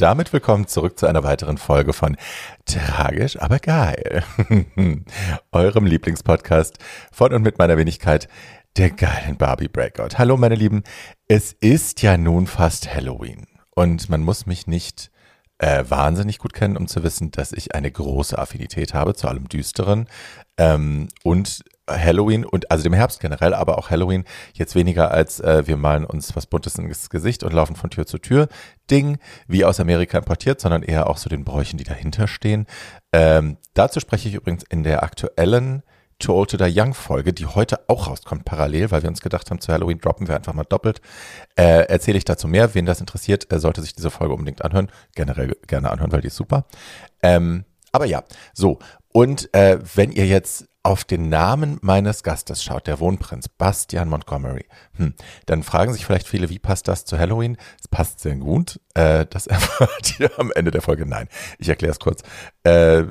Damit willkommen zurück zu einer weiteren Folge von Tragisch, aber geil. Eurem Lieblingspodcast von und mit meiner Wenigkeit, der geilen Barbie Breakout. Hallo meine Lieben, es ist ja nun fast Halloween und man muss mich nicht äh, wahnsinnig gut kennen, um zu wissen, dass ich eine große Affinität habe zu allem Düsteren ähm, und Halloween und also dem Herbst generell, aber auch Halloween jetzt weniger als äh, wir malen uns was Buntes ins Gesicht und laufen von Tür zu Tür Ding, wie aus Amerika importiert, sondern eher auch so den Bräuchen, die dahinter stehen. Ähm, dazu spreche ich übrigens in der aktuellen Too Old to Die Young Folge, die heute auch rauskommt parallel, weil wir uns gedacht haben, zu Halloween droppen wir einfach mal doppelt. Äh, erzähle ich dazu mehr. Wen das interessiert, äh, sollte sich diese Folge unbedingt anhören. Generell gerne anhören, weil die ist super. Ähm, aber ja, so. Und äh, wenn ihr jetzt auf den Namen meines Gastes schaut, der Wohnprinz Bastian Montgomery, hm, dann fragen sich vielleicht viele, wie passt das zu Halloween? Es passt sehr gut. Äh, das erfahrt ihr am Ende der Folge. Nein, ich erkläre es kurz. Äh,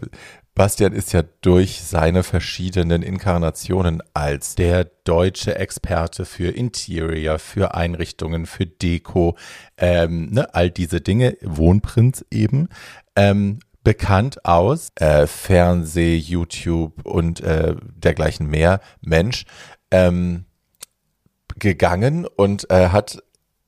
Bastian ist ja durch seine verschiedenen Inkarnationen als der deutsche Experte für Interior, für Einrichtungen, für Deko, ähm, ne, all diese Dinge, Wohnprinz eben, ähm, bekannt aus, äh, Fernseh, YouTube und äh, dergleichen mehr Mensch, ähm, gegangen und äh, hat,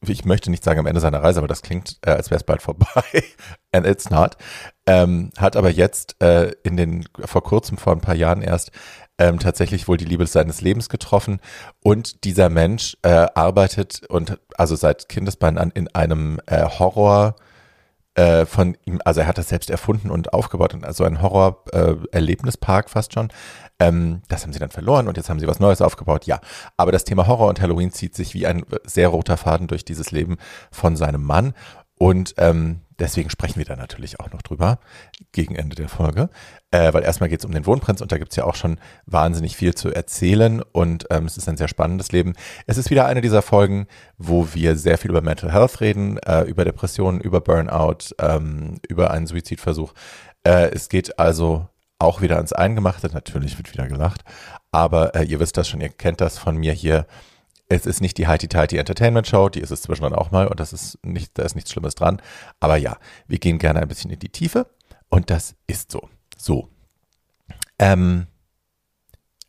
ich möchte nicht sagen am Ende seiner Reise, aber das klingt, äh, als wäre es bald vorbei, and it's not, ähm, hat aber jetzt äh, in den, vor kurzem, vor ein paar Jahren erst, ähm, tatsächlich wohl die Liebe seines Lebens getroffen. Und dieser Mensch äh, arbeitet und also seit Kindesbeinen an in einem äh, Horror- äh, von ihm, also er hat das selbst erfunden und aufgebaut und also ein Horror-Erlebnispark äh, fast schon. Ähm, das haben sie dann verloren und jetzt haben sie was Neues aufgebaut. Ja, aber das Thema Horror und Halloween zieht sich wie ein sehr roter Faden durch dieses Leben von seinem Mann und ähm, deswegen sprechen wir da natürlich auch noch drüber gegen Ende der Folge. Äh, weil erstmal geht es um den Wohnprinz und da gibt es ja auch schon wahnsinnig viel zu erzählen und ähm, es ist ein sehr spannendes Leben. Es ist wieder eine dieser Folgen, wo wir sehr viel über Mental Health reden, äh, über Depressionen, über Burnout, ähm, über einen Suizidversuch. Äh, es geht also auch wieder ans Eingemachte, natürlich wird wieder gelacht, aber äh, ihr wisst das schon, ihr kennt das von mir hier es ist nicht die Heidi-Tighty Entertainment Show, die ist es zwischendrin auch mal und das ist nicht, da ist nichts Schlimmes dran. Aber ja, wir gehen gerne ein bisschen in die Tiefe und das ist so. So. Ähm,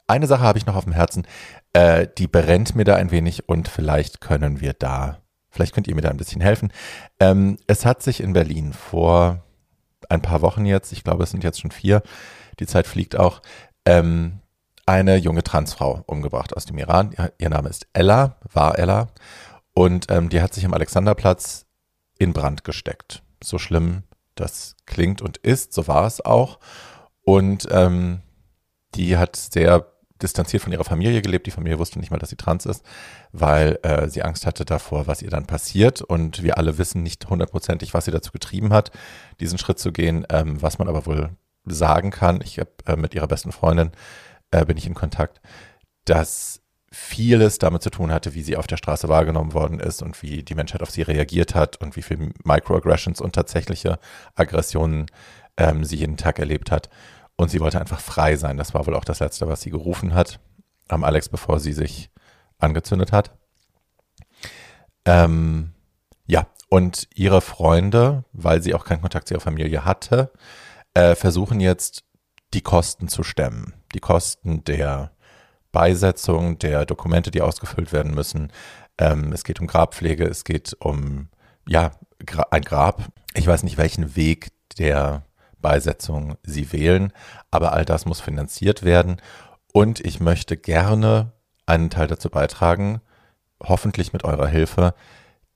eine Sache habe ich noch auf dem Herzen, äh, die brennt mir da ein wenig und vielleicht können wir da, vielleicht könnt ihr mir da ein bisschen helfen. Ähm, es hat sich in Berlin vor ein paar Wochen jetzt, ich glaube es sind jetzt schon vier, die Zeit fliegt auch, ähm, eine junge Transfrau umgebracht aus dem Iran. Ihr Name ist Ella, war Ella. Und ähm, die hat sich am Alexanderplatz in Brand gesteckt. So schlimm das klingt und ist, so war es auch. Und ähm, die hat sehr distanziert von ihrer Familie gelebt. Die Familie wusste nicht mal, dass sie trans ist, weil äh, sie Angst hatte davor, was ihr dann passiert. Und wir alle wissen nicht hundertprozentig, was sie dazu getrieben hat, diesen Schritt zu gehen. Ähm, was man aber wohl sagen kann, ich habe äh, mit ihrer besten Freundin äh, bin ich in Kontakt, dass vieles damit zu tun hatte, wie sie auf der Straße wahrgenommen worden ist und wie die Menschheit auf sie reagiert hat und wie viel Microaggressions und tatsächliche Aggressionen ähm, sie jeden Tag erlebt hat. Und sie wollte einfach frei sein. Das war wohl auch das Letzte, was sie gerufen hat am Alex, bevor sie sich angezündet hat. Ähm, ja, und ihre Freunde, weil sie auch keinen Kontakt zu ihrer Familie hatte, äh, versuchen jetzt die Kosten zu stemmen. Die Kosten der Beisetzung, der Dokumente, die ausgefüllt werden müssen. Ähm, es geht um Grabpflege, es geht um, ja, gra ein Grab. Ich weiß nicht, welchen Weg der Beisetzung Sie wählen, aber all das muss finanziert werden. Und ich möchte gerne einen Teil dazu beitragen, hoffentlich mit eurer Hilfe,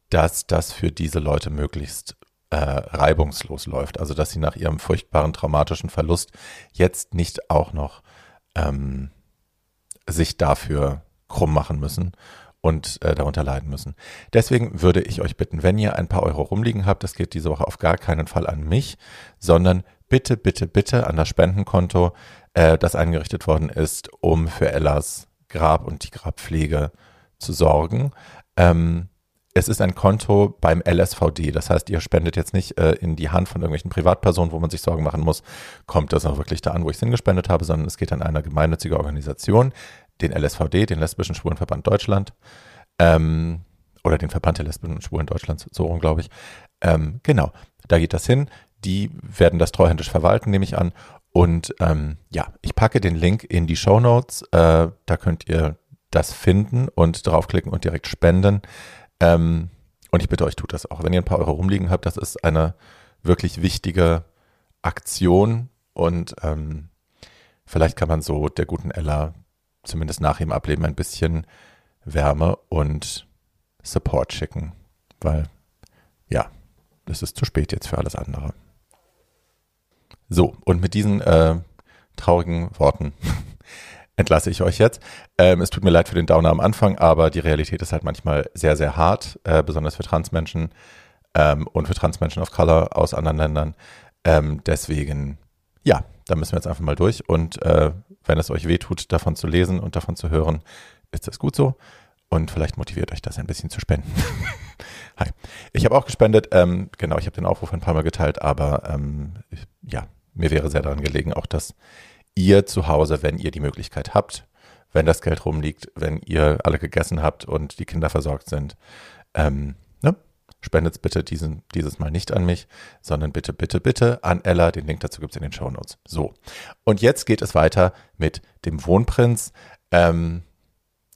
dass das für diese Leute möglichst äh, reibungslos läuft. Also dass sie nach ihrem furchtbaren traumatischen Verlust jetzt nicht auch noch ähm, sich dafür krumm machen müssen und äh, darunter leiden müssen. Deswegen würde ich euch bitten, wenn ihr ein paar Euro rumliegen habt, das geht diese Woche auf gar keinen Fall an mich, sondern bitte, bitte, bitte an das Spendenkonto, äh, das eingerichtet worden ist, um für Ellas Grab und die Grabpflege zu sorgen. Ähm, es ist ein Konto beim LSVD. Das heißt, ihr spendet jetzt nicht äh, in die Hand von irgendwelchen Privatpersonen, wo man sich Sorgen machen muss, kommt das auch wirklich da an, wo ich es hingespendet habe, sondern es geht an eine gemeinnützige Organisation, den LSVD, den Lesbischen Schwulenverband Deutschland, ähm, oder den Verband der Lesbischen und Schwulen Deutschlands, so rum, glaube ich. Ähm, genau, da geht das hin. Die werden das treuhändisch verwalten, nehme ich an. Und ähm, ja, ich packe den Link in die Show Notes. Äh, da könnt ihr das finden und draufklicken und direkt spenden. Ähm, und ich bitte euch, tut das auch. Wenn ihr ein paar Euro rumliegen habt, das ist eine wirklich wichtige Aktion und ähm, vielleicht kann man so der guten Ella zumindest nach ihrem Ableben ein bisschen Wärme und Support schicken, weil ja, es ist zu spät jetzt für alles andere. So, und mit diesen äh, traurigen Worten entlasse ich euch jetzt. Ähm, es tut mir leid für den Downer am Anfang, aber die Realität ist halt manchmal sehr, sehr hart, äh, besonders für Transmenschen ähm, und für Transmenschen of Color aus anderen Ländern. Ähm, deswegen, ja, da müssen wir jetzt einfach mal durch. Und äh, wenn es euch wehtut, davon zu lesen und davon zu hören, ist das gut so. Und vielleicht motiviert euch das ein bisschen zu spenden. Hi. Ich habe auch gespendet. Ähm, genau, ich habe den Aufruf ein paar Mal geteilt, aber ähm, ja, mir wäre sehr daran gelegen, auch dass ihr zu Hause, wenn ihr die Möglichkeit habt, wenn das Geld rumliegt, wenn ihr alle gegessen habt und die Kinder versorgt sind, ähm, ne? spendet bitte diesen, dieses Mal nicht an mich, sondern bitte, bitte, bitte an Ella. Den Link dazu gibt es in den Show Notes. So, und jetzt geht es weiter mit dem Wohnprinz. Ähm,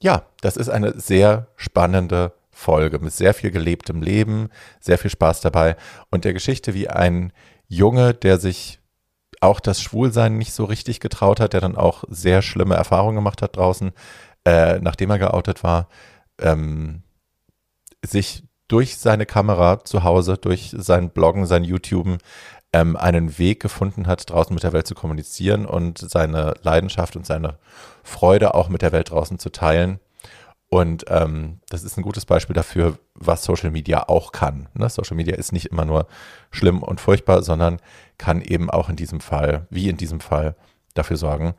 ja, das ist eine sehr spannende Folge mit sehr viel gelebtem Leben, sehr viel Spaß dabei und der Geschichte, wie ein Junge, der sich auch das Schwulsein nicht so richtig getraut hat, der dann auch sehr schlimme Erfahrungen gemacht hat draußen, äh, nachdem er geoutet war, ähm, sich durch seine Kamera zu Hause, durch sein Bloggen, sein YouTuben ähm, einen Weg gefunden hat, draußen mit der Welt zu kommunizieren und seine Leidenschaft und seine Freude auch mit der Welt draußen zu teilen. Und ähm, das ist ein gutes Beispiel dafür, was Social Media auch kann. Ne? Social Media ist nicht immer nur schlimm und furchtbar, sondern kann eben auch in diesem Fall, wie in diesem Fall, dafür sorgen,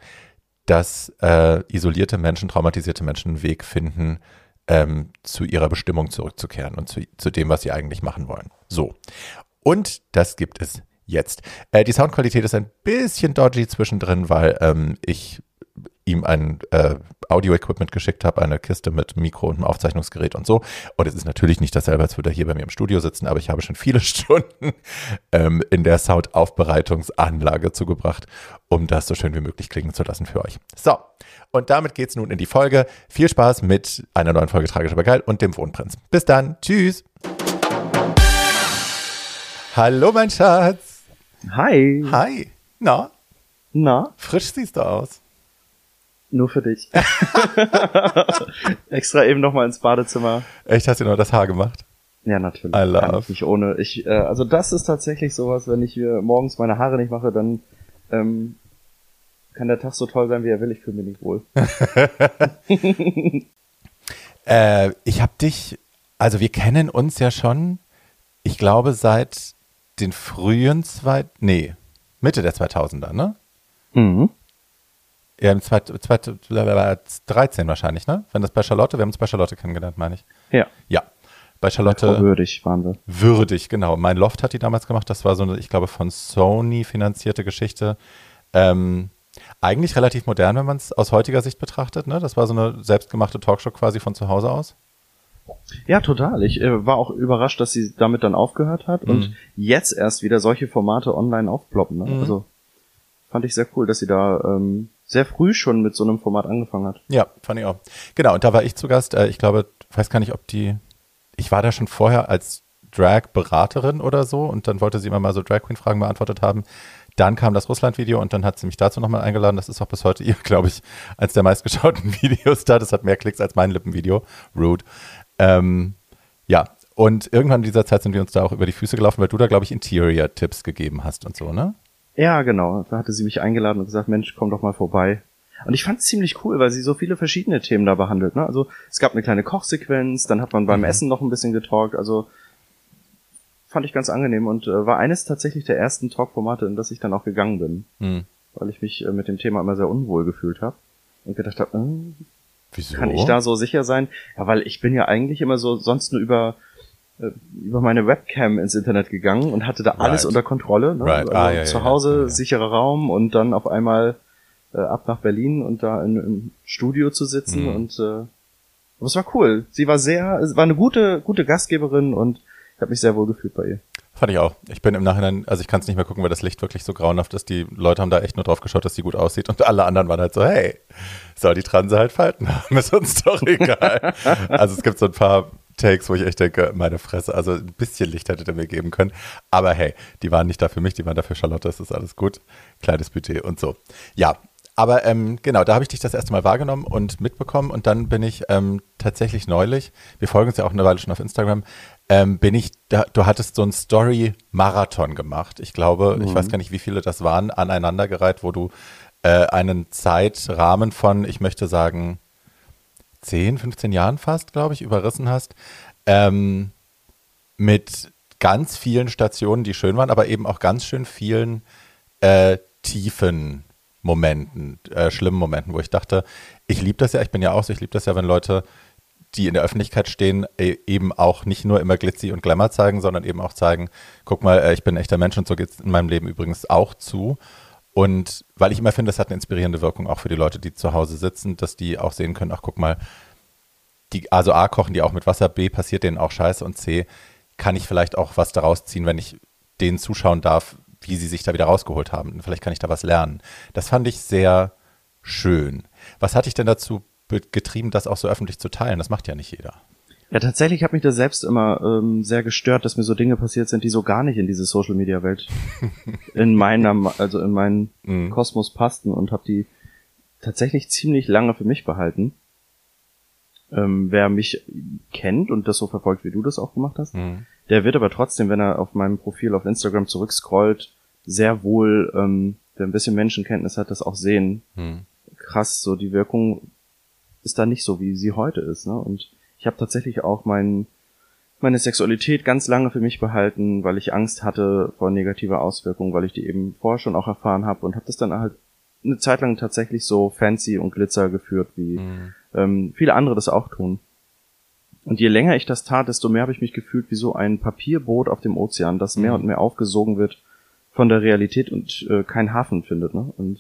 dass äh, isolierte Menschen, traumatisierte Menschen einen Weg finden, ähm, zu ihrer Bestimmung zurückzukehren und zu, zu dem, was sie eigentlich machen wollen. So. Und das gibt es jetzt. Äh, die Soundqualität ist ein bisschen dodgy zwischendrin, weil ähm, ich ihm ein äh, Audio-Equipment geschickt habe, eine Kiste mit Mikro und einem Aufzeichnungsgerät und so. Und es ist natürlich nicht dasselbe, als würde er hier bei mir im Studio sitzen, aber ich habe schon viele Stunden ähm, in der Soundaufbereitungsanlage zugebracht, um das so schön wie möglich klingen zu lassen für euch. So, und damit geht's nun in die Folge. Viel Spaß mit einer neuen Folge Tragisch aber geil und dem Wohnprinz. Bis dann, tschüss. Hallo, mein Schatz. Hi. Hi. Na? Na? Frisch siehst du aus. Nur für dich. Extra eben nochmal ins Badezimmer. Echt, hast du noch das Haar gemacht? Ja, natürlich. I love. Kann ich nicht ohne. Ich, äh, also das ist tatsächlich sowas, wenn ich mir morgens meine Haare nicht mache, dann ähm, kann der Tag so toll sein, wie er will. Ich fühle mich nicht wohl. äh, ich habe dich, also wir kennen uns ja schon, ich glaube seit den frühen zwei, nee, Mitte der 2000er, ne? Mhm. Ja, im 2013 wahrscheinlich, ne? Wenn das bei Charlotte, wir haben uns bei Charlotte kennengelernt, meine ich. Ja. Ja. Bei Charlotte. würdig waren wir. Würdig, genau. Mein Loft hat die damals gemacht. Das war so eine, ich glaube, von Sony finanzierte Geschichte. Ähm, eigentlich relativ modern, wenn man es aus heutiger Sicht betrachtet. Ne? Das war so eine selbstgemachte Talkshow quasi von zu Hause aus. Ja, total. Ich äh, war auch überrascht, dass sie damit dann aufgehört hat mhm. und jetzt erst wieder solche Formate online aufploppen. Ne? Mhm. Also fand ich sehr cool, dass sie da ähm, sehr früh schon mit so einem Format angefangen hat. Ja, fand ich auch. Genau, und da war ich zu Gast. Äh, ich glaube, weiß gar nicht, ob die, ich war da schon vorher als Drag-Beraterin oder so und dann wollte sie immer mal so Drag-Queen-Fragen beantwortet haben. Dann kam das Russland-Video und dann hat sie mich dazu nochmal eingeladen. Das ist auch bis heute ihr, glaube ich, eines der meistgeschauten Videos da. Das hat mehr Klicks als mein Lippenvideo. Rude. Ähm, ja, und irgendwann in dieser Zeit sind wir uns da auch über die Füße gelaufen, weil du da, glaube ich, Interior-Tipps gegeben hast und so, ne? Ja, genau. Da hatte sie mich eingeladen und gesagt, Mensch, komm doch mal vorbei. Und ich fand es ziemlich cool, weil sie so viele verschiedene Themen da behandelt. Ne? Also es gab eine kleine Kochsequenz, dann hat man beim mhm. Essen noch ein bisschen getalkt. Also fand ich ganz angenehm und äh, war eines tatsächlich der ersten Talkformate, in das ich dann auch gegangen bin. Mhm. Weil ich mich äh, mit dem Thema immer sehr unwohl gefühlt habe und gedacht habe, äh, Wieso? kann ich da so sicher sein? Ja, weil ich bin ja eigentlich immer so sonst nur über äh, über meine Webcam ins Internet gegangen und hatte da alles right. unter Kontrolle. Ne? Right. Also ah, ja, zu Hause ja, ja. sicherer Raum und dann auf einmal äh, ab nach Berlin und da in, im Studio zu sitzen mhm. und äh, aber es war cool. Sie war sehr, es war eine gute, gute Gastgeberin und ich habe mich sehr wohl gefühlt bei ihr. Fand ich auch. Ich bin im Nachhinein, also ich kann es nicht mehr gucken, weil das Licht wirklich so grauenhaft ist. Die Leute haben da echt nur drauf geschaut, dass sie gut aussieht und alle anderen waren halt so, hey, soll die Transe halt Falten haben, ist uns doch egal. also es gibt so ein paar Takes, wo ich echt denke, meine Fresse, also ein bisschen Licht hätte der mir geben können. Aber hey, die waren nicht da für mich, die waren da für Charlotte, es ist alles gut. Kleines Budget und so. Ja, aber ähm, genau, da habe ich dich das erste Mal wahrgenommen und mitbekommen und dann bin ich ähm, tatsächlich neulich, wir folgen uns ja auch eine Weile schon auf Instagram, ähm, bin ich, da, du hattest so einen Story-Marathon gemacht. Ich glaube, mhm. ich weiß gar nicht, wie viele das waren, aneinandergereiht, wo du äh, einen Zeitrahmen von, ich möchte sagen, 10, 15 Jahren fast, glaube ich, überrissen hast, ähm, mit ganz vielen Stationen, die schön waren, aber eben auch ganz schön vielen äh, tiefen Momenten, äh, schlimmen Momenten, wo ich dachte, ich liebe das ja, ich bin ja auch so, ich liebe das ja, wenn Leute, die in der Öffentlichkeit stehen, e eben auch nicht nur immer Glitzy und Glamour zeigen, sondern eben auch zeigen, guck mal, äh, ich bin ein echter Mensch und so geht es in meinem Leben übrigens auch zu. Und weil ich immer finde, das hat eine inspirierende Wirkung auch für die Leute, die zu Hause sitzen, dass die auch sehen können, ach guck mal, die, also A kochen die auch mit Wasser, B passiert denen auch Scheiße und C kann ich vielleicht auch was daraus ziehen, wenn ich denen zuschauen darf, wie sie sich da wieder rausgeholt haben. Vielleicht kann ich da was lernen. Das fand ich sehr schön. Was hat dich denn dazu getrieben, das auch so öffentlich zu teilen? Das macht ja nicht jeder. Ja, tatsächlich hat mich das selbst immer ähm, sehr gestört, dass mir so Dinge passiert sind, die so gar nicht in diese Social Media Welt in meiner, also in meinen mm. Kosmos passten und habe die tatsächlich ziemlich lange für mich behalten. Ähm, wer mich kennt und das so verfolgt, wie du das auch gemacht hast, mm. der wird aber trotzdem, wenn er auf meinem Profil auf Instagram zurückscrollt, sehr wohl, ähm, wer ein bisschen Menschenkenntnis hat, das auch sehen. Mm. Krass, so die Wirkung ist da nicht so, wie sie heute ist, ne? Und ich habe tatsächlich auch mein, meine Sexualität ganz lange für mich behalten, weil ich Angst hatte vor negativer Auswirkungen, weil ich die eben vorher schon auch erfahren habe und habe das dann halt eine Zeit lang tatsächlich so fancy und glitzer geführt, wie mhm. ähm, viele andere das auch tun. Und je länger ich das tat, desto mehr habe ich mich gefühlt wie so ein Papierboot auf dem Ozean, das mehr mhm. und mehr aufgesogen wird von der Realität und äh, keinen Hafen findet. Ne? Und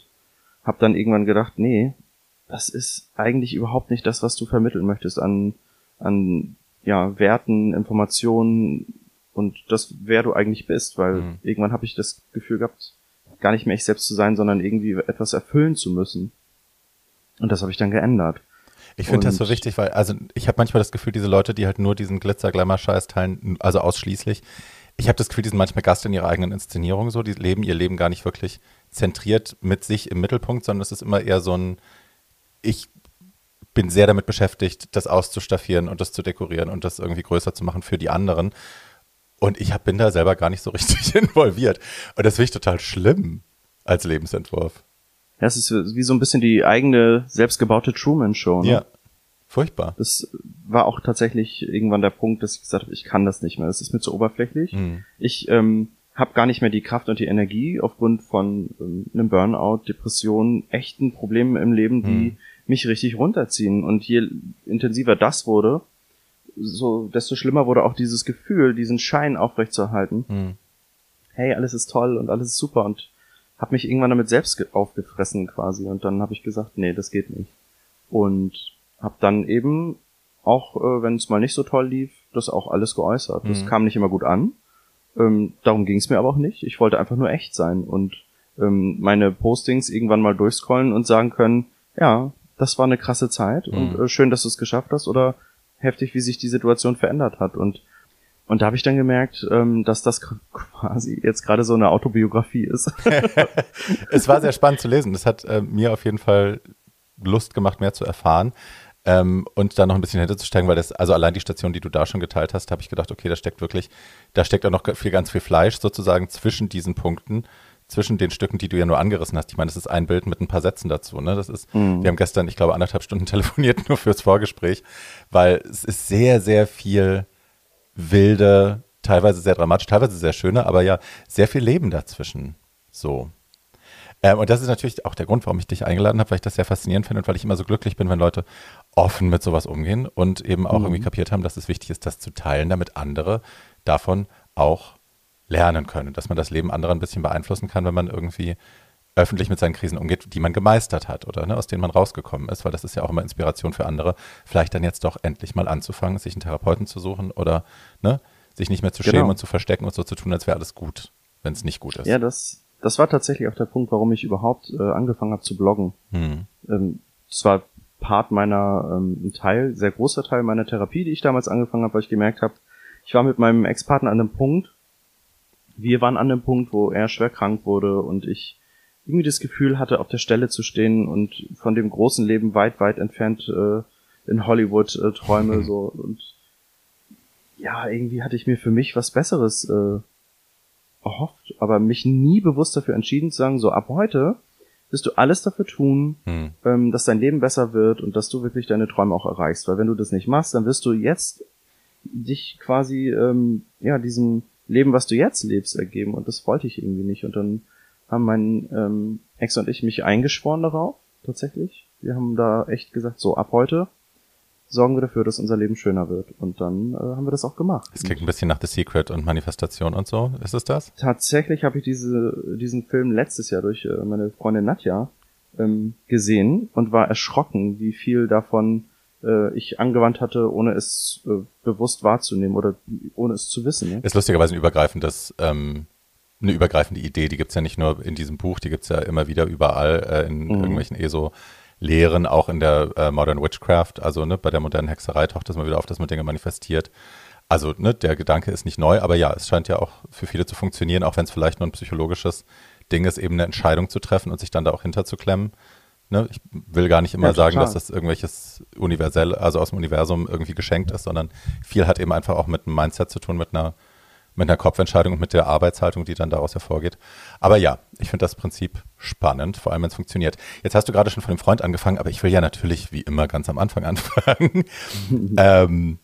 habe dann irgendwann gedacht, nee, das ist eigentlich überhaupt nicht das, was du vermitteln möchtest an an ja, Werten, Informationen und das, wer du eigentlich bist, weil mhm. irgendwann habe ich das Gefühl gehabt, gar nicht mehr ich selbst zu sein, sondern irgendwie etwas erfüllen zu müssen. Und das habe ich dann geändert. Ich finde das so wichtig, weil, also ich habe manchmal das Gefühl, diese Leute, die halt nur diesen Glitzer-Glamour-Scheiß teilen, also ausschließlich, ich habe das Gefühl, die sind manchmal Gast in ihrer eigenen Inszenierung so, die leben ihr Leben gar nicht wirklich zentriert mit sich im Mittelpunkt, sondern es ist immer eher so ein, ich bin sehr damit beschäftigt, das auszustaffieren und das zu dekorieren und das irgendwie größer zu machen für die anderen. Und ich hab, bin da selber gar nicht so richtig involviert. Und das finde ich total schlimm als Lebensentwurf. Ja, es ist wie so ein bisschen die eigene selbstgebaute Truman-Show. Ne? Ja, furchtbar. Das war auch tatsächlich irgendwann der Punkt, dass ich gesagt habe, ich kann das nicht mehr. Das ist mir zu oberflächlich. Mhm. Ich ähm, habe gar nicht mehr die Kraft und die Energie aufgrund von ähm, einem Burnout, Depressionen, echten Problemen im Leben, die mhm mich richtig runterziehen. Und je intensiver das wurde, so desto schlimmer wurde auch dieses Gefühl, diesen Schein aufrechtzuerhalten. Mhm. Hey, alles ist toll und alles ist super und habe mich irgendwann damit selbst aufgefressen quasi und dann habe ich gesagt, nee, das geht nicht. Und habe dann eben auch, äh, wenn es mal nicht so toll lief, das auch alles geäußert. Mhm. Das kam nicht immer gut an. Ähm, darum ging es mir aber auch nicht. Ich wollte einfach nur echt sein und ähm, meine Postings irgendwann mal durchscrollen und sagen können, ja, das war eine krasse Zeit mhm. und äh, schön, dass du es geschafft hast oder heftig, wie sich die Situation verändert hat und und da habe ich dann gemerkt, ähm, dass das quasi jetzt gerade so eine Autobiografie ist. es war sehr spannend zu lesen. Das hat äh, mir auf jeden Fall Lust gemacht, mehr zu erfahren. Ähm, und dann noch ein bisschen hinterzusteigen, weil das, also allein die Station, die du da schon geteilt hast, habe ich gedacht, okay, da steckt wirklich, da steckt auch noch viel, ganz viel Fleisch sozusagen zwischen diesen Punkten zwischen den Stücken, die du ja nur angerissen hast. Ich meine, das ist ein Bild mit ein paar Sätzen dazu. Ne? Das ist, mhm. wir haben gestern, ich glaube, anderthalb Stunden telefoniert nur fürs Vorgespräch, weil es ist sehr, sehr viel wilde, teilweise sehr dramatisch, teilweise sehr schöne, aber ja sehr viel Leben dazwischen. So. Ähm, und das ist natürlich auch der Grund, warum ich dich eingeladen habe, weil ich das sehr faszinierend finde und weil ich immer so glücklich bin, wenn Leute offen mit sowas umgehen und eben auch mhm. irgendwie kapiert haben, dass es wichtig ist, das zu teilen, damit andere davon auch lernen können, dass man das Leben anderer ein bisschen beeinflussen kann, wenn man irgendwie öffentlich mit seinen Krisen umgeht, die man gemeistert hat oder ne, aus denen man rausgekommen ist, weil das ist ja auch immer Inspiration für andere, vielleicht dann jetzt doch endlich mal anzufangen, sich einen Therapeuten zu suchen oder ne, sich nicht mehr zu genau. schämen und zu verstecken und so zu tun, als wäre alles gut, wenn es nicht gut ist. Ja, das, das war tatsächlich auch der Punkt, warum ich überhaupt äh, angefangen habe zu bloggen. Hm. Ähm, das war Part meiner, ähm, ein Teil, sehr großer Teil meiner Therapie, die ich damals angefangen habe, weil ich gemerkt habe, ich war mit meinem Ex-Partner an einem Punkt, wir waren an dem Punkt, wo er schwer krank wurde und ich irgendwie das Gefühl hatte, auf der Stelle zu stehen und von dem großen Leben weit, weit entfernt äh, in Hollywood äh, träume so und ja, irgendwie hatte ich mir für mich was Besseres äh, erhofft, aber mich nie bewusst dafür entschieden zu sagen, so ab heute wirst du alles dafür tun, hm. ähm, dass dein Leben besser wird und dass du wirklich deine Träume auch erreichst. Weil wenn du das nicht machst, dann wirst du jetzt dich quasi ähm, ja diesem Leben, was du jetzt lebst, ergeben. Und das wollte ich irgendwie nicht. Und dann haben mein ähm, Ex und ich mich eingeschworen darauf, tatsächlich. Wir haben da echt gesagt, so ab heute sorgen wir dafür, dass unser Leben schöner wird. Und dann äh, haben wir das auch gemacht. Es klingt ein bisschen nach The Secret und Manifestation und so. Ist es das? Tatsächlich habe ich diese, diesen Film letztes Jahr durch äh, meine Freundin Nadja ähm, gesehen und war erschrocken, wie viel davon äh, ich angewandt hatte, ohne es äh, bewusst wahrzunehmen oder ohne es zu wissen. Ne? Ist lustigerweise ein übergreifendes, ähm, eine übergreifende Idee, die gibt's ja nicht nur in diesem Buch, die gibt's ja immer wieder überall äh, in mhm. irgendwelchen ESO- Lehren, auch in der äh, Modern Witchcraft, also ne, bei der modernen Hexerei taucht das mal wieder auf, dass man Dinge manifestiert. Also ne, der Gedanke ist nicht neu, aber ja, es scheint ja auch für viele zu funktionieren, auch wenn es vielleicht nur ein psychologisches Ding ist, eben eine Entscheidung zu treffen und sich dann da auch hinterzuklemmen. Ne? Ich will gar nicht immer ja, sagen, dass das irgendwelches universell, also aus dem Universum irgendwie geschenkt ist, sondern viel hat eben einfach auch mit einem Mindset zu tun, mit einer, mit einer Kopfentscheidung und mit der Arbeitshaltung, die dann daraus hervorgeht. Aber ja, ich finde das Prinzip spannend, vor allem wenn es funktioniert. Jetzt hast du gerade schon von dem Freund angefangen, aber ich will ja natürlich wie immer ganz am Anfang anfangen. ähm,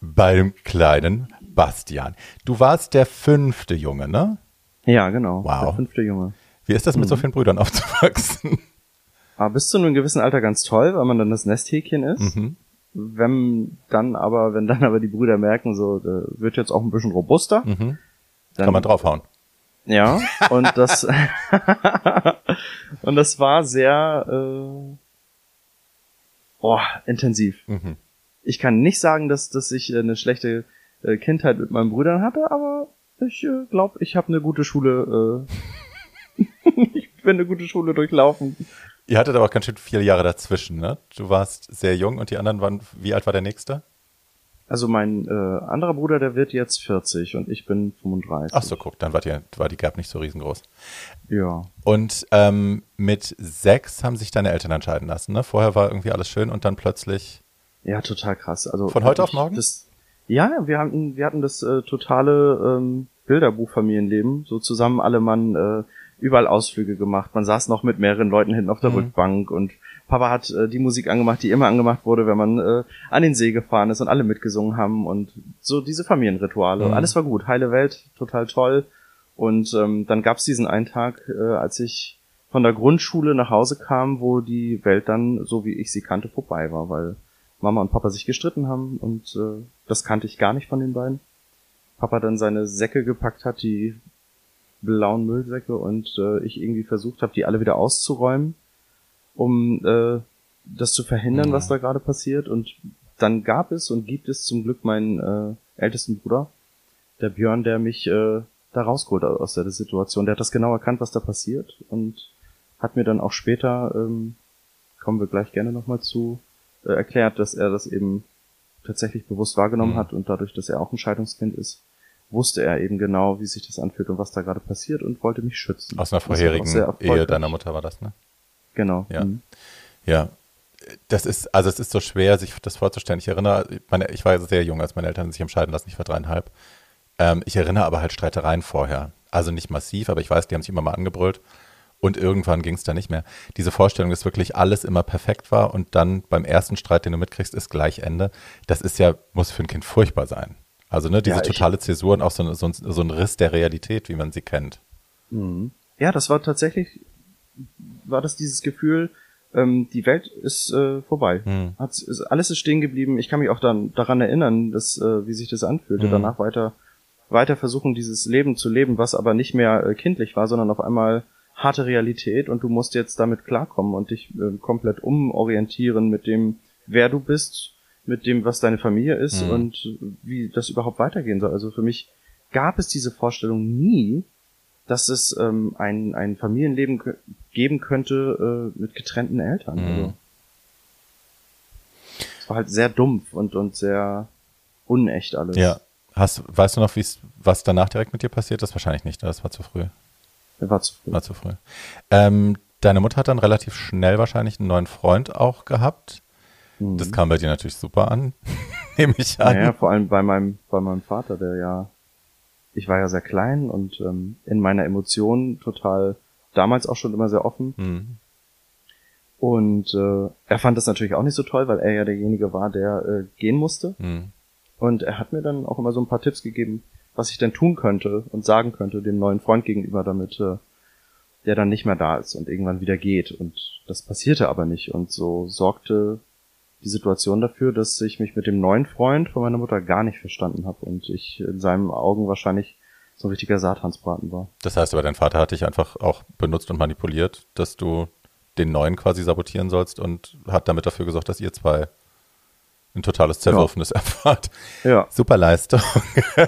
beim kleinen Bastian. Du warst der fünfte Junge, ne? Ja, genau. Wow. Der fünfte Junge. Wie ist das mit mhm. so vielen Brüdern aufzuwachsen? Aber bis zu einem gewissen Alter ganz toll, weil man dann das Nesthäkchen ist. Mhm. Wenn dann aber, wenn dann aber die Brüder merken, so, da wird jetzt auch ein bisschen robuster. Mhm. Dann, Kann man draufhauen. Ja, und das und das war sehr äh, oh, intensiv. Mhm. Ich kann nicht sagen, dass, dass ich eine schlechte äh, Kindheit mit meinen Brüdern hatte, aber ich äh, glaube, ich habe eine gute Schule. Äh, ich bin eine gute Schule durchlaufen. Ihr hattet aber auch ganz schön viele Jahre dazwischen, ne? Du warst sehr jung und die anderen waren, wie alt war der nächste? Also mein äh, anderer Bruder, der wird jetzt 40 und ich bin 35. Ach so, guck, dann war die, war die Gap nicht so riesengroß. Ja. Und ähm, mit sechs haben sich deine Eltern entscheiden lassen, ne? Vorher war irgendwie alles schön und dann plötzlich. Ja, total krass. Also von heute auf morgen? Das, ja, wir hatten, wir hatten das äh, totale ähm, Bilderbuchfamilienleben. So zusammen alle Mann äh, überall Ausflüge gemacht. Man saß noch mit mehreren Leuten hinten auf der mhm. Rückbank und Papa hat äh, die Musik angemacht, die immer angemacht wurde, wenn man äh, an den See gefahren ist und alle mitgesungen haben und so diese Familienrituale. Mhm. Alles war gut, heile Welt, total toll. Und ähm, dann gab's diesen einen Tag, äh, als ich von der Grundschule nach Hause kam, wo die Welt dann, so wie ich sie kannte, vorbei war, weil Mama und Papa sich gestritten haben und äh, das kannte ich gar nicht von den beiden. Papa dann seine Säcke gepackt hat, die blauen Müllsäcke und äh, ich irgendwie versucht habe, die alle wieder auszuräumen, um äh, das zu verhindern, mhm. was da gerade passiert. Und dann gab es und gibt es zum Glück meinen äh, ältesten Bruder, der Björn, der mich äh, da rausgeholt aus der Situation. Der hat das genau erkannt, was da passiert und hat mir dann auch später, ähm, kommen wir gleich gerne nochmal zu, äh, erklärt, dass er das eben tatsächlich bewusst wahrgenommen mhm. hat und dadurch, dass er auch ein Scheidungskind ist, wusste er eben genau, wie sich das anfühlt und was da gerade passiert und wollte mich schützen. Aus einer vorherigen Ehe deiner Mutter war das, ne? Genau. Ja. Mhm. Ja. Das ist, also es ist so schwer, sich das vorzustellen. Ich erinnere, meine, ich war sehr jung, als meine Eltern sich entscheiden lassen, ich war dreieinhalb. Ähm, ich erinnere aber halt Streitereien vorher. Also nicht massiv, aber ich weiß, die haben sich immer mal angebrüllt. Und irgendwann ging es da nicht mehr. Diese Vorstellung, dass wirklich alles immer perfekt war und dann beim ersten Streit, den du mitkriegst, ist gleich Ende. Das ist ja, muss für ein Kind furchtbar sein. Also ne, diese ja, totale Zäsur und auch so, so, so ein Riss der Realität, wie man sie kennt. Mhm. Ja, das war tatsächlich, war das dieses Gefühl, ähm, die Welt ist äh, vorbei. Mhm. Hat, ist, alles ist stehen geblieben. Ich kann mich auch dann daran erinnern, dass, äh, wie sich das anfühlte, mhm. danach weiter, weiter versuchen, dieses Leben zu leben, was aber nicht mehr äh, kindlich war, sondern auf einmal harte Realität und du musst jetzt damit klarkommen und dich äh, komplett umorientieren mit dem, wer du bist, mit dem, was deine Familie ist mhm. und wie das überhaupt weitergehen soll. Also für mich gab es diese Vorstellung nie, dass es ähm, ein, ein Familienleben geben könnte äh, mit getrennten Eltern. Mhm. Also, es war halt sehr dumpf und, und sehr unecht alles. Ja. Hast, weißt du noch, was danach direkt mit dir passiert ist? Wahrscheinlich nicht, ne? das war zu früh. War zu früh. War zu früh. Ähm, deine Mutter hat dann relativ schnell wahrscheinlich einen neuen Freund auch gehabt. Mhm. Das kam bei dir natürlich super an, nehme ich an. Naja, vor allem bei meinem, bei meinem Vater, der ja ich war ja sehr klein und ähm, in meiner Emotion total damals auch schon immer sehr offen. Mhm. Und äh, er fand das natürlich auch nicht so toll, weil er ja derjenige war, der äh, gehen musste. Mhm. Und er hat mir dann auch immer so ein paar Tipps gegeben, was ich denn tun könnte und sagen könnte dem neuen Freund gegenüber, damit äh, der dann nicht mehr da ist und irgendwann wieder geht. Und das passierte aber nicht. Und so sorgte die Situation dafür, dass ich mich mit dem neuen Freund von meiner Mutter gar nicht verstanden habe und ich in seinen Augen wahrscheinlich so ein richtiger Satansbraten war. Das heißt aber, dein Vater hat dich einfach auch benutzt und manipuliert, dass du den neuen quasi sabotieren sollst und hat damit dafür gesorgt, dass ihr zwei ein totales Zerwürfnis ja. erfahrt. Ja. Super Leistung.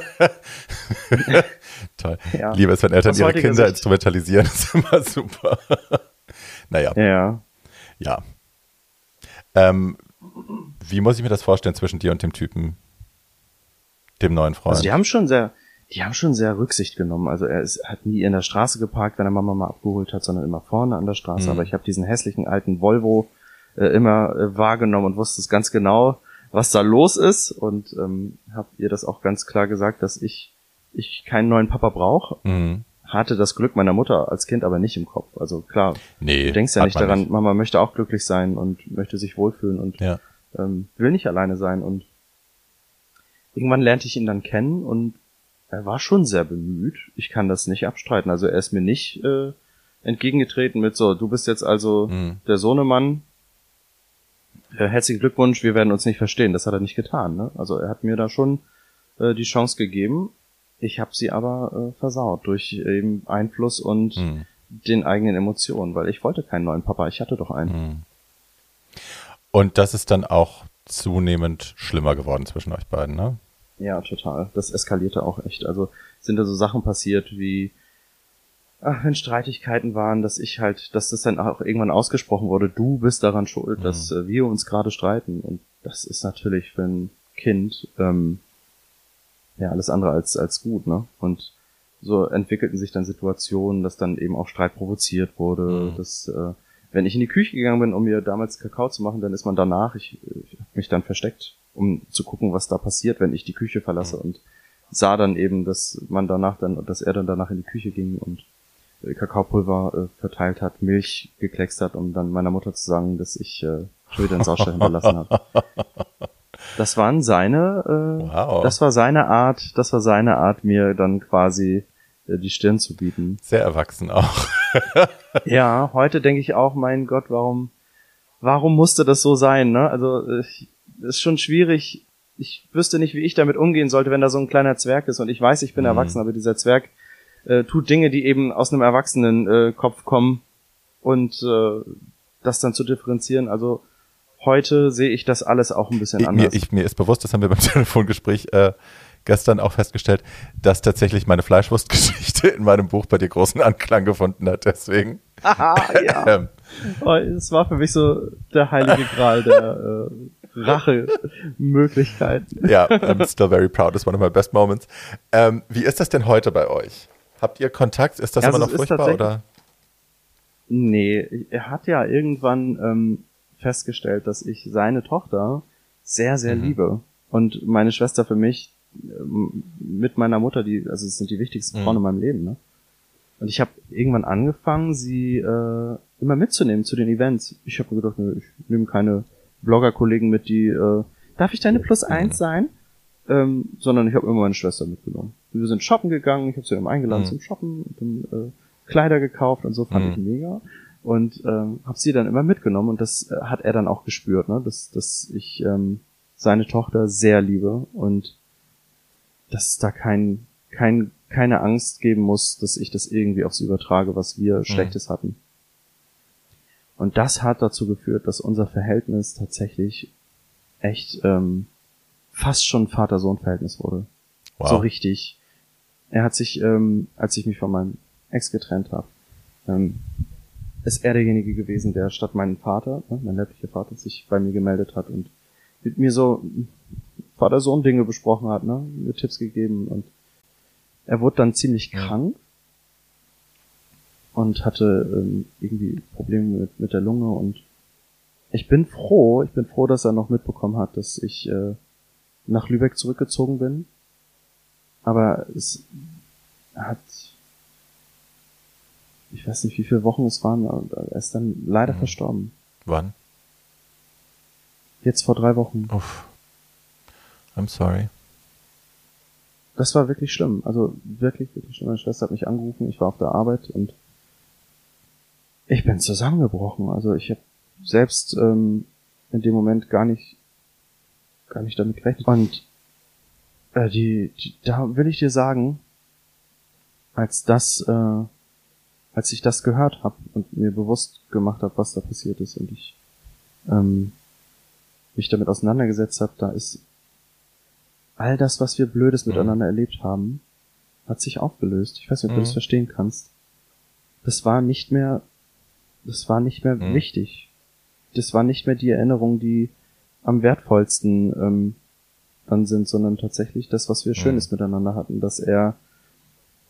Toll. Ja. Liebe es, wenn Eltern ihre Kinder Sicht. instrumentalisieren, ist immer super. naja. Ja. Ja. Ähm, wie muss ich mir das vorstellen zwischen dir und dem Typen, dem neuen Freund? Also die haben schon sehr, die haben schon sehr Rücksicht genommen. Also er ist, hat nie in der Straße geparkt, wenn er Mama mal abgeholt hat, sondern immer vorne an der Straße. Mhm. Aber ich habe diesen hässlichen alten Volvo äh, immer äh, wahrgenommen und wusste es ganz genau, was da los ist und ähm, habe ihr das auch ganz klar gesagt, dass ich ich keinen neuen Papa brauche. Mhm. Hatte das Glück meiner Mutter als Kind aber nicht im Kopf. Also klar, nee, du denkst ja nicht daran, nicht. Mama möchte auch glücklich sein und möchte sich wohlfühlen und ja ähm, will nicht alleine sein und irgendwann lernte ich ihn dann kennen und er war schon sehr bemüht. Ich kann das nicht abstreiten. Also er ist mir nicht äh, entgegengetreten mit so, du bist jetzt also mhm. der Sohnemann. Äh, herzlichen Glückwunsch, wir werden uns nicht verstehen. Das hat er nicht getan. Ne? Also er hat mir da schon äh, die Chance gegeben. Ich habe sie aber äh, versaut durch eben Einfluss und mhm. den eigenen Emotionen, weil ich wollte keinen neuen Papa. Ich hatte doch einen. Mhm. Und das ist dann auch zunehmend schlimmer geworden zwischen euch beiden, ne? Ja, total. Das eskalierte auch echt. Also sind da so Sachen passiert wie, ach, wenn Streitigkeiten waren, dass ich halt, dass das dann auch irgendwann ausgesprochen wurde, du bist daran schuld, mhm. dass äh, wir uns gerade streiten. Und das ist natürlich für ein Kind ähm, ja alles andere als als gut, ne? Und so entwickelten sich dann Situationen, dass dann eben auch Streit provoziert wurde, mhm. dass äh, wenn ich in die Küche gegangen bin, um mir damals Kakao zu machen, dann ist man danach, ich, ich habe mich dann versteckt, um zu gucken, was da passiert, wenn ich die Küche verlasse mhm. und sah dann eben, dass man danach dann, dass er dann danach in die Küche ging und äh, Kakaopulver äh, verteilt hat, Milch gekleckst hat, um dann meiner Mutter zu sagen, dass ich äh, wieder einen Saustall hinterlassen habe. Das waren seine, äh, wow. das war seine Art, das war seine Art, mir dann quasi äh, die Stirn zu bieten. Sehr erwachsen auch. ja, heute denke ich auch, mein Gott, warum, warum musste das so sein, ne? Also, äh, ist schon schwierig. Ich wüsste nicht, wie ich damit umgehen sollte, wenn da so ein kleiner Zwerg ist und ich weiß, ich bin mhm. erwachsen, aber dieser Zwerg äh, tut Dinge, die eben aus einem erwachsenen äh, Kopf kommen und äh, das dann zu differenzieren. Also heute sehe ich das alles auch ein bisschen anders. Mir, ich, mir ist bewusst, das haben wir beim Telefongespräch äh, gestern auch festgestellt, dass tatsächlich meine Fleischwurstgeschichte in meinem Buch bei dir großen Anklang gefunden hat. Deswegen. Aha, ja. ähm. oh, es war für mich so der heilige Gral der äh, Rache-Möglichkeiten. ja, I'm still very proud. It's one of my best moments. Ähm, wie ist das denn heute bei euch? Habt ihr Kontakt? Ist das ja, immer also noch furchtbar oder? Nee, er hat ja irgendwann ähm, festgestellt, dass ich seine Tochter sehr, sehr mhm. liebe. Und meine Schwester für mich mit meiner Mutter, die, also es sind die wichtigsten mhm. Frauen in meinem Leben, ne? Und ich habe irgendwann angefangen, sie äh, immer mitzunehmen zu den Events. Ich habe mir gedacht, nö, ich nehme keine Blogger-Kollegen mit, die, äh, darf ich deine Plus eins sein? Ähm, sondern ich habe immer meine Schwester mitgenommen. Wir sind shoppen gegangen, ich habe sie dann eingeladen mhm. zum Shoppen und dann äh, Kleider gekauft und so, fand mhm. ich mega. Und ähm, habe sie dann immer mitgenommen und das äh, hat er dann auch gespürt, ne? dass, dass ich ähm, seine Tochter sehr liebe und dass es da kein, kein, keine Angst geben muss, dass ich das irgendwie auf sie übertrage, was wir mhm. Schlechtes hatten. Und das hat dazu geführt, dass unser Verhältnis tatsächlich echt ähm, fast schon Vater-Sohn-Verhältnis wurde. Wow. So richtig. Er hat sich, ähm, als ich mich von meinem Ex getrennt habe, ähm, ist er derjenige gewesen, der statt meinem Vater, ne, mein leiblicher Vater, sich bei mir gemeldet hat und mit mir so Vater-Sohn-Dinge besprochen hat, ne, mir Tipps gegeben und er wurde dann ziemlich krank und hatte ähm, irgendwie Probleme mit, mit der Lunge und ich bin froh, ich bin froh, dass er noch mitbekommen hat, dass ich äh, nach Lübeck zurückgezogen bin. Aber es hat, ich weiß nicht, wie viele Wochen es waren, er ist dann leider mhm. verstorben. Wann? Jetzt vor drei Wochen. Uff. I'm sorry. Das war wirklich schlimm. Also wirklich, wirklich schlimm. Meine Schwester hat mich angerufen, ich war auf der Arbeit und ich bin zusammengebrochen. Also ich habe selbst ähm, in dem Moment gar nicht gar nicht damit gerechnet. Und äh, die, die, da will ich dir sagen, als das, äh, als ich das gehört habe und mir bewusst gemacht habe, was da passiert ist und ich ähm, mich damit auseinandergesetzt habe, da ist all das, was wir Blödes mhm. miteinander erlebt haben, hat sich aufgelöst. Ich weiß nicht, ob mhm. du das verstehen kannst. Das war nicht mehr, das war nicht mehr mhm. wichtig. Das war nicht mehr die Erinnerung, die am wertvollsten ähm, dann sind, sondern tatsächlich das, was wir Schönes mhm. miteinander hatten, dass er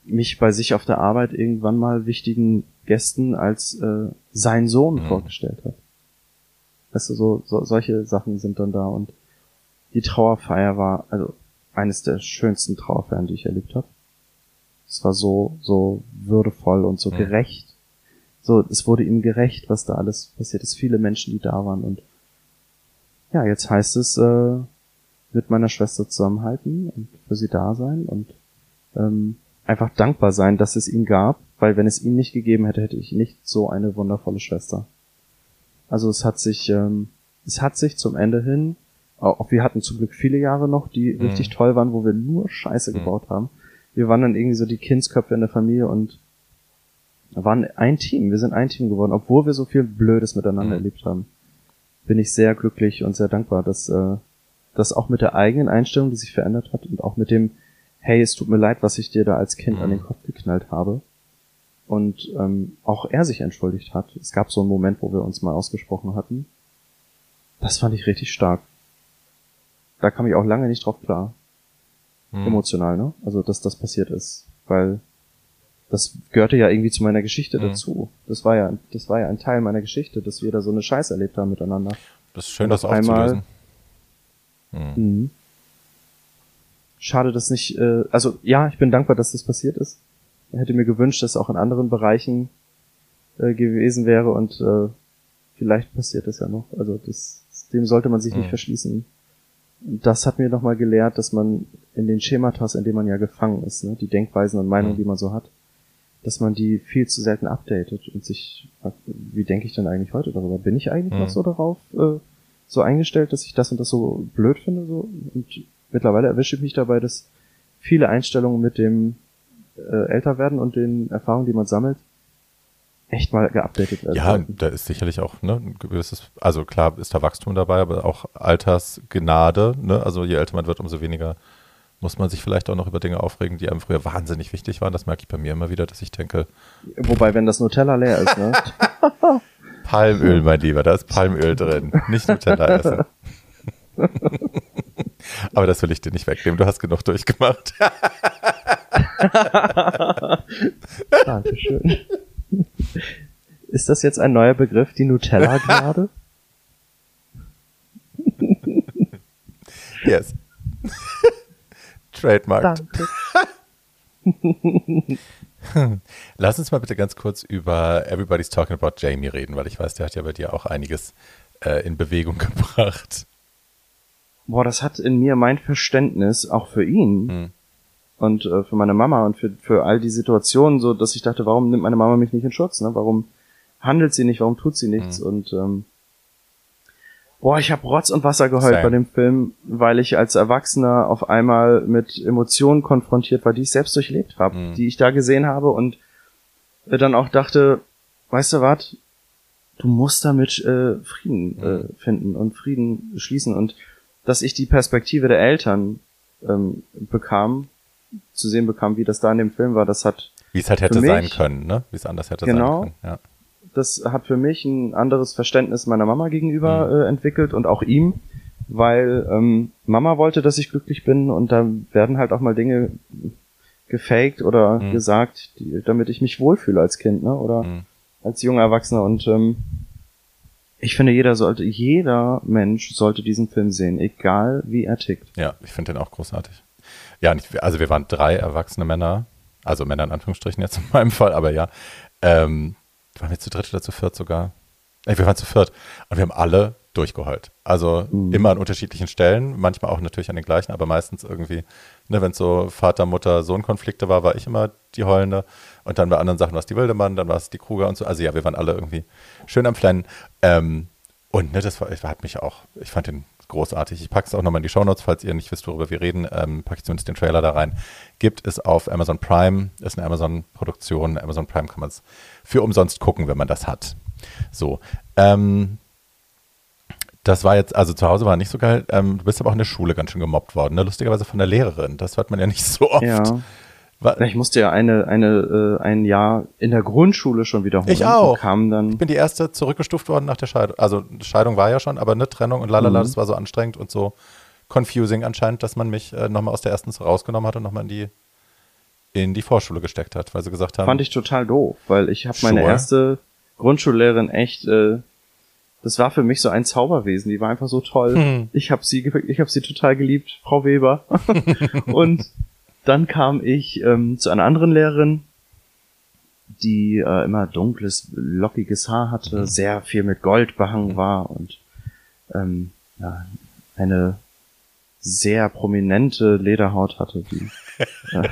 mich bei sich auf der Arbeit irgendwann mal wichtigen Gästen als äh, sein Sohn mhm. vorgestellt hat. Weißt du, so, so solche Sachen sind dann da und die Trauerfeier war also eines der schönsten Trauerfeiern, die ich erlebt habe. Es war so so würdevoll und so mhm. gerecht. So, es wurde ihm gerecht, was da alles passiert ist. Viele Menschen, die da waren und ja, jetzt heißt es, äh, mit meiner Schwester zusammenhalten und für sie da sein und ähm, einfach dankbar sein, dass es ihn gab, weil wenn es ihn nicht gegeben hätte, hätte ich nicht so eine wundervolle Schwester. Also es hat sich, ähm, es hat sich zum Ende hin, auch wir hatten zum Glück viele Jahre noch, die mhm. richtig toll waren, wo wir nur Scheiße mhm. gebaut haben. Wir waren dann irgendwie so die Kindsköpfe in der Familie und waren ein Team. Wir sind ein Team geworden, obwohl wir so viel Blödes miteinander mhm. erlebt haben bin ich sehr glücklich und sehr dankbar, dass äh, das auch mit der eigenen Einstellung, die sich verändert hat und auch mit dem, hey, es tut mir leid, was ich dir da als Kind mhm. an den mhm. Kopf geknallt habe. Und ähm, auch er sich entschuldigt hat. Es gab so einen Moment, wo wir uns mal ausgesprochen hatten. Das fand ich richtig stark. Da kam ich auch lange nicht drauf klar. Mhm. Emotional, ne? Also, dass das passiert ist. Weil das gehörte ja irgendwie zu meiner Geschichte mhm. dazu. Das war ja, das war ja ein Teil meiner Geschichte, dass wir da so eine Scheiße erlebt haben miteinander. Das ist schön, das aufzulösen. Einmal, mhm. Schade, dass nicht, äh, also ja, ich bin dankbar, dass das passiert ist. Ich hätte mir gewünscht, dass es auch in anderen Bereichen äh, gewesen wäre und äh, vielleicht passiert es ja noch. Also das, dem sollte man sich mhm. nicht verschließen. Das hat mir nochmal gelehrt, dass man in den Schematas, in denen man ja gefangen ist, ne, die Denkweisen und Meinungen, mhm. die man so hat, dass man die viel zu selten updatet und sich, wie denke ich denn eigentlich heute darüber? Bin ich eigentlich mhm. noch so darauf äh, so eingestellt, dass ich das und das so blöd finde? So? Und mittlerweile erwische ich mich dabei, dass viele Einstellungen mit dem äh, Älterwerden und den Erfahrungen, die man sammelt, echt mal geupdatet werden. Ja, da ist sicherlich auch ne, ein gewisses, also klar ist da Wachstum dabei, aber auch Altersgnade. Ne? Also je älter man wird, umso weniger muss man sich vielleicht auch noch über Dinge aufregen, die einem früher wahnsinnig wichtig waren. Das merke ich bei mir immer wieder, dass ich denke. Wobei, wenn das Nutella leer ist, ne? Palmöl, mein Lieber, da ist Palmöl drin. Nicht Nutella essen. Aber das will ich dir nicht wegnehmen. Du hast genug durchgemacht. Dankeschön. Ist das jetzt ein neuer Begriff, die Nutella-Gnade? yes. Trademark. Danke. Lass uns mal bitte ganz kurz über Everybody's Talking About Jamie reden, weil ich weiß, der hat ja bei dir auch einiges äh, in Bewegung gebracht. Boah, das hat in mir mein Verständnis auch für ihn hm. und äh, für meine Mama und für, für all die Situationen, so dass ich dachte, warum nimmt meine Mama mich nicht in Schutz? Ne? Warum handelt sie nicht? Warum tut sie nichts? Hm. Und ähm, Boah, ich habe Rotz und Wasser geheult Same. bei dem Film, weil ich als Erwachsener auf einmal mit Emotionen konfrontiert war, die ich selbst durchlebt habe, mhm. die ich da gesehen habe und dann auch dachte, weißt du was, du musst damit äh, Frieden äh, mhm. finden und Frieden schließen und dass ich die Perspektive der Eltern ähm, bekam, zu sehen bekam, wie das da in dem Film war, das hat wie es halt hätte mich, sein können, ne? Wie es anders hätte genau, sein können. Ja das hat für mich ein anderes Verständnis meiner Mama gegenüber mhm. äh, entwickelt und auch ihm, weil ähm, Mama wollte, dass ich glücklich bin und da werden halt auch mal Dinge gefaked oder mhm. gesagt, die, damit ich mich wohlfühle als Kind, ne? Oder mhm. als junger Erwachsener und ähm, ich finde, jeder sollte, jeder Mensch sollte diesen Film sehen, egal wie er tickt. Ja, ich finde den auch großartig. Ja, nicht, also wir waren drei erwachsene Männer, also Männer in Anführungsstrichen jetzt in meinem Fall, aber ja, ähm, waren wir zu dritt oder zu viert sogar? Nee, wir waren zu viert. Und wir haben alle durchgeheult. Also mhm. immer an unterschiedlichen Stellen, manchmal auch natürlich an den gleichen, aber meistens irgendwie, ne, wenn es so Vater, Mutter, Sohn-Konflikte war, war ich immer die Heulende. Und dann bei anderen Sachen war es die Wildemann, dann war es die Kruger und so. Also ja, wir waren alle irgendwie schön am Flennen. Ähm, und ne, das war, hat mich auch, ich fand den großartig. Ich packe es auch nochmal in die Shownotes, falls ihr nicht wisst, worüber wir reden, ähm, packe ich zumindest den Trailer da rein. Gibt es auf Amazon Prime, ist eine Amazon-Produktion. Amazon Prime kann man es für umsonst gucken, wenn man das hat. So. Ähm, das war jetzt, also zu Hause war nicht so geil. Ähm, du bist aber auch in der Schule ganz schön gemobbt worden, ne? lustigerweise von der Lehrerin. Das hört man ja nicht so oft. Ja. Ich musste ja eine, eine, äh, ein Jahr in der Grundschule schon wiederholen. Ich auch. Kam dann ich bin die erste zurückgestuft worden nach der Scheidung. Also Scheidung war ja schon, aber eine Trennung und lalala, mhm. das war so anstrengend und so confusing anscheinend, dass man mich äh, nochmal aus der ersten rausgenommen hat und nochmal in die in die Vorschule gesteckt hat, weil sie gesagt haben. Fand ich total doof, weil ich habe meine erste Grundschullehrerin echt, äh, das war für mich so ein Zauberwesen. Die war einfach so toll. Hm. Ich habe sie, ich habe sie total geliebt, Frau Weber. und dann kam ich ähm, zu einer anderen Lehrerin, die äh, immer dunkles, lockiges Haar hatte, mhm. sehr viel mit Gold behangen war und ähm, ja, eine sehr prominente Lederhaut hatte, die äh,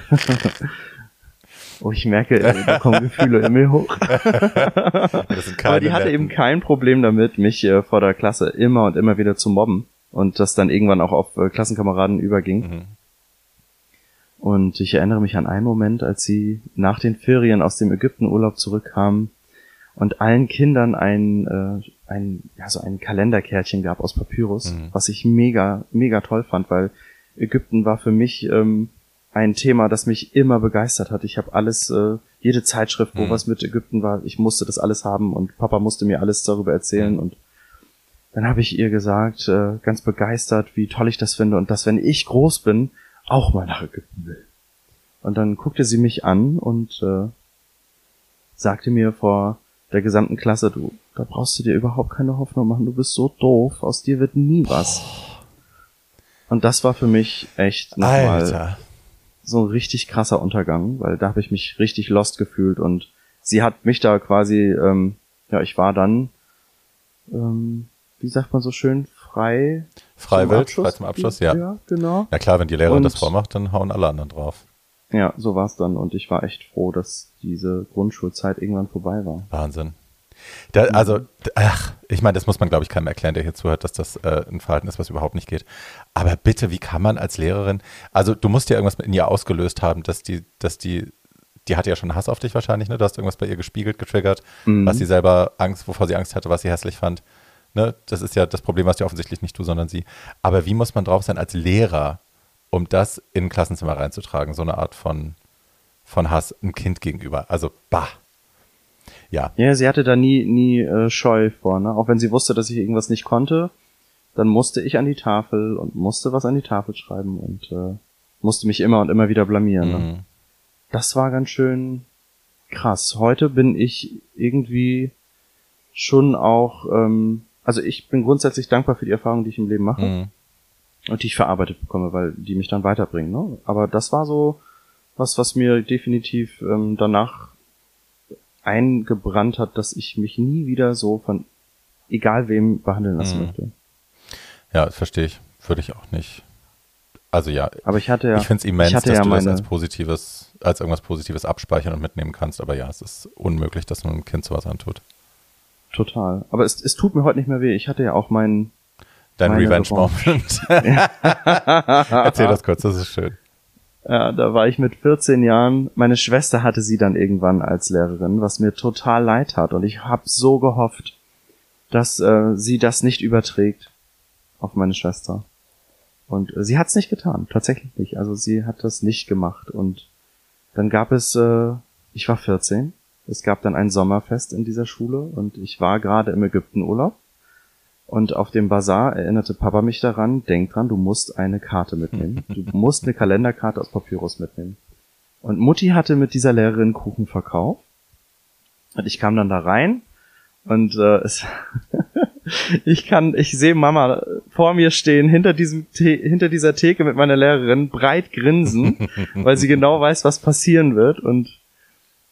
Oh, ich merke, da kommen Gefühle in mir hoch. Aber die hatte eben kein Problem damit, mich äh, vor der Klasse immer und immer wieder zu mobben und das dann irgendwann auch auf äh, Klassenkameraden überging. Mhm. Und ich erinnere mich an einen Moment, als sie nach den Ferien aus dem Ägyptenurlaub zurückkam und allen Kindern ein, äh, ein, ja, so ein Kalenderkärtchen gab aus Papyrus, mhm. was ich mega, mega toll fand, weil Ägypten war für mich ähm, ein Thema, das mich immer begeistert hat. Ich habe alles, äh, jede Zeitschrift, wo mhm. was mit Ägypten war, ich musste das alles haben und Papa musste mir alles darüber erzählen mhm. und dann habe ich ihr gesagt, äh, ganz begeistert, wie toll ich das finde und dass, wenn ich groß bin, auch mal nach Ägypten will. Und dann guckte sie mich an und äh, sagte mir vor der gesamten Klasse, du, da brauchst du dir überhaupt keine Hoffnung machen, du bist so doof, aus dir wird nie was. Und das war für mich echt nochmal so ein richtig krasser Untergang, weil da habe ich mich richtig lost gefühlt und sie hat mich da quasi, ähm, ja, ich war dann, ähm, wie sagt man so schön, frei. Freiwillig, frei zum Abschluss, ja. Ja, genau. Na klar, wenn die Lehrerin und, das vormacht, dann hauen alle anderen drauf. Ja, so war's dann und ich war echt froh, dass diese Grundschulzeit irgendwann vorbei war. Wahnsinn. Da, mhm. also, ach, ich meine, das muss man, glaube ich, keinem erklären, der hier zuhört, dass das äh, ein Verhalten ist, was überhaupt nicht geht. Aber bitte, wie kann man als Lehrerin, also du musst ja irgendwas in ihr ausgelöst haben, dass die, dass die, die hatte ja schon Hass auf dich wahrscheinlich, ne? Du hast irgendwas bei ihr gespiegelt, getriggert, mhm. was sie selber Angst, wovor sie Angst hatte, was sie hässlich fand. Ne? Das ist ja das Problem, was ja offensichtlich nicht du, sondern sie. Aber wie muss man drauf sein als Lehrer, um das in ein Klassenzimmer reinzutragen? So eine Art von, von Hass einem Kind gegenüber. Also, bah. Ja. Ja, sie hatte da nie, nie äh, Scheu vor, ne? Auch wenn sie wusste, dass ich irgendwas nicht konnte, dann musste ich an die Tafel und musste was an die Tafel schreiben und äh, musste mich immer und immer wieder blamieren. Ne? Mhm. Das war ganz schön krass. Heute bin ich irgendwie schon auch ähm, also ich bin grundsätzlich dankbar für die Erfahrungen, die ich im Leben mache mhm. und die ich verarbeitet bekomme, weil die mich dann weiterbringen. Ne? Aber das war so, was, was mir definitiv ähm, danach eingebrannt hat, dass ich mich nie wieder so von egal wem behandeln lassen mhm. möchte. Ja, das verstehe ich. Würde ich auch nicht. Also ja, aber ich hatte ja, ich finde es immens, dass ja du das als positives, als irgendwas Positives abspeichern und mitnehmen kannst. Aber ja, es ist unmöglich, dass man einem Kind sowas antut. Total. Aber es, es tut mir heute nicht mehr weh. Ich hatte ja auch meinen Dein Revenge-Moment. Erzähl das kurz, das ist schön. Ja, da war ich mit 14 Jahren. Meine Schwester hatte sie dann irgendwann als Lehrerin, was mir total leid hat. Und ich habe so gehofft, dass äh, sie das nicht überträgt auf meine Schwester. Und äh, sie hat es nicht getan, tatsächlich nicht. Also sie hat das nicht gemacht. Und dann gab es, äh, ich war 14, es gab dann ein Sommerfest in dieser Schule und ich war gerade im Ägyptenurlaub. Und auf dem Bazar erinnerte Papa mich daran, denk dran, du musst eine Karte mitnehmen. Du musst eine Kalenderkarte aus Papyrus mitnehmen. Und Mutti hatte mit dieser Lehrerin Kuchen verkauft. Und ich kam dann da rein und äh, es ich kann, ich sehe Mama vor mir stehen, hinter diesem, The hinter dieser Theke mit meiner Lehrerin, breit grinsen, weil sie genau weiß, was passieren wird. Und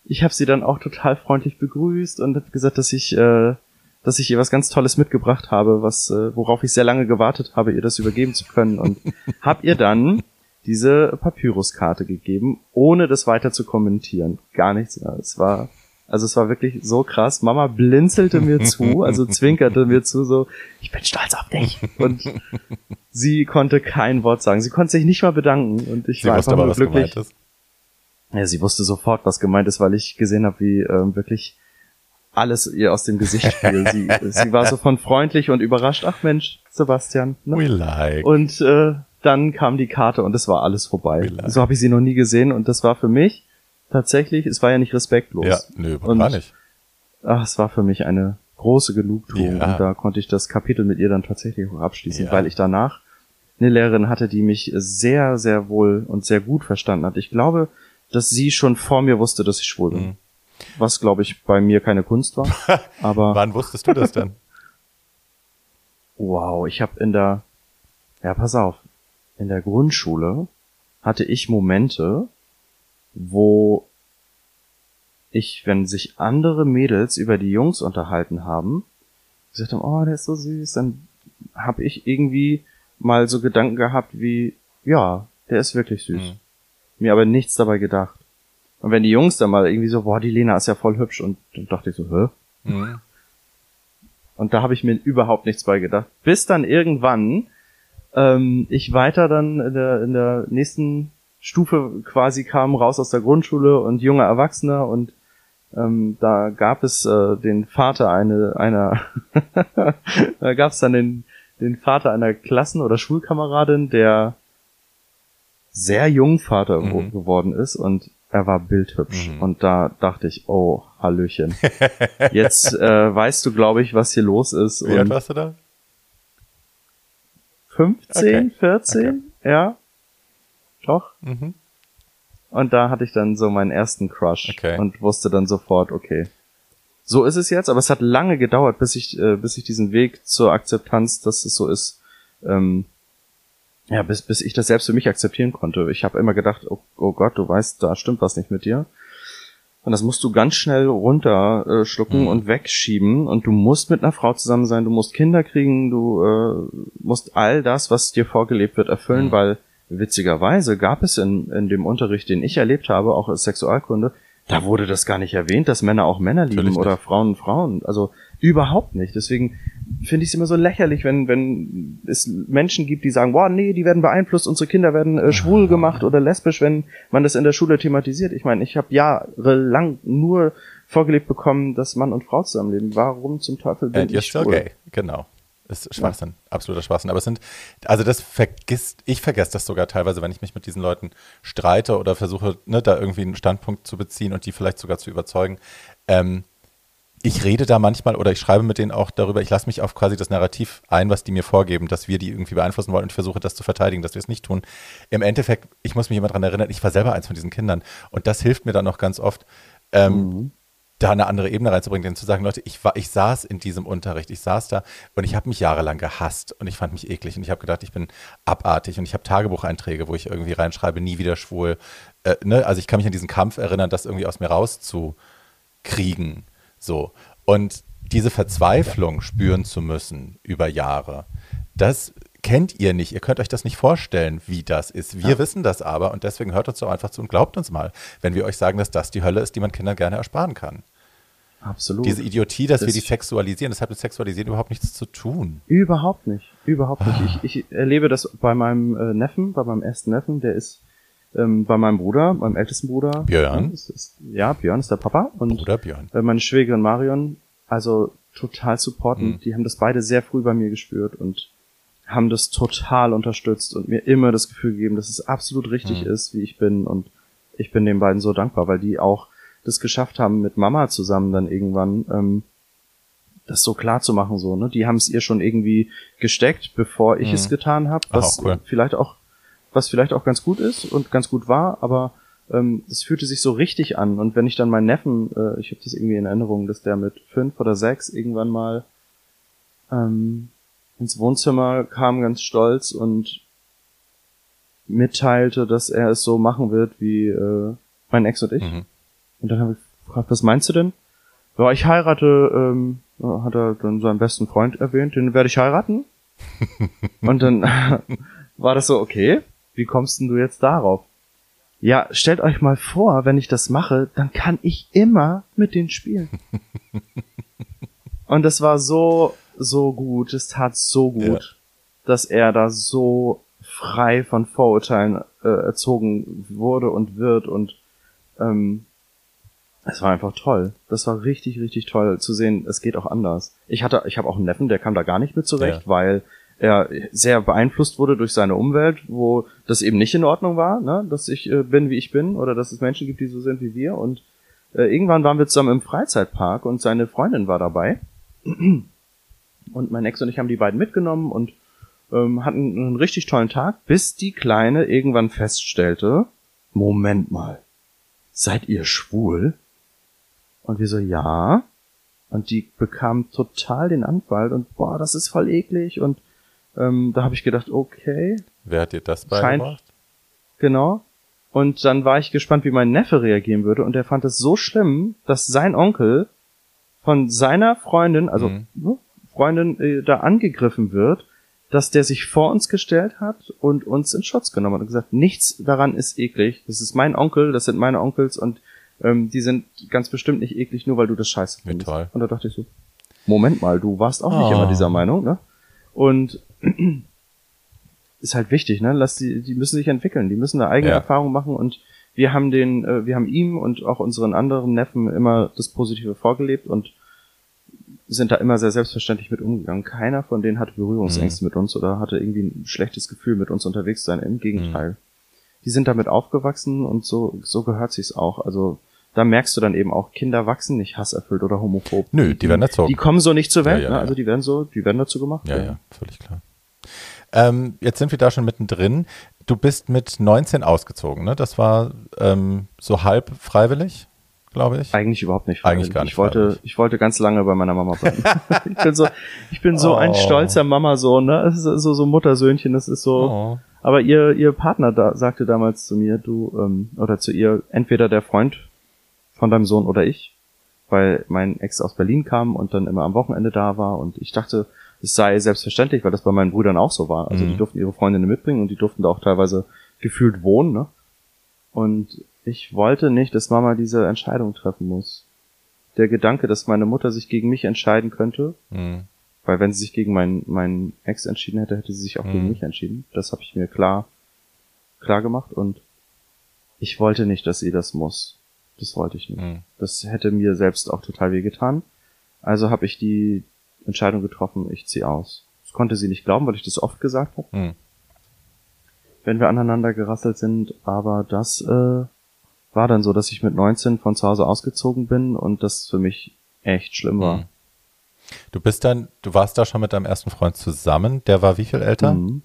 ich habe sie dann auch total freundlich begrüßt und habe gesagt, dass ich, äh, dass ich ihr was ganz Tolles mitgebracht habe, was, äh, worauf ich sehr lange gewartet habe, ihr das übergeben zu können. Und hab ihr dann diese Papyruskarte gegeben, ohne das weiter zu kommentieren. Gar nichts mehr. Es war also es war wirklich so krass. Mama blinzelte mir zu, also zwinkerte mir zu, so, ich bin stolz auf dich. Und sie konnte kein Wort sagen. Sie konnte sich nicht mal bedanken. Und ich sie war einfach nur glücklich. Ja, sie wusste sofort, was gemeint ist, weil ich gesehen habe, wie ähm, wirklich alles ihr aus dem Gesicht fiel. sie, sie war so von freundlich und überrascht. Ach Mensch, Sebastian. Ne? We like. Und äh, dann kam die Karte und es war alles vorbei. Like. So habe ich sie noch nie gesehen und das war für mich tatsächlich, es war ja nicht respektlos. Ja, nö, und, gar nicht. Ach, es war für mich eine große Genugtuung ja. und da konnte ich das Kapitel mit ihr dann tatsächlich auch abschließen, ja. weil ich danach eine Lehrerin hatte, die mich sehr, sehr wohl und sehr gut verstanden hat. Ich glaube, dass sie schon vor mir wusste, dass ich schwul bin. Mhm. Was, glaube ich, bei mir keine Kunst war. aber Wann wusstest du das denn? wow, ich habe in der, ja, pass auf, in der Grundschule hatte ich Momente, wo ich, wenn sich andere Mädels über die Jungs unterhalten haben, gesagt haben, oh, der ist so süß, dann habe ich irgendwie mal so Gedanken gehabt wie, ja, der ist wirklich süß. Mhm. Mir aber nichts dabei gedacht. Und wenn die Jungs dann mal irgendwie so, boah, die Lena ist ja voll hübsch und dann dachte ich so, hä? Mhm. Und da habe ich mir überhaupt nichts bei gedacht. Bis dann irgendwann ähm, ich weiter dann in der, in der nächsten Stufe quasi kam, raus aus der Grundschule und junger Erwachsener und ähm, da gab es äh, den Vater eine, einer, da gab es dann den, den Vater einer Klassen- oder Schulkameradin, der sehr jung Vater mhm. geworden ist und er war bildhübsch. Mhm. Und da dachte ich, oh, Hallöchen. Jetzt äh, weißt du, glaube ich, was hier los ist. Wie alt warst du da? 15, okay. 14, okay. ja. Doch. Mhm. Und da hatte ich dann so meinen ersten Crush okay. und wusste dann sofort, okay. So ist es jetzt, aber es hat lange gedauert, bis ich, äh, bis ich diesen Weg zur Akzeptanz, dass es so ist, ähm, ja, bis, bis ich das selbst für mich akzeptieren konnte. Ich habe immer gedacht, oh, oh Gott, du weißt, da stimmt was nicht mit dir. Und das musst du ganz schnell runterschlucken mhm. und wegschieben. Und du musst mit einer Frau zusammen sein, du musst Kinder kriegen, du äh, musst all das, was dir vorgelebt wird, erfüllen, mhm. weil Witzigerweise gab es in, in dem Unterricht, den ich erlebt habe, auch als Sexualkunde, da wurde das gar nicht erwähnt, dass Männer auch Männer lieben oder Frauen Frauen. Also überhaupt nicht. Deswegen finde ich es immer so lächerlich, wenn, wenn es Menschen gibt, die sagen, boah, nee, die werden beeinflusst, unsere Kinder werden äh, schwul ah. gemacht oder lesbisch, wenn man das in der Schule thematisiert. Ich meine, ich habe jahrelang nur vorgelebt bekommen, dass Mann und Frau zusammenleben. Warum zum Teufel bin And ich you're schwul? Still gay. Genau ist Schwachsinn, ja. absoluter Schwachsinn. Aber es sind, also das vergisst, ich vergesse das sogar teilweise, wenn ich mich mit diesen Leuten streite oder versuche, ne, da irgendwie einen Standpunkt zu beziehen und die vielleicht sogar zu überzeugen. Ähm, ich rede da manchmal oder ich schreibe mit denen auch darüber, ich lasse mich auf quasi das Narrativ ein, was die mir vorgeben, dass wir die irgendwie beeinflussen wollen und versuche das zu verteidigen, dass wir es nicht tun. Im Endeffekt, ich muss mich immer daran erinnern, ich war selber eins von diesen Kindern und das hilft mir dann noch ganz oft. Ähm, mhm da eine andere Ebene reinzubringen, denn zu sagen, Leute, ich war, ich saß in diesem Unterricht, ich saß da und ich habe mich jahrelang gehasst und ich fand mich eklig und ich habe gedacht, ich bin abartig und ich habe Tagebucheinträge, wo ich irgendwie reinschreibe, nie wieder schwul. Äh, ne? Also ich kann mich an diesen Kampf erinnern, das irgendwie aus mir rauszukriegen. So. Und diese Verzweiflung spüren zu müssen über Jahre, das kennt ihr nicht. Ihr könnt euch das nicht vorstellen, wie das ist. Wir ja. wissen das aber und deswegen hört uns doch einfach zu und glaubt uns mal, wenn wir euch sagen, dass das die Hölle ist, die man Kindern gerne ersparen kann. Absolut. Diese Idiotie, dass das wir die sexualisieren, das hat mit Sexualisieren überhaupt nichts zu tun. Überhaupt nicht. Überhaupt nicht. Ich, ich erlebe das bei meinem äh, Neffen, bei meinem ersten Neffen, der ist ähm, bei meinem Bruder, meinem ältesten Bruder. Björn. Ist, ist, ja, Björn ist der Papa. Und Bruder Björn. Äh, meine Schwägerin Marion, also total supportend. Mhm. Die haben das beide sehr früh bei mir gespürt und haben das total unterstützt und mir immer das Gefühl gegeben, dass es absolut richtig mhm. ist, wie ich bin. Und ich bin den beiden so dankbar, weil die auch das geschafft haben, mit Mama zusammen dann irgendwann ähm, das so klar zu machen. So, ne? Die haben es ihr schon irgendwie gesteckt, bevor ich mhm. es getan habe, was cool. vielleicht auch, was vielleicht auch ganz gut ist und ganz gut war, aber ähm, es fühlte sich so richtig an. Und wenn ich dann meinen Neffen, äh, ich habe das irgendwie in Erinnerung, dass der mit fünf oder sechs irgendwann mal ähm, ins Wohnzimmer kam ganz stolz und mitteilte, dass er es so machen wird wie äh, mein Ex und ich. Mhm. Und dann habe ich gefragt, was meinst du denn? Ja, ich heirate, ähm, hat er dann seinen besten Freund erwähnt, den werde ich heiraten. und dann war das so, okay, wie kommst denn du jetzt darauf? Ja, stellt euch mal vor, wenn ich das mache, dann kann ich immer mit denen spielen. und das war so so gut, es tat so gut, ja. dass er da so frei von Vorurteilen äh, erzogen wurde und wird und ähm, es war einfach toll. Das war richtig, richtig toll zu sehen, es geht auch anders. Ich hatte, ich habe auch einen Neffen, der kam da gar nicht mit zurecht, ja. weil er sehr beeinflusst wurde durch seine Umwelt, wo das eben nicht in Ordnung war, ne? dass ich äh, bin, wie ich bin, oder dass es Menschen gibt, die so sind wie wir. Und äh, irgendwann waren wir zusammen im Freizeitpark und seine Freundin war dabei. Und mein Ex und ich haben die beiden mitgenommen und ähm, hatten einen richtig tollen Tag, bis die Kleine irgendwann feststellte, Moment mal, seid ihr schwul? Und wir so, ja. Und die bekam total den Anfall und boah, das ist voll eklig. Und ähm, da habe ich gedacht, okay. Wer hat dir das beigebracht? Genau. Und dann war ich gespannt, wie mein Neffe reagieren würde. Und er fand es so schlimm, dass sein Onkel von seiner Freundin, also mhm. Ne, Freundin äh, da angegriffen wird, dass der sich vor uns gestellt hat und uns in Schutz genommen hat und gesagt, nichts daran ist eklig. Das ist mein Onkel, das sind meine Onkels und ähm, die sind ganz bestimmt nicht eklig, nur weil du das scheiße findest. Toll. Und da dachte ich so, Moment mal, du warst auch oh. nicht immer ah. dieser Meinung, ne? Und ist halt wichtig, ne? Lass die, die müssen sich entwickeln, die müssen eine eigene ja. Erfahrung machen und wir haben den, äh, wir haben ihm und auch unseren anderen Neffen immer das Positive vorgelebt und sind da immer sehr selbstverständlich mit umgegangen. Keiner von denen hatte Berührungsängste mhm. mit uns oder hatte irgendwie ein schlechtes Gefühl, mit uns unterwegs zu sein. Im Gegenteil. Mhm. Die sind damit aufgewachsen und so, so gehört sich's auch. Also, da merkst du dann eben auch, Kinder wachsen nicht hasserfüllt oder homophob. Nö, die werden erzogen. Die kommen so nicht zur Welt, ja, ja, ne? Also die werden so, die werden dazu gemacht. Ja, ja, ja völlig klar. Ähm, jetzt sind wir da schon mittendrin. Du bist mit 19 ausgezogen, ne? Das war ähm, so halb freiwillig? glaube ich. Eigentlich überhaupt nicht. Eigentlich gar nicht. Ich wollte, ich wollte ganz lange bei meiner Mama bleiben. ich bin so, ich bin so oh. ein stolzer Mama-Sohn, ne? Es ist so, so Muttersöhnchen, das ist so. Oh. Aber ihr, ihr Partner da, sagte damals zu mir, du, ähm, oder zu ihr, entweder der Freund von deinem Sohn oder ich, weil mein Ex aus Berlin kam und dann immer am Wochenende da war und ich dachte, es sei selbstverständlich, weil das bei meinen Brüdern auch so war. Also mhm. die durften ihre Freundinnen mitbringen und die durften da auch teilweise gefühlt wohnen, ne? Und ich wollte nicht, dass Mama diese Entscheidung treffen muss. Der Gedanke, dass meine Mutter sich gegen mich entscheiden könnte, mhm. weil wenn sie sich gegen meinen mein Ex entschieden hätte, hätte sie sich auch mhm. gegen mich entschieden. Das habe ich mir klar klar gemacht und ich wollte nicht, dass sie das muss. Das wollte ich nicht. Mhm. Das hätte mir selbst auch total weh getan. Also habe ich die Entscheidung getroffen, ich ziehe aus. Das konnte sie nicht glauben, weil ich das oft gesagt habe. Mhm. Wenn wir aneinander gerasselt sind, aber das äh, war dann so, dass ich mit 19 von zu Hause ausgezogen bin und das für mich echt schlimm war. Mhm. Du bist dann, du warst da schon mit deinem ersten Freund zusammen. Der war wie viel älter? Mhm.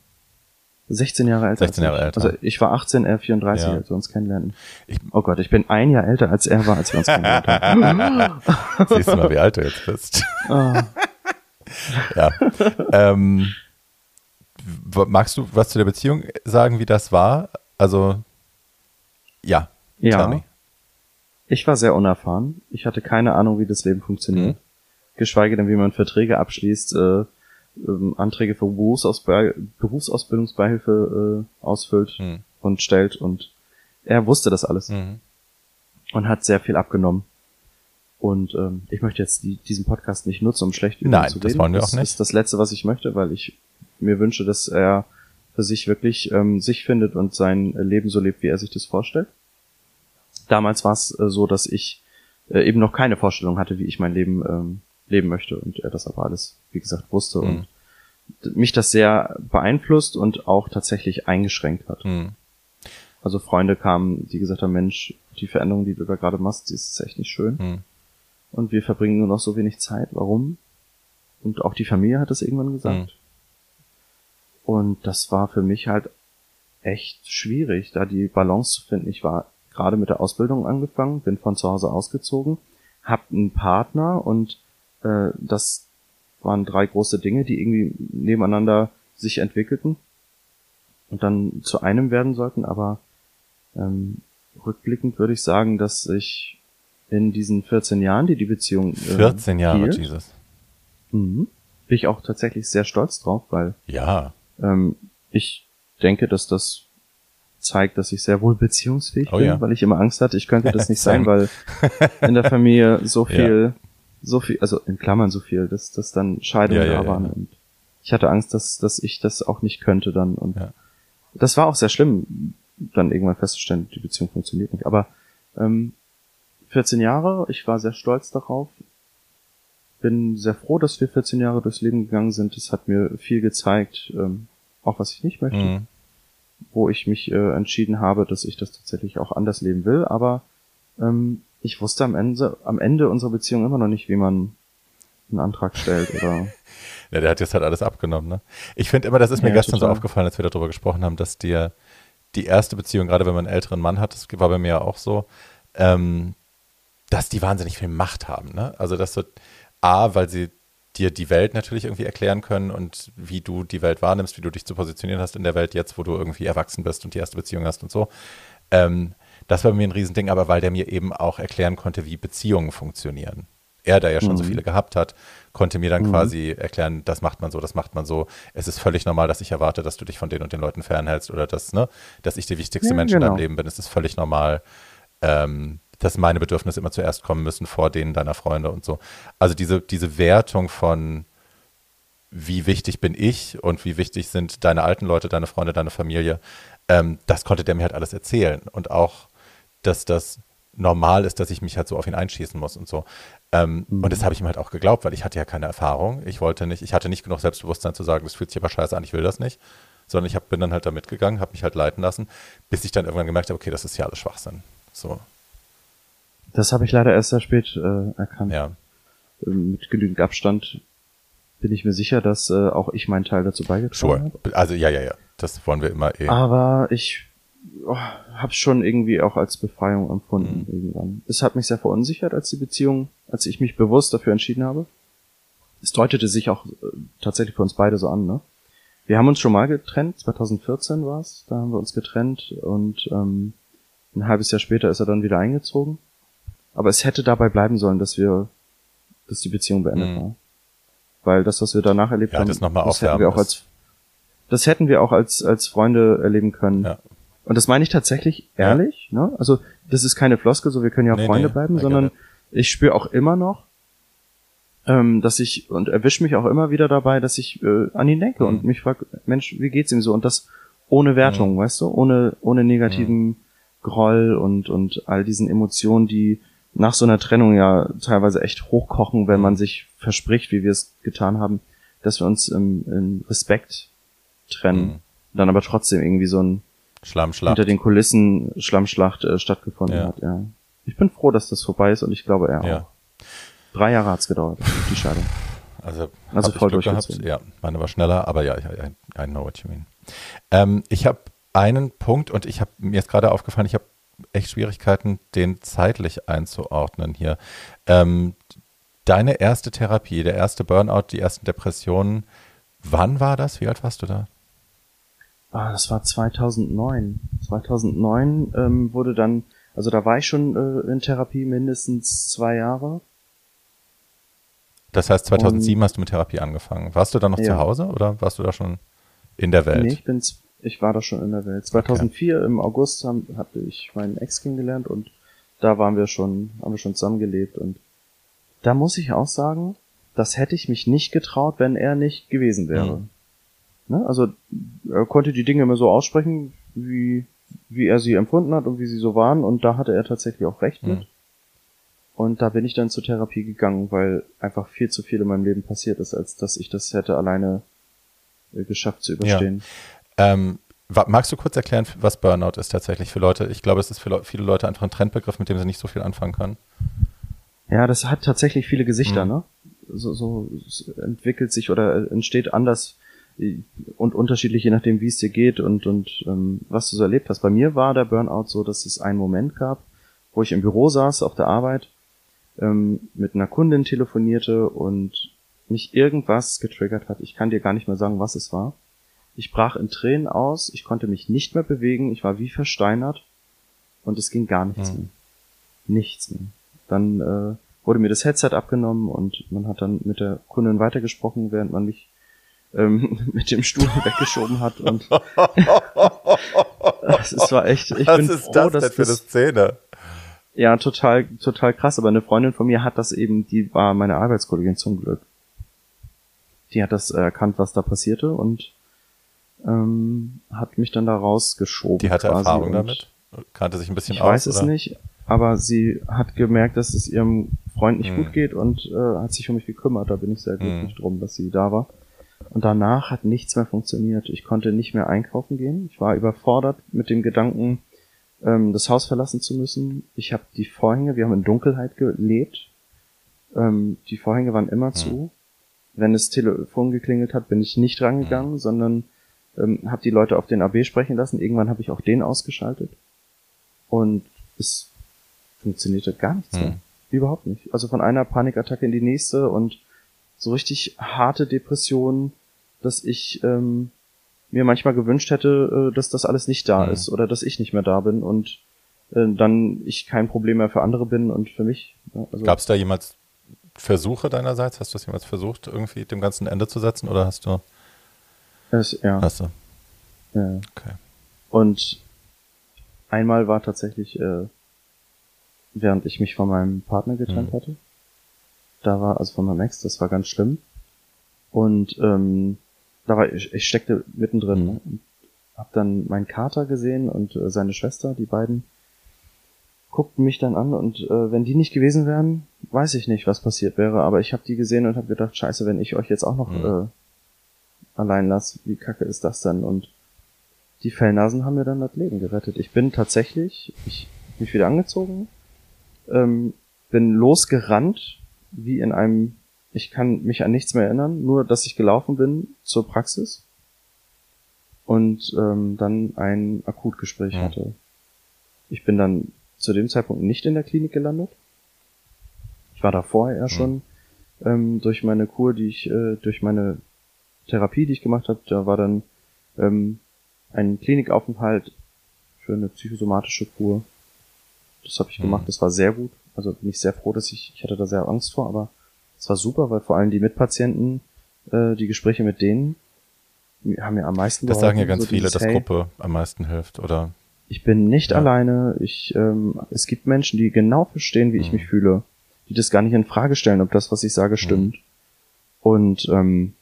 16 Jahre älter. 16 Jahre älter. Also ich war 18, er 34, Ja. als wir uns kennenlernten. Ich- oh Gott, ich bin ein Jahr älter, als er war, als wir uns kennengelernt haben. Siehst du mal, wie alt du jetzt bist. Ah. ja. Ähm, magst du was zu der Beziehung sagen, wie das war? Also, ja. Ja, me. ich war sehr unerfahren. Ich hatte keine Ahnung, wie das Leben funktioniert. Mhm. Geschweige denn, wie man Verträge abschließt, äh, ähm, Anträge für Berufsausbe Berufsausbildungsbeihilfe äh, ausfüllt Mhm. und stellt. Und er wusste das alles Mhm. und hat sehr viel abgenommen. Und ähm, ich möchte jetzt die, diesen Podcast nicht nutzen, um schlecht über ihn Nein, zu das reden. wollen wir das auch nicht. ist das Letzte, was ich möchte, weil ich mir wünsche, dass er für sich wirklich ähm, sich findet und sein Leben so lebt, wie er sich das vorstellt. Damals war es äh, so, dass ich äh, eben noch keine Vorstellung hatte, wie ich mein Leben ähm, leben möchte und er das aber alles, wie gesagt, wusste Mhm. und mich das sehr beeinflusst und auch tatsächlich eingeschränkt hat. Mhm. Also Freunde kamen, die gesagt haben, Mensch, die Veränderung, die du da gerade machst, die ist echt nicht schön. Mhm. Und wir verbringen nur noch so wenig Zeit. Warum? Und auch die Familie hat es irgendwann gesagt. Mhm. Und das war für mich halt echt schwierig, da die Balance zu finden. Ich war gerade mit der Ausbildung angefangen, bin von zu Hause ausgezogen, hab einen Partner und äh, das waren drei große Dinge, die irgendwie nebeneinander sich entwickelten und dann zu einem werden sollten. Aber ähm, rückblickend würde ich sagen, dass ich in diesen 14 Jahren, die die Beziehung äh, 14 Jahre, hielt, Jesus. Mhm. Bin ich auch tatsächlich sehr stolz drauf, weil Ja. ähm, ich denke, dass das zeigt, dass ich sehr wohl beziehungsfähig Oh bin, ja. weil ich immer Angst hatte, ich könnte das nicht sein, weil in der Familie so viel, so viel, also in Klammern so viel, dass, dass dann Scheidungen Ja, ja, da ja, waren ja. und ich hatte Angst, dass, dass ich das auch nicht könnte dann und Ja. das war auch sehr schlimm, dann irgendwann festzustellen, die Beziehung funktioniert nicht, aber ähm, 14 Jahre, ich war sehr stolz darauf, bin sehr froh, dass wir 14 Jahre durchs Leben gegangen sind. Es hat mir viel gezeigt, ähm, auch was ich nicht möchte, Mhm. wo ich mich äh, entschieden habe, dass ich das tatsächlich auch anders leben will. Aber ähm, ich wusste am Ende, am Ende unserer Beziehung immer noch nicht, wie man einen Antrag stellt oder Ja, der hat jetzt halt alles abgenommen, ne? Ich finde immer, das ist mir Ja, gestern so total. aufgefallen, als wir darüber gesprochen haben, dass dir die erste Beziehung, gerade wenn man einen älteren Mann hat, das war bei mir ja auch so, ähm, dass die wahnsinnig viel Macht haben, ne? Also, dass so, A, weil sie dir die Welt natürlich irgendwie erklären können und wie du die Welt wahrnimmst, wie du dich zu positionieren hast in der Welt jetzt, wo du irgendwie erwachsen bist und die erste Beziehung hast und so. Ähm, das war bei mir ein Riesending, aber weil der mir eben auch erklären konnte, wie Beziehungen funktionieren. Er, der ja schon so Mhm. viele gehabt hat, konnte mir dann quasi erklären, das macht man so, das macht man so. Es ist völlig normal, dass ich erwarte, dass du dich von den und den Leuten fernhältst oder dass, ne, dass ich der wichtigste Ja, Mensch in deinem genau. Leben bin. Es ist völlig normal, ähm, dass meine Bedürfnisse immer zuerst kommen müssen vor denen deiner Freunde und so. Also diese, diese Wertung von wie wichtig bin ich und wie wichtig sind deine alten Leute, deine Freunde, deine Familie, ähm, das konnte der mir halt alles erzählen. Und auch, dass das normal ist, dass ich mich halt so auf ihn einschießen muss und so. Ähm, Und das habe ich ihm halt auch geglaubt, weil ich hatte ja keine Erfahrung. Ich wollte nicht, ich hatte nicht genug Selbstbewusstsein zu sagen, das fühlt sich aber scheiße an, ich will das nicht. Sondern ich hab, bin dann halt da mitgegangen, habe mich halt leiten lassen, bis ich dann irgendwann gemerkt habe, okay, das ist ja alles Schwachsinn. So, das habe ich leider erst sehr spät äh, erkannt. ja. Ähm, Mit genügend Abstand bin ich mir sicher, dass äh, auch ich meinen Teil dazu beigetragen Sure. habe. Also ja, ja, ja. Das wollen wir immer eh. Aber ich oh, habe schon irgendwie auch als Befreiung empfunden Mhm. irgendwann. Es hat mich sehr verunsichert, als die Beziehung, als ich mich bewusst dafür entschieden habe. Es deutete sich auch äh, tatsächlich für uns beide so an. Ne? Wir haben uns schon mal getrennt, 2014 war es, da haben wir uns getrennt und ähm, ein halbes Jahr später ist er dann wieder eingezogen. Aber es hätte dabei bleiben sollen, dass wir, dass die Beziehung beendet Mhm. war. Weil das, was wir danach erlebt Ja, haben, das das hätten wir auch als das hätten wir auch als, als Freunde erleben können. Ja. Und das meine ich tatsächlich ehrlich, ne? Also, das ist keine Floskel, so wir können ja Nee, Freunde nee, bleiben, sondern ich spüre auch immer noch, ähm, dass ich, und erwische mich auch immer wieder dabei, dass ich äh, an ihn denke Mhm. und mich frage, Mensch, wie geht's ihm so? Und das ohne Wertung, weißt du? Ohne, ohne negativen Groll und, und all diesen Emotionen, die nach so einer Trennung ja teilweise echt hochkochen, wenn man sich verspricht, wie wir es getan haben, dass wir uns im, im Respekt trennen. Mhm. Dann aber trotzdem irgendwie so ein Schlammschlacht. hinter den Kulissen Schlammschlacht äh, stattgefunden Ja. hat. Ja. Ich bin froh, dass das vorbei ist und ich glaube er Ja. auch. Drei Jahre hat's gedauert, die Scheidung. Also, Also voll Glück gehabt. Ja, meine war schneller, aber ja, ja, I know what you mean. Ähm, ich habe einen Punkt und ich habe mir ist gerade aufgefallen, ich habe echt Schwierigkeiten, den zeitlich einzuordnen hier. Ähm, deine erste Therapie, der erste Burnout, die ersten Depressionen, wann war das? Wie alt warst du da? Ah, das war 2009. 2009 ähm, wurde dann, also da war ich schon äh, in Therapie mindestens zwei Jahre. Das heißt, 2007 Und, hast du mit Therapie angefangen. Warst du da noch ja. zu Hause oder warst du da schon in der Welt? Nee, ich bin's, ich war da schon in der Welt. 2004 okay. im August haben, hatte ich meinen Ex kennengelernt und da waren wir schon, haben wir schon zusammengelebt und da muss ich auch sagen, das hätte ich mich nicht getraut, wenn er nicht gewesen wäre. Mhm. Ne? Also er konnte die Dinge immer so aussprechen, wie, wie er sie empfunden hat und wie sie so waren und da hatte er tatsächlich auch recht mhm. mit. Und da bin ich dann zur Therapie gegangen, weil einfach viel zu viel in meinem Leben passiert ist, als dass ich das hätte alleine äh, geschafft zu überstehen. Ähm, magst du kurz erklären, was Burnout ist tatsächlich für Leute? Ich glaube, es ist für viele Leute einfach ein Trendbegriff, mit dem sie nicht so viel anfangen können. Ja, das hat tatsächlich viele Gesichter, mhm. ne? So, so entwickelt sich oder entsteht anders äh, und unterschiedlich, je nachdem, wie es dir geht und, und ähm, was du so erlebt hast. Bei mir war der Burnout so, dass es einen Moment gab, wo ich im Büro saß auf der Arbeit ähm, mit einer Kundin telefonierte und mich irgendwas getriggert hat. Ich kann dir gar nicht mehr sagen, was es war. Ich brach in Tränen aus, ich konnte mich nicht mehr bewegen, ich war wie versteinert und es ging gar nichts mhm. mehr. Nichts mehr. Dann äh, wurde mir das Headset abgenommen und man hat dann mit der Kundin weitergesprochen, während man mich ähm, mit dem Stuhl weggeschoben hat und es war echt. Ich Was bin ist froh, das denn für eine Szene? Ja, total, total krass. Aber eine Freundin von mir hat das eben, die war meine Arbeitskollegin zum Glück. Die hat das erkannt, was da passierte und ähm, hat mich dann da rausgeschoben. Die hatte Erfahrung damit? Kannte sich ein bisschen ich aus? Ich weiß es oder? nicht, aber sie hat gemerkt, dass es ihrem Freund nicht hm. gut geht und äh, hat sich um mich gekümmert. Da bin ich sehr glücklich hm. drum, dass sie da war. Und danach hat nichts mehr funktioniert. Ich konnte nicht mehr einkaufen gehen. Ich war überfordert mit dem Gedanken, ähm, das Haus verlassen zu müssen. Ich habe die Vorhänge, wir haben in Dunkelheit gelebt. Ähm, die Vorhänge waren immer hm. zu. Wenn das Telefon geklingelt hat, bin ich nicht rangegangen, hm. sondern ähm, habe die Leute auf den AB sprechen lassen. Irgendwann habe ich auch den ausgeschaltet. Und es funktionierte gar nichts mehr. Hm. Überhaupt nicht. Also von einer Panikattacke in die nächste und so richtig harte Depressionen, dass ich ähm, mir manchmal gewünscht hätte, äh, dass das alles nicht da mhm. ist oder dass ich nicht mehr da bin und äh, dann ich kein Problem mehr für andere bin und für mich. Ja, also Gab es da jemals Versuche deinerseits? Hast du das jemals versucht, irgendwie dem ganzen Ende zu setzen oder hast du? Es, ja. Hast du? Ja. Okay. Und einmal war tatsächlich, äh, während ich mich von meinem Partner getrennt mhm. hatte, da war, also von meinem Ex, das war ganz schlimm. Und ähm, da war ich, ich steckte mittendrin mhm. ne? und hab dann meinen Kater gesehen und äh, seine Schwester, die beiden guckten mich dann an und äh, wenn die nicht gewesen wären, weiß ich nicht, was passiert wäre, aber ich habe die gesehen und habe gedacht, scheiße, wenn ich euch jetzt auch noch mhm. äh, allein lasse, wie kacke ist das denn? Und die Fellnasen haben mir dann das Leben gerettet. Ich bin tatsächlich, ich mich wieder angezogen, ähm, bin losgerannt, wie in einem ich kann mich an nichts mehr erinnern, nur dass ich gelaufen bin zur Praxis und ähm, dann ein Akutgespräch ja. hatte. Ich bin dann zu dem Zeitpunkt nicht in der Klinik gelandet. Ich war da vorher ja. schon ähm, durch meine Kur, die ich, äh, durch meine Therapie, die ich gemacht habe, da war dann ähm, ein Klinikaufenthalt für eine psychosomatische Kur. Das habe ich mhm. gemacht, das war sehr gut. Also bin ich sehr froh, dass ich, ich hatte da sehr Angst vor, aber es war super, weil vor allem die Mitpatienten, äh, die Gespräche mit denen, haben mir am meisten Das sagen ja ganz so viele, dass hey, Gruppe am meisten hilft, oder? Ich bin nicht ja. alleine. Ich, ähm, es gibt Menschen, die genau verstehen, wie mhm. ich mich fühle, die das gar nicht in Frage stellen, ob das, was ich sage, stimmt. Mhm. Und ähm,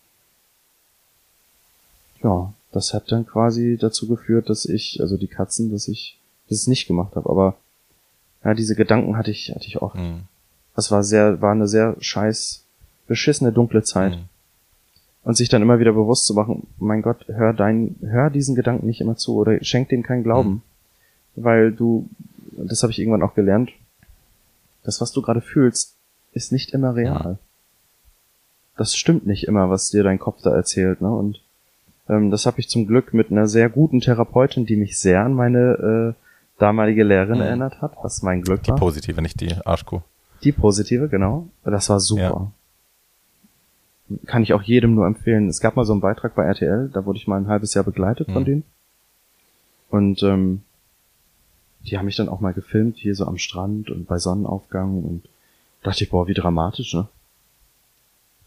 ja, das hat dann quasi dazu geführt, dass ich, also die Katzen, dass ich das nicht gemacht habe. Aber ja, diese Gedanken hatte ich, hatte ich oft. Mhm. Das war sehr, war eine sehr scheiß, beschissene dunkle Zeit. Mhm. Und sich dann immer wieder bewusst zu machen, mein Gott, hör dein, hör diesen Gedanken nicht immer zu oder schenk dem keinen Glauben. Mhm. Weil du, das habe ich irgendwann auch gelernt, das, was du gerade fühlst, ist nicht immer real. Mhm. Das stimmt nicht immer, was dir dein Kopf da erzählt, ne? Und Ähm, das habe ich zum Glück mit einer sehr guten Therapeutin, die mich sehr an meine äh, damalige Lehrerin mhm. erinnert hat, was mein Glück die war. Die positive, nicht die Arschkuh. Die positive, genau. Das war super. Ja kann ich auch jedem nur empfehlen. Es gab mal so einen Beitrag bei RTL, da wurde ich mal ein halbes Jahr begleitet mhm. von denen. Und ähm, die haben mich dann auch mal gefilmt, hier so am Strand und bei Sonnenaufgang und dachte ich, boah, wie dramatisch, ne?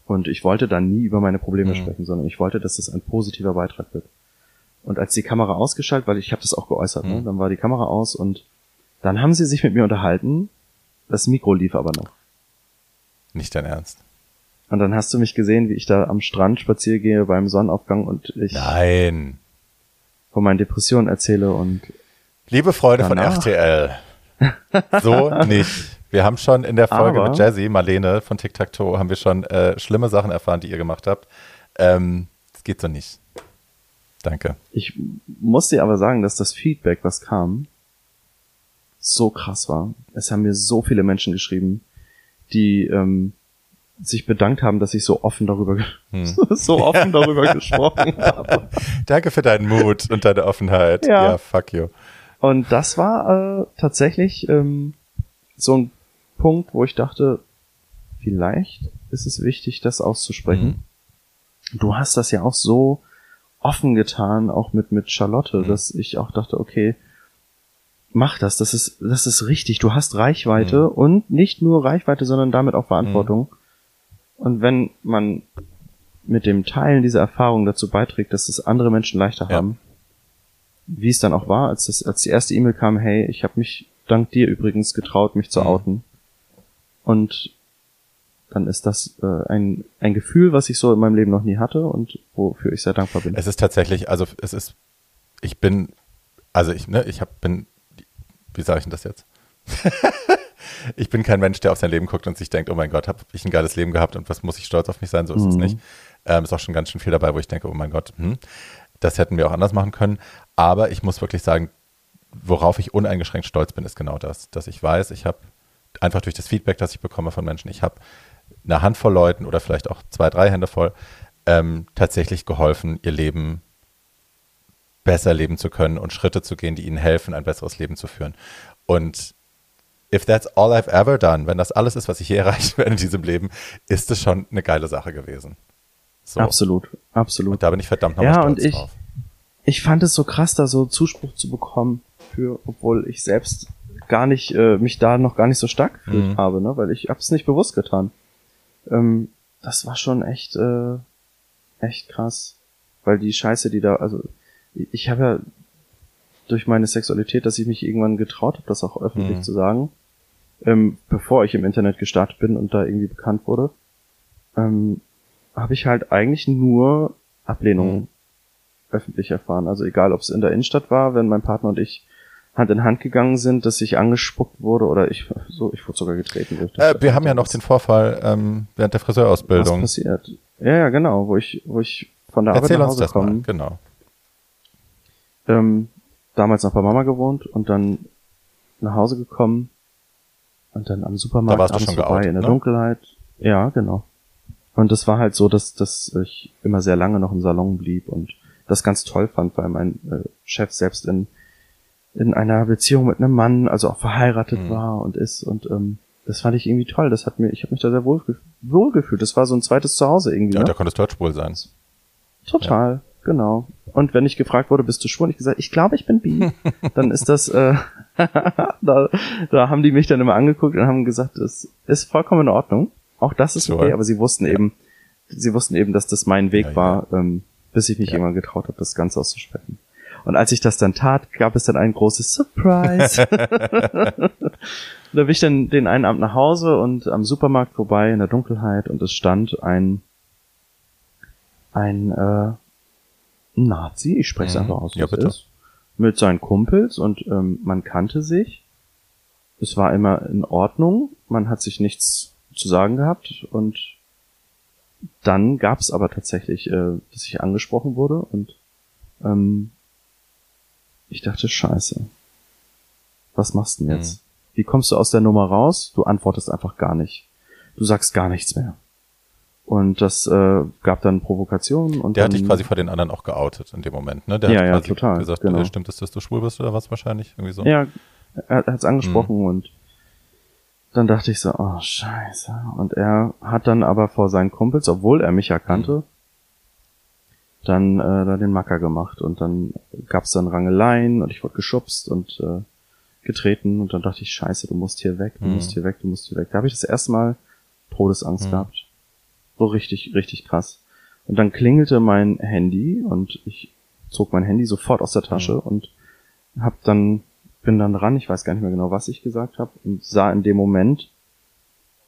Und ich wollte dann nie über meine Probleme mhm. sprechen, sondern ich wollte, dass das ein positiver Beitrag wird. Und als die Kamera ausgeschaltet, weil ich habe das auch geäußert, ne? mhm. ne? dann war die Kamera aus und dann haben sie sich mit mir unterhalten. Das Mikro lief aber noch. Nicht dein Ernst. Und dann hast du mich gesehen, wie ich da am Strand spazieren gehe beim Sonnenaufgang und ich Nein. von meinen Depressionen erzähle und Liebe Freunde danach. von RTL. So nicht. Wir haben schon in der Folge Aber, mit Jazzy, Marlene von Tic Tac Toe, haben wir schon äh, schlimme Sachen erfahren, die ihr gemacht habt. Ähm, das geht so nicht. Danke. Ich muss dir aber sagen, dass das Feedback, was kam, so krass war. Es haben mir so viele Menschen geschrieben, die ähm, sich bedankt haben, dass ich so offen darüber hm. so offen darüber gesprochen habe. Danke für deinen Mut und deine Offenheit. Ja, ja fuck you. Und das war äh, tatsächlich ähm, so ein Punkt, wo ich dachte, vielleicht ist es wichtig, das auszusprechen. Mhm. Du hast das ja auch so offen getan, auch mit mit Charlotte, mhm. dass ich auch dachte, okay, mach das, das ist das ist richtig. Du hast Reichweite mhm. und nicht nur Reichweite, sondern damit auch Verantwortung. Mhm. Und wenn man mit dem Teilen dieser Erfahrung dazu beiträgt, dass es andere Menschen leichter ja. haben, wie es dann auch war, als das, als die erste E-Mail kam, hey, ich habe mich dank dir übrigens getraut, mich zu mhm. outen. Und dann ist das äh, ein, ein Gefühl, was ich so in meinem Leben noch nie hatte und wofür ich sehr dankbar bin. Es ist tatsächlich, also es ist, ich bin, also ich, ne, ich hab, bin, wie sage ich denn das jetzt? ich bin kein Mensch, der auf sein Leben guckt und sich denkt, oh mein Gott, habe ich ein geiles Leben gehabt und was muss ich stolz auf mich sein? So ist mhm. es nicht. Ähm, ist auch schon ganz schön viel dabei, wo ich denke, oh mein Gott, hm, das hätten wir auch anders machen können. Aber ich muss wirklich sagen, worauf ich uneingeschränkt stolz bin, ist genau das, dass ich weiß, ich habe einfach durch das Feedback, das ich bekomme von Menschen, ich habe eine Handvoll Leuten oder vielleicht auch zwei, drei Hände voll, ähm, tatsächlich geholfen, ihr Leben besser leben zu können und Schritte zu gehen, die ihnen helfen, ein besseres Leben zu führen. Und if that's all I've ever done, wenn das alles ist, was ich je erreichen werde in diesem Leben, ist es schon eine geile Sache gewesen. So. Absolut, absolut. Und da bin ich verdammt nochmal ja, stolz und ich, drauf. Ich fand es so krass, da so Zuspruch zu bekommen für, obwohl ich selbst gar nicht, äh, mich da noch gar nicht so stark gefühlt mhm. habe, ne, weil ich hab's nicht bewusst getan. Ähm, das war schon echt, äh, echt krass. Weil die Scheiße, die da, also, ich habe ja durch meine Sexualität, dass ich mich irgendwann getraut habe, das auch öffentlich mhm. zu sagen, ähm, bevor ich im Internet gestartet bin und da irgendwie bekannt wurde, ähm, habe ich halt eigentlich nur Ablehnung mhm. öffentlich erfahren. Also egal, ob es in der Innenstadt war, wenn mein Partner und ich Hand in Hand gegangen sind, dass ich angespuckt wurde oder ich so, ich wurde sogar getreten. Äh, wir haben ja noch den Vorfall ähm, während der Friseurausbildung. Was passiert? Ja, ja, genau, wo ich, wo ich von der Erzähl Arbeit nach Hause uns das komme. Mal. Genau. Ähm, damals noch bei Mama gewohnt und dann nach Hause gekommen und dann am Supermarkt da warst du schon vorbei geoutet, in der ne? Dunkelheit. Ja, genau. Und das war halt so, dass, dass ich immer sehr lange noch im Salon blieb und das ganz toll fand, weil mein äh, Chef selbst in, in einer Beziehung mit einem Mann, also auch verheiratet mhm. war und ist und ähm, das fand ich irgendwie toll. Das hat mir, ich habe mich da sehr wohl, wohl gefühlt. Das war so ein zweites Zuhause irgendwie. Ja, ne? da konnte es Deutschwohl sein. Total. Ja. Genau. Und wenn ich gefragt wurde, bist du schwul? Ich gesagt, ich glaube, ich bin bi. dann ist das, äh, da, da haben die mich dann immer angeguckt und haben gesagt, das ist vollkommen in Ordnung. Auch das ist okay, aber sie wussten ja. eben, sie wussten eben, dass das mein Weg ja, war, ähm, bis ich mich ja. irgendwann getraut habe, das Ganze auszusprechen. Und als ich das dann tat, gab es dann ein großes Surprise. da bin ich dann den einen Abend nach Hause und am Supermarkt vorbei in der Dunkelheit und es stand ein ein äh, Nazi, ich spreche es mhm. einfach aus, ja, bitte. ist, mit seinen Kumpels und ähm, man kannte sich. Es war immer in Ordnung, man hat sich nichts zu sagen gehabt und dann gab es aber tatsächlich, äh, dass ich angesprochen wurde und ähm, ich dachte, scheiße, was machst du denn jetzt? Mhm. Wie kommst du aus der Nummer raus? Du antwortest einfach gar nicht. Du sagst gar nichts mehr. Und das äh, gab dann Provokationen. Und der dann, hat dich quasi vor den anderen auch geoutet in dem Moment, ne? Der Ja, hat ja, quasi total, gesagt, genau. äh, stimmt es, dass du schwul bist oder was wahrscheinlich? Irgendwie so. Ja, er hat es angesprochen Mhm. und dann dachte ich so, oh scheiße. Und er hat dann aber vor seinen Kumpels, obwohl er mich erkannte, dann äh, da den Macker gemacht und dann gab's dann Rangeleien und ich wurde geschubst und äh, getreten und dann dachte ich, scheiße, du musst hier weg, du Mhm. musst hier weg, du musst hier weg. Da habe ich das erste Mal Todesangst Mhm. gehabt. So richtig, richtig krass. Und dann klingelte mein Handy und ich zog mein Handy sofort aus der Tasche Mhm. und hab dann bin dann ran, ich weiß gar nicht mehr genau, was ich gesagt habe und sah in dem Moment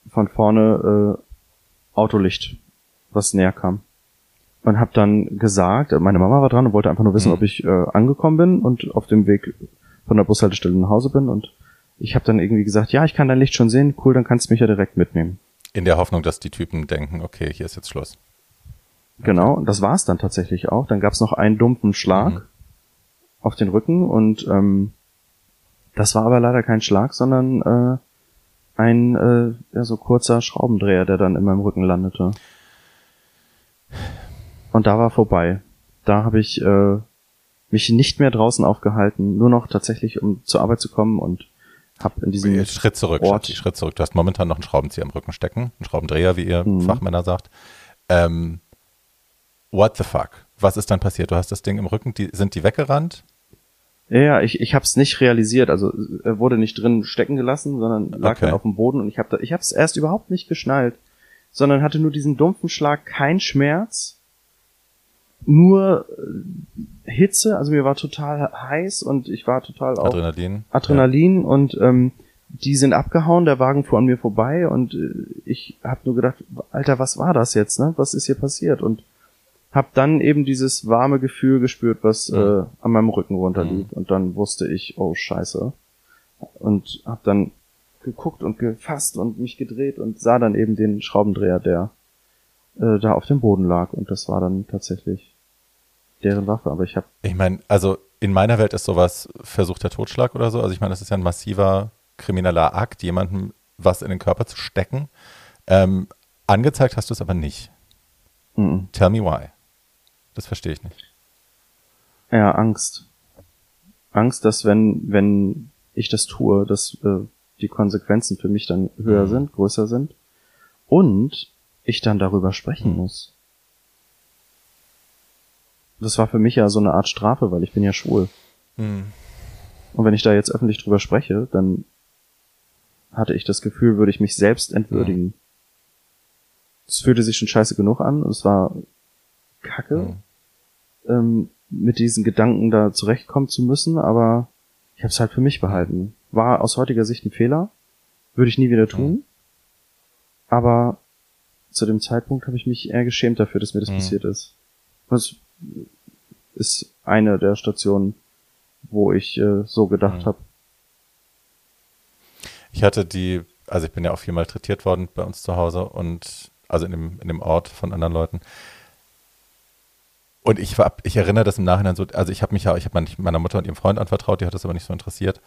von vorne äh, Autolicht, was näher kam. Und hab dann gesagt, meine Mama war dran und wollte einfach nur wissen, Mhm. ob ich äh, angekommen bin und auf dem Weg von der Bushaltestelle nach Hause bin und ich habe dann irgendwie gesagt, ja, ich kann dein Licht schon sehen, cool, dann kannst du mich ja direkt mitnehmen. In der Hoffnung, dass die Typen denken, okay, hier ist jetzt Schluss. Genau, und das war's dann tatsächlich auch. Dann gab's noch einen dumpfen Schlag Mhm. auf den Rücken und ähm, das war aber leider kein Schlag, sondern äh, ein äh, ja, so kurzer Schraubendreher, der dann in meinem Rücken landete. Und da war vorbei. Da habe ich äh, mich nicht mehr draußen aufgehalten, nur noch tatsächlich, um zur Arbeit zu kommen und habe in diesem Schritt zurück, Ort- Schritt zurück. Du hast momentan noch einen Schraubenzieher im Rücken stecken, einen Schraubendreher, wie ihr Mhm. Fachmänner sagt. Ähm, what the fuck? Was ist dann passiert? Du hast das Ding im Rücken, die, sind die weggerannt? Ja, ja, ich, ich habe es nicht realisiert. Also er wurde nicht drin stecken gelassen, sondern lag Okay. dann auf dem Boden und ich habe ich habe es erst überhaupt nicht geschnallt, sondern hatte nur diesen dumpfen Schlag, kein Schmerz, nur äh, Hitze. Also mir war total heiß und ich war total auch Adrenalin? Adrenalin und ähm, die sind abgehauen. Der Wagen fuhr an mir vorbei und äh, ich habe nur gedacht, Alter, was war das jetzt? Ne? Was ist hier passiert? Und habe dann eben dieses warme Gefühl gespürt, was Mhm. äh, an meinem Rücken runterlief. Und dann wusste ich, oh Scheiße. Und habe dann geguckt und gefasst und mich gedreht und sah dann eben den Schraubendreher, der äh, da auf dem Boden lag. Und das war dann tatsächlich deren Waffe. Aber ich habe Ich meine, also in meiner Welt ist sowas versuchter Totschlag oder so. Also ich meine, das ist ja ein massiver krimineller Akt, jemandem was in den Körper zu stecken. Ähm, angezeigt hast du es aber nicht. mm, Tell me why. Das verstehe ich nicht. Ja, Angst. Angst, dass wenn, wenn ich das tue, dass äh, die Konsequenzen für mich dann höher Mhm. sind, größer sind und ich dann darüber sprechen muss. Das war für mich ja so eine Art Strafe, weil ich bin ja schwul. Hm. Und wenn ich da jetzt öffentlich drüber spreche, dann hatte ich das Gefühl, würde ich mich selbst entwürdigen. Es fühlte sich schon scheiße genug an und es war kacke Hm. ähm, mit diesen Gedanken da zurechtkommen zu müssen, aber ich habe es halt für mich behalten. War aus heutiger Sicht ein Fehler, würde ich nie wieder tun, aber zu dem Zeitpunkt habe ich mich eher geschämt dafür, dass mir das Mhm. passiert ist. Das ist eine der Stationen, wo ich äh, so gedacht Mhm. habe. Ich hatte die, also ich bin ja auch viel malträtiert worden bei uns zu Hause und also in dem, in dem Ort von anderen Leuten. Und ich war, ich erinnere das im Nachhinein so, also ich habe mich ja, ich habe mein, meiner Mutter und ihrem Freund anvertraut, die hat das aber nicht so interessiert.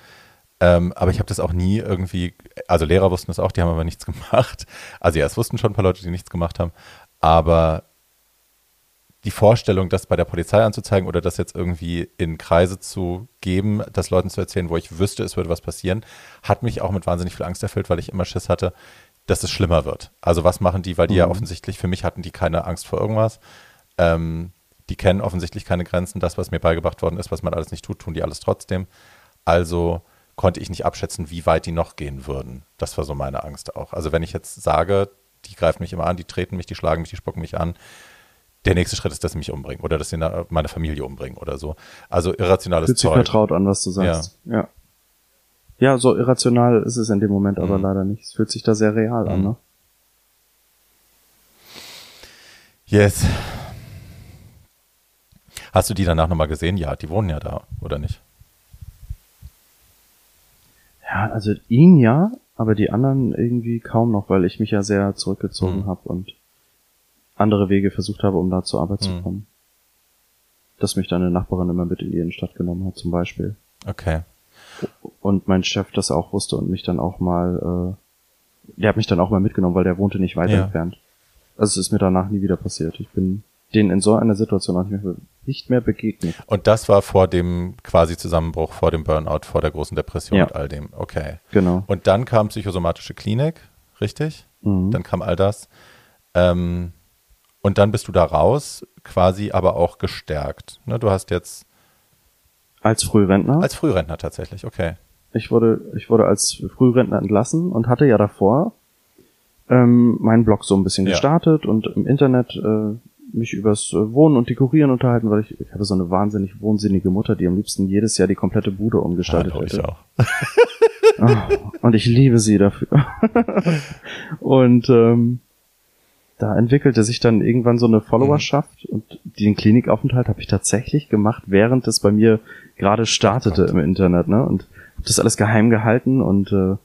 Ähm, aber ich habe das auch nie irgendwie, also Lehrer wussten das auch, die haben aber nichts gemacht. Also ja, es wussten schon ein paar Leute, die nichts gemacht haben. Aber die Vorstellung, das bei der Polizei anzuzeigen oder das jetzt irgendwie in Kreise zu geben, das Leuten zu erzählen, wo ich wüsste, es würde was passieren, hat mich auch mit wahnsinnig viel Angst erfüllt, weil ich immer Schiss hatte, dass es schlimmer wird. Also was machen die, weil die ja Mhm. offensichtlich, für mich hatten die keine Angst vor irgendwas. Ähm, die kennen offensichtlich keine Grenzen. Das, was mir beigebracht worden ist, was man alles nicht tut, tun die alles trotzdem. Also konnte ich nicht abschätzen, wie weit die noch gehen würden. Das war so meine Angst auch. Also wenn ich jetzt sage, die greifen mich immer an, die treten mich, die schlagen mich, die spucken mich an, der nächste Schritt ist, dass sie mich umbringen oder dass sie meine Familie umbringen oder so. Also irrationales Fühlt sich Zeug. vertraut an, was du sagst. Ja. Ja, so irrational ist es in dem Moment aber Mhm. leider nicht. Es fühlt sich da sehr real an, Mhm. ne? Yes. Hast du die danach nochmal gesehen? Ja, die wohnen ja da, oder nicht? Ja, also ihn ja, aber die anderen irgendwie kaum noch, weil ich mich ja sehr zurückgezogen Mhm. habe und andere Wege versucht habe, um da zur Arbeit zu Mhm. kommen. Dass mich dann eine Nachbarin immer mit in die Innenstadt genommen hat, zum Beispiel. Okay. Und mein Chef das auch wusste und mich dann auch mal, äh, der hat mich dann auch mal mitgenommen, weil der wohnte nicht weit Ja. entfernt. Also es ist mir danach nie wieder passiert. Ich bin denen in so einer Situation auch nicht mehr, nicht mehr begegnet. Und das war vor dem quasi Zusammenbruch, vor dem Burnout, vor der großen Depression Ja. und all dem. Okay. Genau. Und dann kam psychosomatische Klinik, richtig? Mhm. Dann kam all das. Ähm, und dann bist du da raus, quasi aber auch gestärkt. Ne, du hast jetzt Als Frührentner. als Frührentner tatsächlich, okay. Ich wurde, ich wurde als Frührentner entlassen und hatte ja davor ähm, meinen Blog so ein bisschen Ja. gestartet und im Internet äh, mich übers äh, Wohnen und Dekorieren unterhalten, weil ich, ich habe so eine wahnsinnig wohnsinnige Mutter, die am liebsten jedes Jahr die komplette Bude umgestaltet Ja, ich hätte. auch. Ah, und ich liebe sie dafür. und ähm, da entwickelte sich dann irgendwann so eine Followerschaft und den Klinikaufenthalt habe ich tatsächlich gemacht, während es bei mir gerade startete im Internet, ne? Und habe das alles geheim gehalten und äh,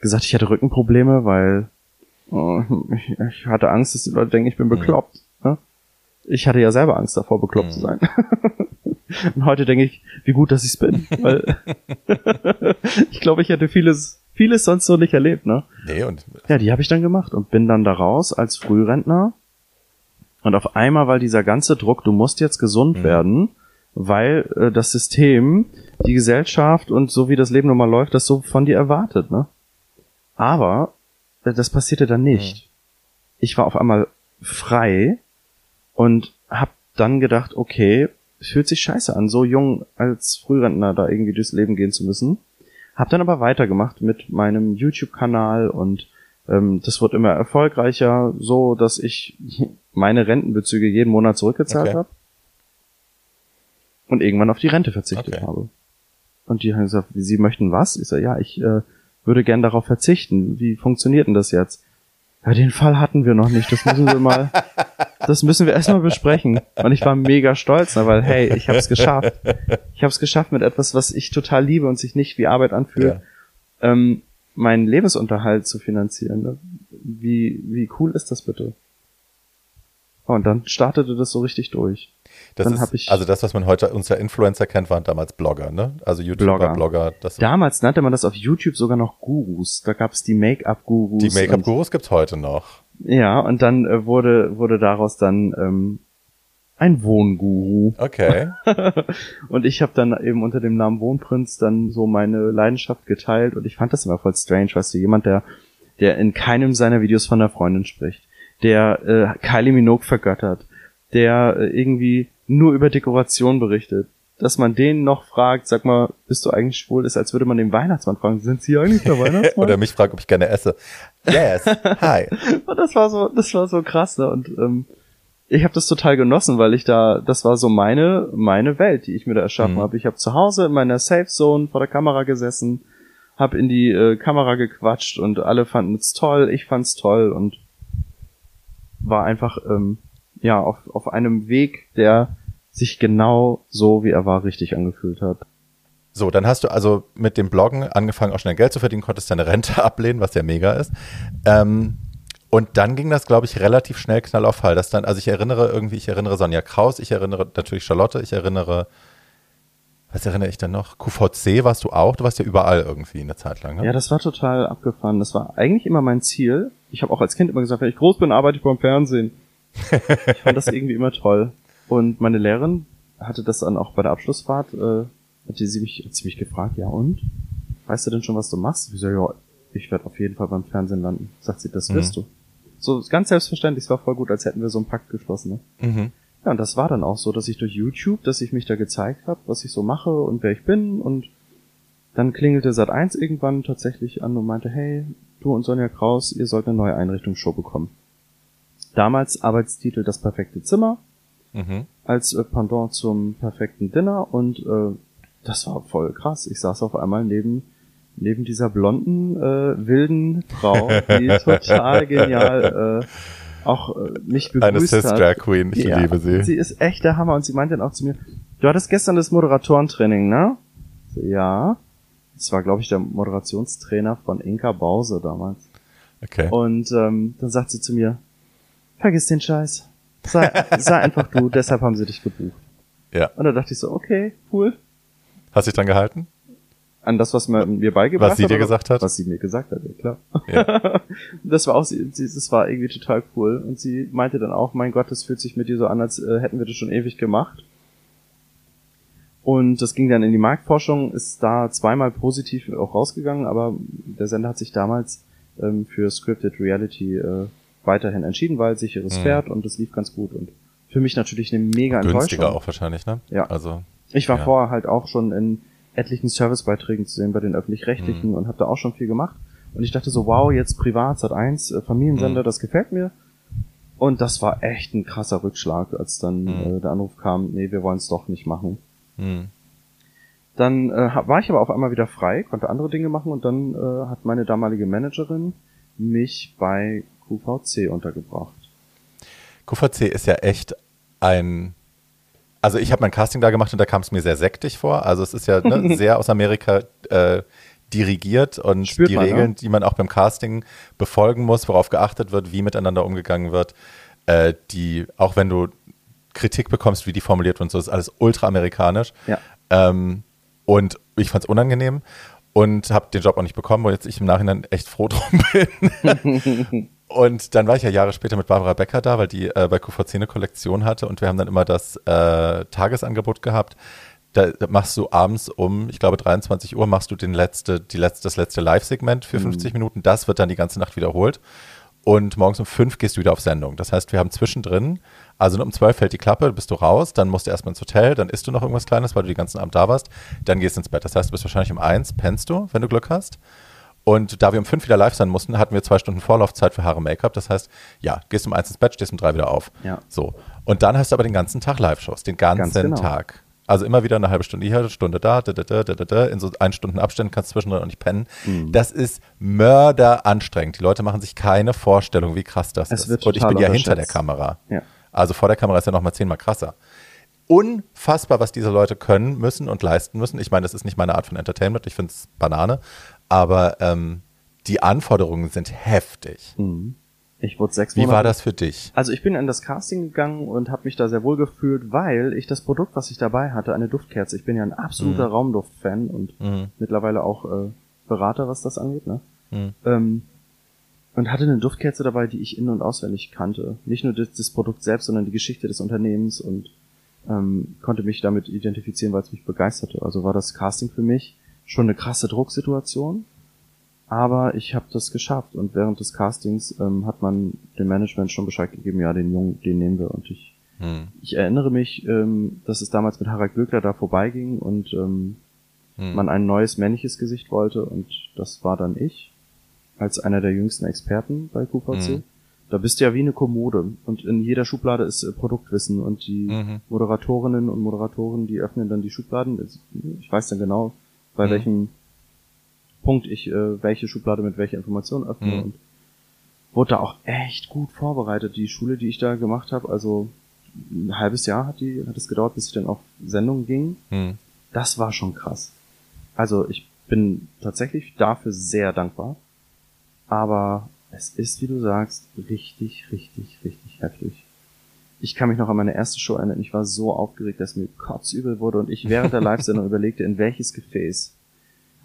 gesagt, ich hatte Rückenprobleme, weil oh, ich, ich hatte Angst, dass die Leute denken, ich bin bekloppt. Ich hatte ja selber Angst davor, bekloppt Mhm. zu sein. und heute denke ich, wie gut, dass ich es bin, weil ich glaube, ich hätte vieles, vieles sonst so nicht erlebt, ne? Nee, und Ja, die habe ich dann gemacht und bin dann da raus als Frührentner. Und auf einmal, weil dieser ganze Druck, du musst jetzt gesund Mhm. werden, weil äh, das System, die Gesellschaft und so wie das Leben nun mal läuft, das so von dir erwartet, ne? Aber äh, das passierte dann nicht. Ich war auf einmal frei und hab dann gedacht, okay, fühlt sich scheiße an, so jung als Frührentner da irgendwie durchs Leben gehen zu müssen. Hab dann aber weitergemacht mit meinem YouTube-Kanal und ähm, das wurde immer erfolgreicher, so dass ich meine Rentenbezüge jeden Monat zurückgezahlt Okay. habe und irgendwann auf die Rente verzichtet Okay. habe. Und die haben gesagt, Sie möchten was? Ich sage, ja, ich äh, würde gern darauf verzichten. Wie funktioniert denn das jetzt? Ja, den Fall hatten wir noch nicht. Das müssen wir mal, das müssen wir erstmal besprechen. Und ich war mega stolz, ne, weil hey, ich habe es geschafft. Ich habe es geschafft mit etwas, was ich total liebe und sich nicht wie Arbeit anfühlt, ähm, meinen Lebensunterhalt zu finanzieren. Ne? Wie wie cool ist das bitte? Und dann startete das so richtig durch. das Dann ist, ich- also das, was man heute unter Influencer kennt, waren damals Blogger, ne? Also YouTuber, Blogger, Blogger. das Damals nannte man das auf YouTube sogar noch Gurus. Da gab es die Make-up-Gurus. die Make-up-Gurus gibt's heute noch. Ja, und dann äh, wurde, wurde daraus dann ähm, ein Wohnguru. Okay. Und ich habe dann eben unter dem Namen Wohnprinz dann so meine Leidenschaft geteilt und ich fand das immer voll strange, weißt du, jemand, der, der in keinem seiner Videos von der Freundin spricht, der äh, Kylie Minogue vergöttert, der äh, irgendwie nur über Dekoration berichtet, dass man den noch fragt, sag mal, bist du eigentlich schwul, ist, als würde man den Weihnachtsmann fragen, sind Sie eigentlich der Weihnachtsmann? Oder mich fragt, ob ich gerne esse. Yes. Hi. Und das war so, das war so krass, ne? Und ähm, ich habe das total genossen, weil ich da, das war so meine, meine Welt, die ich mir da erschaffen Mhm. habe. Ich habe zu Hause in meiner Safe Zone vor der Kamera gesessen, habe in die äh, Kamera gequatscht und alle fanden es toll, ich fand's toll und war einfach ähm, ja auf, auf einem Weg, der sich genau so wie er war richtig angefühlt hat. So, dann hast du also mit dem Bloggen angefangen, auch schnell Geld zu verdienen, konntest deine Rente ablehnen, was ja mega ist. Ähm, und dann ging das, glaube ich, relativ schnell knall auf Fall. Dass dann, also ich erinnere irgendwie, ich erinnere Sonja Kraus, ich erinnere natürlich Charlotte, ich erinnere, was erinnere ich denn noch? QVC warst du auch, du warst ja überall irgendwie eine Zeit lang, ne? Ja, das war total abgefahren. Das war eigentlich immer mein Ziel. Ich habe auch als Kind immer gesagt, wenn ich groß bin, arbeite ich beim Fernsehen. ich fand das irgendwie immer toll. Und meine Lehrerin hatte das dann auch bei der Abschlussfahrt, äh, hatte sie mich, hat sie mich gefragt, ja und? Weißt du denn schon, was du machst? Ich so, ja, ich werde auf jeden Fall beim Fernsehen landen. Sagt sie, das Mhm. wirst du. So ganz selbstverständlich, es war voll gut, als hätten wir so einen Pakt geschlossen. Ne? Mhm. Ja, und das war dann auch so, dass ich durch YouTube, dass ich mich da gezeigt habe, was ich so mache und wer ich bin und dann klingelte Sat1 irgendwann tatsächlich an und meinte, hey, du und Sonja Kraus, ihr sollt eine neue Einrichtungsshow bekommen. Damals Arbeitstitel Das perfekte Zimmer Mhm. als äh, Pendant zum perfekten Dinner und äh, das war voll krass. Ich saß auf einmal neben neben dieser blonden äh, wilden Frau, die total genial äh, auch äh, mich begrüßt Eine Cis hat. Drag Queen, ich Ja, liebe sie. Sie ist echt der Hammer und sie meinte dann auch zu mir, du hattest gestern das Moderatorentraining, ne? So, ja. Das war, glaube ich, der Moderationstrainer von Inka Bause damals. Okay. Und ähm, dann sagt sie zu mir, vergiss den Scheiß. Sei, sei einfach du, deshalb haben sie dich gebucht. Ja. Und da dachte ich so, okay, cool. Hast dich dran gehalten? An das, was man mir beigebracht hat. Was sie dir gesagt hat? Was sie mir gesagt hat, ja klar. Ja. das war auch, das war irgendwie total cool. Und sie meinte dann auch, mein Gott, das fühlt sich mit dir so an, als äh, hätten wir das schon ewig gemacht. Und das ging dann in die Marktforschung, ist da zweimal positiv auch rausgegangen, aber der Sender hat sich damals ähm, für Scripted Reality äh, weiterhin entschieden, weil sicheres mhm. Pferd und das lief ganz gut und für mich natürlich eine mega Günstiger Enttäuschung. Günstiger auch wahrscheinlich, ne? Ja. Also. Ich war ja. vorher halt auch schon in etlichen Servicebeiträgen zu sehen bei den öffentlich-rechtlichen mhm. und habe da auch schon viel gemacht. Und ich dachte so, wow, jetzt privat, Sat 1, äh, Familiensender, mhm. das gefällt mir. Und das war echt ein krasser Rückschlag, als dann mhm. äh, der Anruf kam, nee, wir wollen es doch nicht machen. Mhm. Dann äh, war ich aber auf einmal wieder frei, konnte andere Dinge machen und dann äh, hat meine damalige Managerin mich bei QVC untergebracht. QVC ist ja echt ein also ich habe mein Casting da gemacht und da kam es mir sehr sektig vor. Also es ist ja ne, sehr aus Amerika äh, dirigiert und Spürt die man, Regeln, ne? die man auch beim Casting befolgen muss, worauf geachtet wird, wie miteinander umgegangen wird, äh, die, auch wenn du Kritik bekommst, wie die formuliert wird und so, ist alles ultra amerikanisch. Ja. Ähm, und ich fand es unangenehm und habe den Job auch nicht bekommen, wo jetzt ich im Nachhinein echt froh drum bin. Und dann war ich ja Jahre später mit Barbara Becker da, weil die äh, bei QVC eine Kollektion hatte und wir haben dann immer das äh, Tagesangebot gehabt. Da, machst du abends um, ich glaube 23 Uhr, machst du den letzte, die letzte, das letzte Live-Segment für 50 mhm. Minuten. Das wird dann die ganze Nacht wiederholt. Und morgens um fünf gehst du wieder auf Sendung. Das heißt, wir haben zwischendrin, also um zwölf fällt die Klappe, bist du raus, dann musst du erstmal ins Hotel, dann isst du noch irgendwas Kleines, weil du den ganzen Abend da warst, dann gehst du ins Bett. Das heißt, du bist wahrscheinlich um eins, pennst du, wenn du Glück hast. Und da wir um fünf wieder live sein mussten, hatten wir zwei Stunden Vorlaufzeit für Haare Make-up. Das heißt, ja, gehst um eins ins Bett, stehst um drei wieder auf. Ja. So. Und dann hast du aber den ganzen Tag Live-Shows, den ganzen Ganz genau. Tag. Also immer wieder eine halbe Stunde hier, eine Stunde da, da, da, da, da, da, in so ein Stunden Abständen kannst du zwischendrin auch nicht pennen. Mhm. Das ist mörderanstrengend. Die Leute machen sich keine Vorstellung, wie krass das es ist. Und ich bin ja hinter der Kamera. Ja. Also vor der Kamera ist ja noch mal zehnmal krasser. Unfassbar, was diese Leute können müssen und leisten müssen. Ich meine, das ist nicht meine Art von Entertainment. Ich finde es Banane aber ähm, die Anforderungen sind heftig. Mhm. Ich wurde sechs Monate. Wie war das für dich? Also ich bin in das Casting gegangen und habe mich da sehr wohl gefühlt, weil ich das Produkt, was ich dabei hatte, eine Duftkerze. Ich bin ja ein absoluter mhm. Raumduft-Fan und mhm. mittlerweile auch äh, Berater, was das angeht. Ne? Mhm. Ähm, und hatte eine Duftkerze dabei, die ich in- und auswendig kannte. Nicht nur das, das, Produkt selbst, sondern die Geschichte des Unternehmens und ähm, konnte mich damit identifizieren, weil es mich begeisterte. Also war das Casting für mich schon eine krasse Drucksituation, aber ich habe das geschafft und während des Castings ähm, hat man dem Management schon Bescheid gegeben, ja, den Jungen, den nehmen wir und ich hm. ich erinnere mich, ähm, dass es damals mit Harald Glöckler da vorbeiging und ähm, hm. man ein neues männliches Gesicht wollte und das war dann ich als einer der jüngsten Experten bei QVC. Hm. Da bist du ja wie eine Kommode und in jeder Schublade ist äh, Produktwissen und die mhm. Moderatorinnen und Moderatoren, die öffnen dann die Schubladen. Ich weiß dann genau, bei mhm. welchem Punkt ich äh, welche Schublade mit welcher Information öffne mhm. und wurde da auch echt gut vorbereitet. Die Schule, die ich da gemacht habe, also ein halbes Jahr hat die hat es gedauert, bis ich dann auf Sendung ging. Mhm. Das war schon krass. Also ich bin tatsächlich dafür sehr dankbar. Aber es ist, wie du sagst, richtig, richtig, richtig heftig ich kann mich noch an meine erste Show erinnern. Ich war so aufgeregt, dass mir kotzübel wurde und ich während der Live-Sendung überlegte, in welches Gefäß.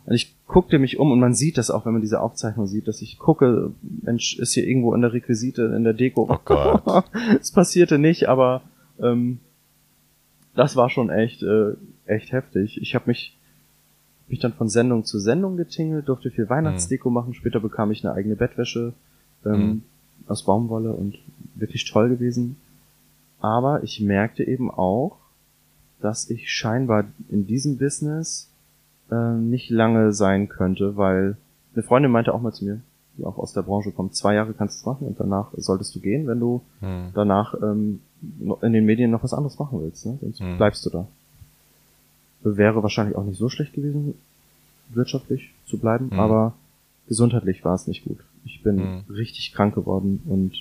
Und ich guckte mich um und man sieht das auch, wenn man diese Aufzeichnung sieht, dass ich gucke, Mensch, ist hier irgendwo in der Requisite, in der Deko. Oh Gott. es passierte nicht, aber ähm, das war schon echt, äh, echt heftig. Ich habe mich, mich dann von Sendung zu Sendung getingelt, durfte viel Weihnachtsdeko mhm. machen. Später bekam ich eine eigene Bettwäsche ähm, mhm. aus Baumwolle und wirklich toll gewesen. Aber ich merkte eben auch, dass ich scheinbar in diesem Business äh, nicht lange sein könnte, weil eine Freundin meinte auch mal zu mir, die auch aus der Branche kommt, zwei Jahre kannst du es machen und danach solltest du gehen, wenn du hm. danach ähm, in den Medien noch was anderes machen willst, ne? sonst hm. bleibst du da. Wäre wahrscheinlich auch nicht so schlecht gewesen, wirtschaftlich zu bleiben, hm. aber gesundheitlich war es nicht gut. Ich bin hm. richtig krank geworden und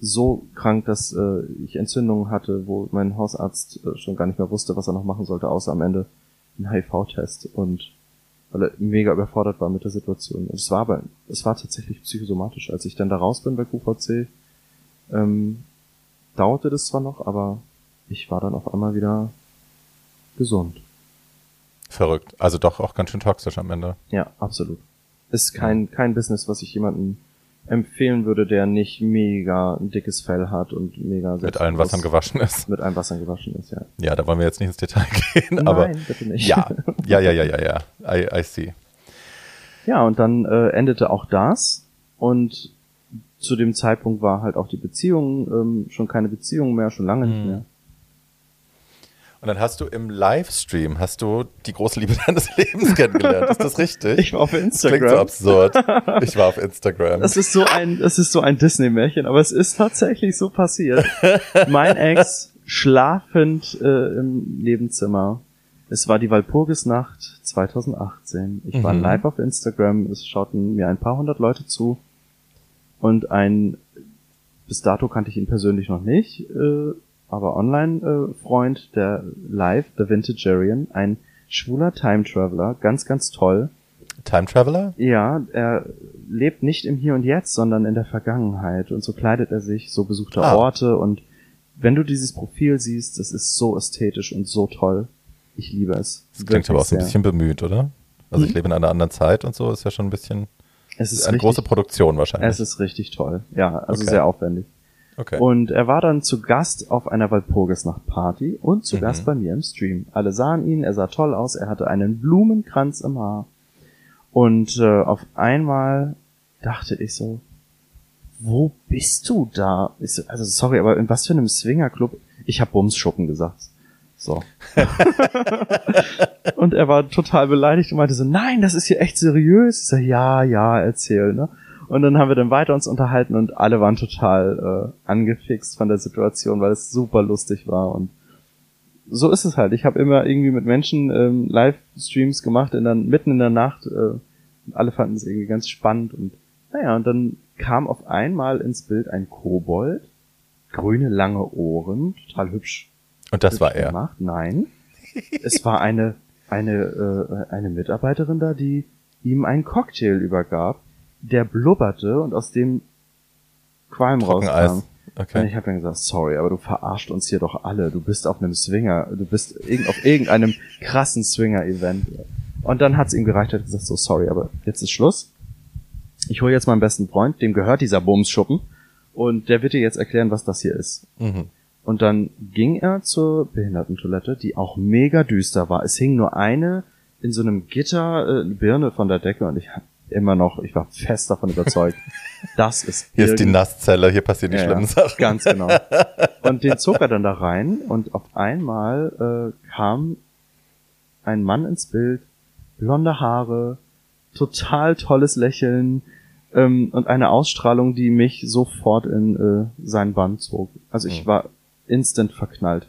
so krank, dass äh, ich Entzündungen hatte, wo mein Hausarzt äh, schon gar nicht mehr wusste, was er noch machen sollte, außer am Ende einen HIV-Test und weil er mega überfordert war mit der Situation. Und es war aber, es war tatsächlich psychosomatisch. Als ich dann da raus bin bei QVC, ähm, dauerte das zwar noch, aber ich war dann auf einmal wieder gesund. Verrückt. Also doch auch ganz schön toxisch am Ende. Ja, absolut. Ist kein, kein Business, was ich jemandem empfehlen würde, der nicht mega ein dickes Fell hat und mega mit allen Wassern gewaschen ist. Mit allen Wassern gewaschen ist, ja. Ja, da wollen wir jetzt nicht ins Detail gehen, Nein, aber bitte nicht. ja, ja, ja, ja, ja, ja. I, I see. Ja, und dann äh, endete auch das und zu dem Zeitpunkt war halt auch die Beziehung ähm, schon keine Beziehung mehr, schon lange nicht Mhm. mehr. Und dann hast du im Livestream, hast du die große Liebe deines Lebens kennengelernt. Ist das richtig? Ich war auf Klingt so Instagram. absurd. Ich war auf Instagram. Das ist so ein, das ist so ein Disney-Märchen, aber es ist tatsächlich so passiert. mein Ex schlafend äh, im Nebenzimmer. Es war die Walpurgisnacht 2018. Ich war Mhm. live auf Instagram. Es schauten mir ein paar hundert Leute zu. Und ein, bis dato kannte ich ihn persönlich noch nicht, äh, aber Online-Freund, der live, der Vintagerian, ein schwuler Time Traveler, ganz, ganz toll. Time Traveler? Ja, er lebt nicht im Hier und Jetzt, sondern in der Vergangenheit. Und so kleidet er sich, so besucht er Ah. Orte. Und wenn du dieses Profil siehst, das ist so ästhetisch und so toll. Ich liebe es. Das klingt aber auch so ein bisschen bemüht, oder? Also ich Mhm. lebe in einer anderen Zeit und so, ist ja schon ein bisschen Es ist eine richtig, große Produktion wahrscheinlich. Es ist richtig toll. Ja, also Okay. sehr aufwendig. Okay. Und er war dann zu Gast auf einer Walpurgisnacht-Party und zu Mhm. Gast bei mir im Stream. Alle sahen ihn, er sah toll aus, er hatte einen Blumenkranz im Haar. Und äh, auf einmal dachte ich so, wo bist du da? Ich so, also sorry, aber in was für einem Swingerclub? Ich habe Bumsschuppen gesagt. So. und er war total beleidigt und meinte so, nein, das ist hier echt seriös. Ich so, ja, ja, erzähl, ne? Und dann haben wir dann weiter uns unterhalten und alle waren total äh, angefixt von der Situation, weil es super lustig war und so ist es halt. Ich habe immer irgendwie mit Menschen ähm, Livestreams gemacht, in der, mitten in der Nacht. Äh, und alle fanden es irgendwie ganz spannend und naja, und dann kam auf einmal ins Bild ein Kobold, grüne lange Ohren, total hübsch und das hübsch war er. Gemacht. Nein. es war eine, eine, äh, eine Mitarbeiterin da, die ihm einen Cocktail übergab, der blubberte und aus dem Qualm rauskam. Trockeneis. Und Okay. ich habe dann gesagt, sorry, aber du verarscht uns hier doch alle. Du bist auf einem Swinger, du bist auf irgendeinem krassen Swinger-Event. Und dann hat's ihm gereicht, er hat gesagt, so sorry, aber jetzt ist Schluss. Ich hole jetzt meinen besten Freund, dem gehört dieser Bumsschuppen, und der wird dir jetzt erklären, was das hier ist. Mhm. Und dann ging er zur Behindertentoilette, die auch mega düster war. Es hing nur eine in so einem Gitter äh, Birne von der Decke und ich immer noch, ich war fest davon überzeugt, das ist Hier ist die Nasszelle, hier passieren die Ja, schlimmen Sachen. Ganz genau. Und den zog er dann da rein und auf einmal äh, kam ein Mann ins Bild, blonde Haare, total tolles Lächeln ähm, und eine Ausstrahlung, die mich sofort in äh, seinen Bann zog. Also ich Mhm. war instant verknallt.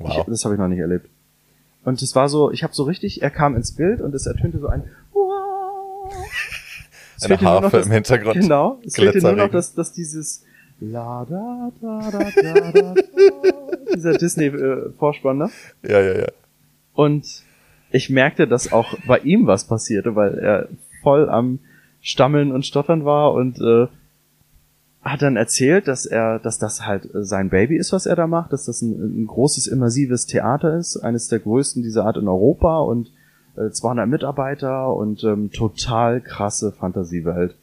Ich, Wow. das habe ich noch nicht erlebt. Und es war so, ich habe so richtig, er kam ins Bild und es ertönte so ein Wow. Es Eine Harfe das- im Hintergrund. Genau, es fehlte nur noch, dass, dass dieses La da da da da da, da dieser Disney-Vorspann, ne? Ja, ja, ja. Und ich merkte, dass auch bei ihm was passierte, weil er voll am Stammeln und Stottern war und äh, hat dann erzählt, dass er, dass das halt äh, sein Baby ist, was er da macht, dass das ein, ein großes immersives Theater ist, eines der größten dieser Art in Europa und äh, 200 Mitarbeiter und ähm, total krasse Fantasiewelt.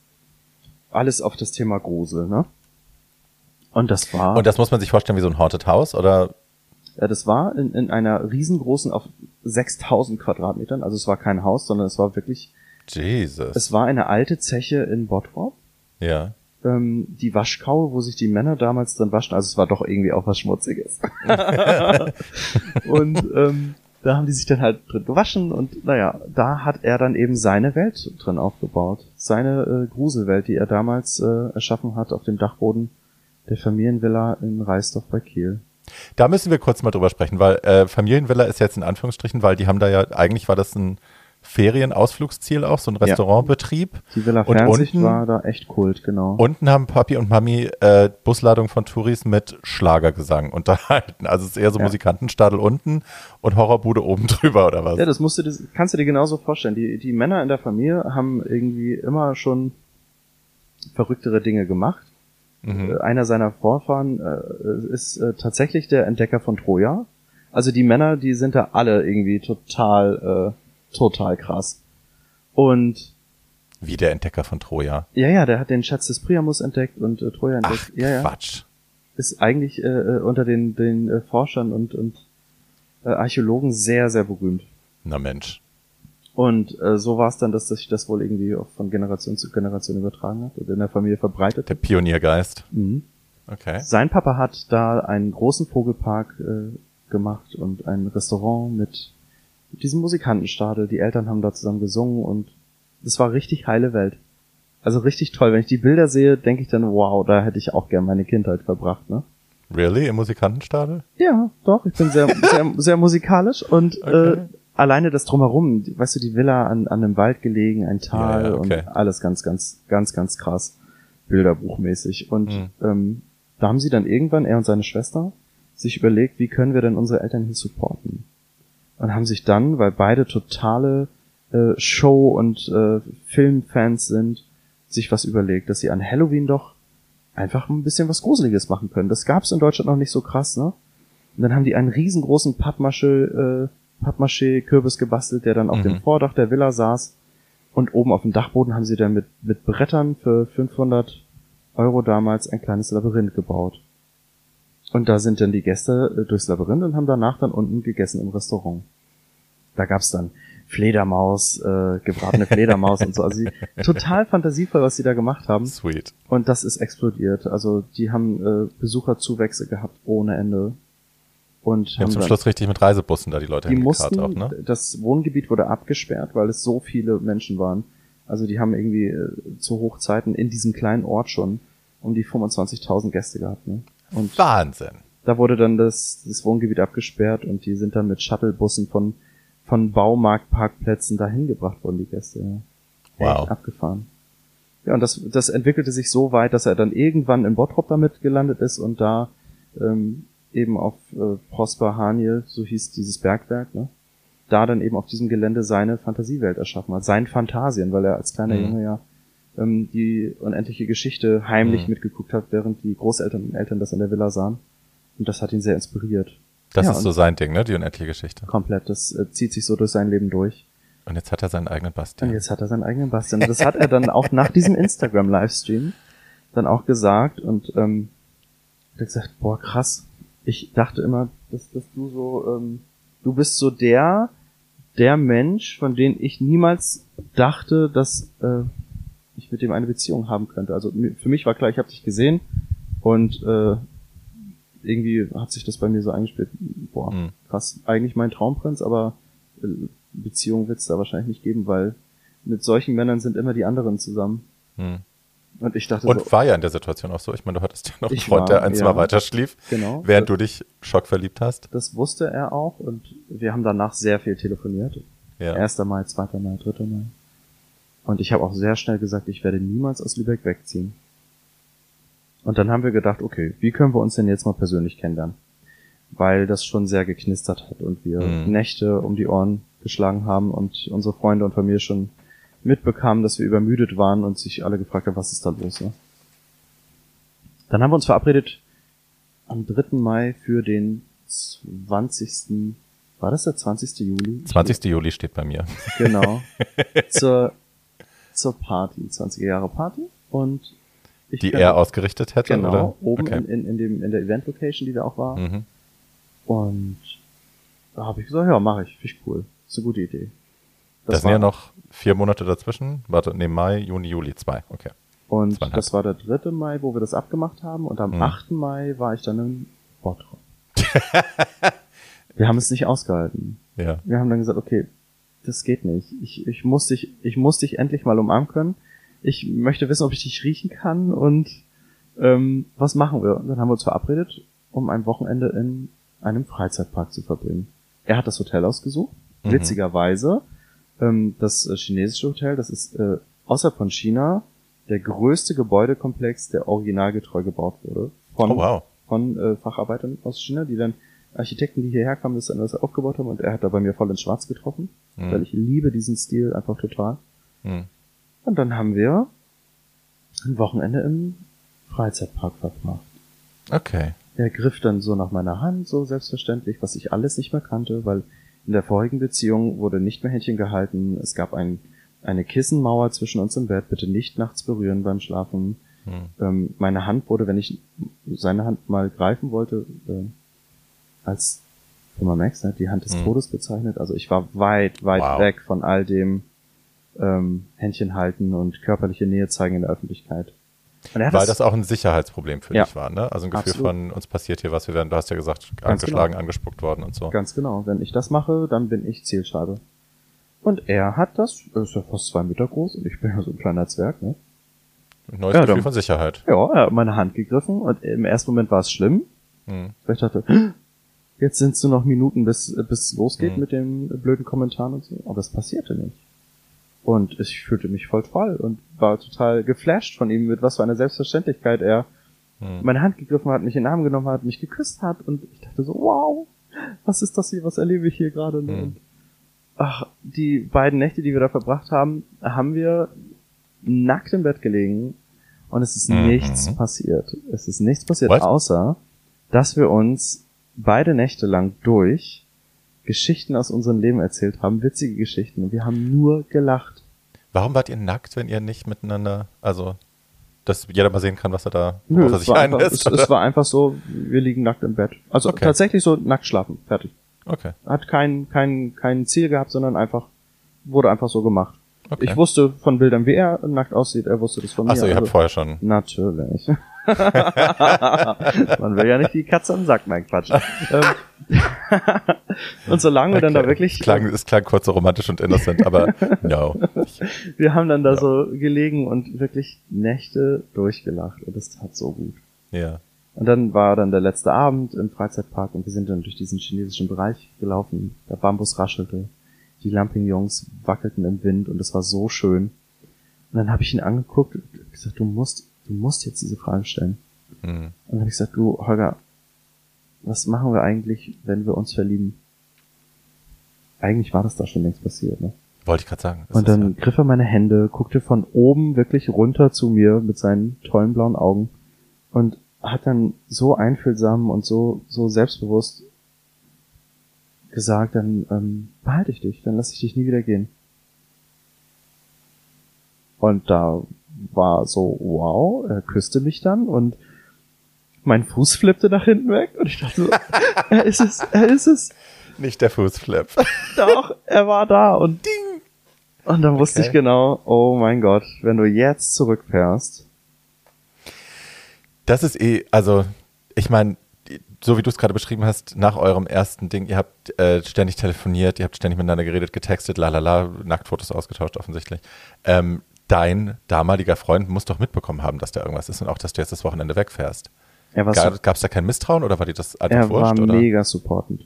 Alles auf das Thema Grusel, ne? Und das war, Und das muss man sich vorstellen wie so ein Haunted House oder ja, das war in, in einer riesengroßen, auf 6000 Quadratmetern, also es war kein Haus, sondern es war wirklich, Jesus. es war eine alte Zeche in Bottrop, ja. ähm, die Waschkaue, wo sich die Männer damals drin waschen, also es war doch irgendwie auch was Schmutziges. und ähm, da haben die sich dann halt drin gewaschen und naja, da hat er dann eben seine Welt drin aufgebaut. Seine äh, Gruselwelt, die er damals äh, erschaffen hat auf dem Dachboden der Familienvilla in Reisdorf bei Kiel. Da müssen wir kurz mal drüber sprechen, weil äh, Familienvilla ist jetzt in Anführungsstrichen, weil die haben da ja, eigentlich war das ein Ferienausflugsziel auch, so ein. Restaurantbetrieb. Die Villa Und unten- war da echt Kult, genau. Unten haben Papi und Mami äh, Busladung von Touris mit Schlagergesang unterhalten. Also es ist eher so Ja. Musikantenstadel unten und Horrorbude oben drüber oder was? Ja, das musst du, das kannst du dir genauso vorstellen. Die, die Männer in der Familie haben irgendwie immer schon verrücktere Dinge gemacht. Mhm. Äh, Einer seiner Vorfahren äh, ist äh, tatsächlich der Entdecker von Troja. Also die Männer, die sind da alle irgendwie total total krass. Und Wie der Entdecker von Troja. ja, ja, der hat den Schatz des Priamus entdeckt und äh, Troja entdeckt. Ach, ja, ja. Quatsch. Ist eigentlich äh, äh, unter den, den äh, Forschern und, und äh, Archäologen sehr, sehr berühmt. Na Mensch. Und äh, so war es dann, dass sich das wohl irgendwie auch von Generation zu Generation übertragen hat und in der Familie verbreitet. Der Pioniergeist. Mhm. Okay. Sein Papa hat da einen großen Vogelpark äh, gemacht und ein Restaurant mit diesem Musikantenstadel. Die Eltern haben da zusammen gesungen und es war richtig heile Welt. Also richtig toll. Wenn ich die Bilder sehe, denke ich dann, wow, da hätte ich auch gern meine Kindheit verbracht, ne? Really? Im Musikantenstadel? Ja, doch. Ich bin sehr, sehr, sehr musikalisch und Okay. äh, alleine das drumherum, weißt du, die Villa an, an einem Wald gelegen, ein Tal Ja, ja, okay. und alles ganz, ganz, ganz, ganz krass Bilderbuchmäßig. Und Mhm. ähm, da haben sie dann irgendwann, er und seine Schwester, sich überlegt, wie können wir denn unsere Eltern hier supporten? Und haben sich dann, weil beide totale äh, Show- und äh, Filmfans sind, sich was überlegt, dass sie an Halloween doch einfach ein bisschen was Gruseliges machen können. Das gab's in Deutschland noch nicht so krass, ne? Und dann haben die einen riesengroßen Pappmasche, äh, Pappmaché-Kürbis gebastelt, der dann auf Mhm. dem Vordach der Villa saß. Und oben auf dem Dachboden haben sie dann mit, mit Brettern für 500 Euro damals ein kleines Labyrinth gebaut. Und da sind dann die Gäste äh, durchs Labyrinth und haben danach dann unten gegessen im Restaurant. Da gab's dann Fledermaus, äh, gebratene Fledermaus und so. Also sie, total fantasievoll, was sie da gemacht haben. Sweet. Und das ist explodiert. Also die haben äh, Besucherzuwächse gehabt ohne Ende. Und Die haben zum dann- Schluss richtig mit Reisebussen da die Leute die mussten, auch, ne? das Wohngebiet wurde abgesperrt, weil es so viele Menschen waren. Also die haben irgendwie äh, zu Hochzeiten in diesem kleinen Ort schon um die 25.000 Gäste gehabt. Ne? Und Wahnsinn. da wurde dann das, das Wohngebiet abgesperrt und die sind dann mit Shuttlebussen von, von Baumarktparkplätzen dahin gebracht worden, die Gäste. Ja. Wow. Abgefahren. Ja, und das, das entwickelte sich so weit, dass er dann irgendwann in Bottrop damit gelandet ist und da ähm, eben auf äh, Prosper Haniel, so hieß dieses Bergwerk, ne? da dann eben auf diesem Gelände seine Fantasiewelt erschaffen hat, seinen Fantasien, weil er als kleiner Mhm. Junge ja ähm, die unendliche Geschichte heimlich Mhm. mitgeguckt hat, während die Großeltern und Eltern das in der Villa sahen. Und das hat ihn sehr inspiriert. Das Ja, ist so und- sein Ding, ne? Die unendliche Geschichte. Komplett. Das äh, zieht sich so durch sein Leben durch. Und jetzt hat er seinen eigenen Und Bastian. jetzt hat er seinen eigenen Bastian. Das hat er dann auch nach diesem Instagram-Livestream dann auch gesagt und ähm, hat er gesagt, boah, krass. Ich dachte immer, dass, dass du so, ähm, du bist so der, der Mensch, von dem ich niemals dachte, dass äh, ich mit dem eine Beziehung haben könnte. Also für mich war klar, ich habe dich gesehen und äh, irgendwie hat sich das bei mir so eingespielt. Boah, Mhm. krass. Eigentlich mein Traumprinz, aber äh, Beziehung wird es da wahrscheinlich nicht geben, weil mit solchen Männern sind immer die anderen zusammen. Hm. Und ich dachte Und so, war ja in der Situation auch so. Ich meine, du hattest ja noch einen Freund, war, der ein Zimmer ja. weiter schlief, genau. während du dich schockverliebt hast. Das wusste er auch und wir haben danach sehr viel telefoniert. Ja. 1. Mai, 2. Mai, 3. Mai. Und ich habe auch sehr schnell gesagt, ich werde niemals aus Lübeck wegziehen. Und dann haben wir gedacht, okay, wie können wir uns denn jetzt mal persönlich kennenlernen? Weil das schon sehr geknistert hat und wir Mhm. Nächte um die Ohren geschlagen haben und unsere Freunde und Familie schon mitbekamen, dass wir übermüdet waren und sich alle gefragt haben, was ist da los? Ne? Dann haben wir uns verabredet am 3. Mai für den 20. War das der 20. Juli? 20. Juli steht bei mir. Genau. zur, zur Party, 20er Jahre Party. Und ich Die er ausgerichtet hätte, Genau, oder? oben Okay. in, in, in, dem, in der Event-Location, die da auch war. Mhm. Und da habe ich gesagt, ja, mache ich, finde ich cool. Ist eine gute Idee. Das, sind ja noch vier Monate dazwischen. Warte, nee, Mai, Juni, Juli, zwei. Okay. Und das war der 3. Mai, wo wir das abgemacht haben. Und am Mhm. 8. Mai war ich dann in Bottrop. wir haben es nicht ausgehalten. Ja. Wir haben dann gesagt, okay, das geht nicht. Ich, ich muss dich, ich muss dich endlich mal umarmen können. Ich möchte wissen, ob ich dich riechen kann und ähm, was machen wir? Und dann haben wir uns verabredet, um ein Wochenende in einem Freizeitpark zu verbringen. Er hat das Hotel ausgesucht. Mhm. Witzigerweise, ähm, das äh, chinesische Hotel, das ist äh, außerhalb von China der größte Gebäudekomplex, der originalgetreu gebaut wurde. Von, Oh, wow. von äh, Facharbeitern aus China, die dann Architekten, die hierher kamen, das dann alles aufgebaut haben und er hat da bei mir voll ins Schwarz getroffen, Mhm. weil ich liebe diesen Stil einfach total. Mhm. Und dann haben wir ein Wochenende im Freizeitpark verbracht. Okay. Er griff dann so nach meiner Hand, so selbstverständlich, was ich alles nicht mehr kannte, weil In der vorigen Beziehung wurde nicht mehr Händchen gehalten. Es gab ein, eine Kissenmauer zwischen uns im Bett. Bitte nicht nachts berühren beim Schlafen. Hm. Ähm, meine Hand wurde, wenn ich seine Hand mal greifen wollte, äh, als Firma Max, ne, die Hand des hm. Todes bezeichnet. Also ich war weit, weit wow. weg von all dem ähm, Händchen halten und körperliche Nähe zeigen in der Öffentlichkeit. Weil das, das, auch ein Sicherheitsproblem für ja. dich war, ne? Also ein Gefühl Absolut. von uns passiert hier was, wir werden, du hast ja gesagt, Ganz angeschlagen, genau. angespuckt worden und so. Ganz genau. Wenn ich das mache, dann bin ich Zielscheibe. Und er hat das, er ist ja fast zwei Meter groß und ich bin ja so ein kleiner Zwerg, ne? Ein neues ja, Gefühl dann, von Sicherheit. Ja, er hat meine Hand gegriffen und im ersten Moment war es schlimm. Hm. Weil ich dachte, jetzt sind es nur noch Minuten, bis, bis es losgeht hm. mit den blöden Kommentaren und so. Aber das passierte nicht. Und ich fühlte mich voll toll und war total geflasht von ihm, mit was für einer Selbstverständlichkeit er hm. meine Hand gegriffen hat, mich in den Arm genommen hat, mich geküsst hat und ich dachte so, wow, was ist das hier, was erlebe ich hier gerade? Hm. Und ach, die beiden Nächte, die wir da verbracht haben, haben wir nackt im Bett gelegen und es ist mhm. nichts passiert. Es ist nichts passiert, What? außer, dass wir uns beide Nächte lang durch Geschichten aus unserem Leben erzählt haben, witzige Geschichten und wir haben nur gelacht. Warum wart ihr nackt, wenn ihr nicht miteinander, also, dass jeder mal sehen kann, was er da, Nö, er sich einlässt? Es, es, war einfach so, wir liegen nackt im Bett. Also okay. tatsächlich so nackt schlafen, fertig. Okay. Hat kein, kein, kein Ziel gehabt, sondern einfach, wurde einfach so gemacht. Okay. Ich wusste von Bildern, wie er nackt aussieht, er wusste das von mir. Achso, ihr also, habt vorher schon. Natürlich. Man will ja nicht die Katze am Sack, mein Quatsch. Ähm, und solange wir dann da wirklich. Klang, es klang kurz so romantisch und innocent, aber no. Wir haben dann da no. so gelegen und wirklich Nächte durchgelacht und es tat so gut. Ja. Und dann war dann der letzte Abend im Freizeitpark und wir sind dann durch diesen chinesischen Bereich gelaufen. Der Bambus raschelte, die Lampignons wackelten im Wind und es war so schön. Und dann habe ich ihn angeguckt und gesagt, du musst du musst jetzt diese Frage stellen. Mhm. Und dann habe ich gesagt, du, Holger, was machen wir eigentlich, wenn wir uns verlieben? Eigentlich war das da schon längst passiert, ne? Wollte ich gerade sagen. Und dann ja. griff er meine Hände, guckte von oben wirklich runter zu mir mit seinen tollen blauen Augen und hat dann so einfühlsam und so, so selbstbewusst gesagt, dann ähm, behalte ich dich, dann lasse ich dich nie wieder gehen. Und da war so, wow, er küsste mich dann und mein Fuß flippte nach hinten weg und ich dachte so, er ist es, er ist es. Nicht der Fußflip. Doch, er war da und ding. Und dann wusste okay. ich genau, oh mein Gott, wenn du jetzt zurückfährst. Das ist eh, also, ich meine, so wie du es gerade beschrieben hast, nach eurem ersten Ding, ihr habt äh, ständig telefoniert, ihr habt ständig miteinander geredet, getextet, lalala, Nacktfotos ausgetauscht offensichtlich. Ähm, dein damaliger Freund muss doch mitbekommen haben, dass da irgendwas ist und auch, dass du jetzt das Wochenende wegfährst. Gab es da kein Misstrauen oder war dir das einfach er wurscht? Er war oder? mega supportend.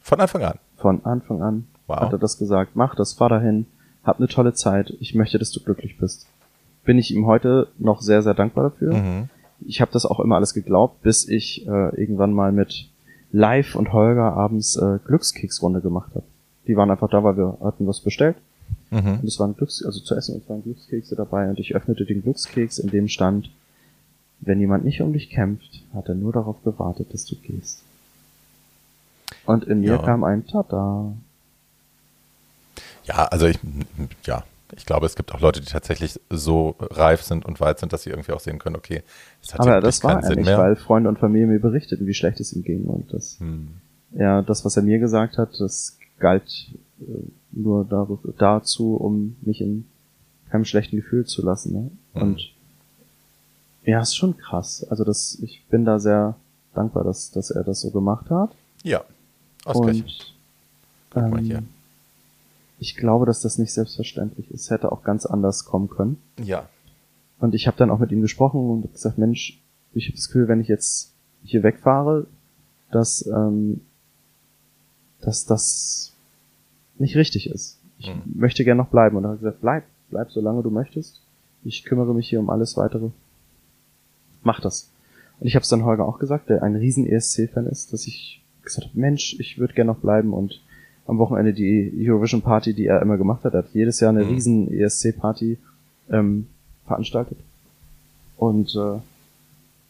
Von Anfang an? Von Anfang an wow. hat er das gesagt. Mach das, fahr dahin, hab eine tolle Zeit. Ich möchte, dass du glücklich bist. Bin ich ihm heute noch sehr, sehr dankbar dafür. Mhm. Ich habe das auch immer alles geglaubt, bis ich äh, irgendwann mal mit Live und Holger abends äh, Glückskeksrunde gemacht habe. Die waren einfach da, weil wir hatten was bestellt Mhm. Und es waren Glücks, also zu essen und es waren Glückskekse dabei und ich öffnete den Glückskeks, in dem stand, wenn jemand nicht um dich kämpft, hat er nur darauf gewartet, dass du gehst. Und in mir ja. kam ein Tada. Ja, also ich, ja, ich glaube, es gibt auch Leute, die tatsächlich so reif sind und weit sind, dass sie irgendwie auch sehen können, okay, es hat Aber das war er nicht, weil Freunde und Familie mir berichteten, wie schlecht es ihm ging und das, hm. ja, das, was er mir gesagt hat, das galt äh, nur dazu, um mich in keinem schlechten Gefühl zu lassen. Ne? Mhm. Und ja, ist schon krass. Also das, ich bin da sehr dankbar, dass, dass er das so gemacht hat. Ja, ausgleich. Und, ähm, ich glaube, dass das nicht selbstverständlich ist. Hätte auch ganz anders kommen können. Ja. Und ich habe dann auch mit ihm gesprochen und gesagt, Mensch, ich habe das Gefühl, wenn ich jetzt hier wegfahre, dass, ähm, dass das nicht richtig ist. Ich mhm. möchte gern noch bleiben. Und er hat gesagt, bleib, bleib solange du möchtest. Ich kümmere mich hier um alles weitere. Mach das. Und ich habe es dann Holger auch gesagt, der ein riesen ESC-Fan ist, dass ich gesagt habe, Mensch, ich würde gern noch bleiben und am Wochenende die Eurovision Party, die er immer gemacht hat, er hat jedes Jahr eine mhm. riesen ESC-Party ähm, veranstaltet. Und äh,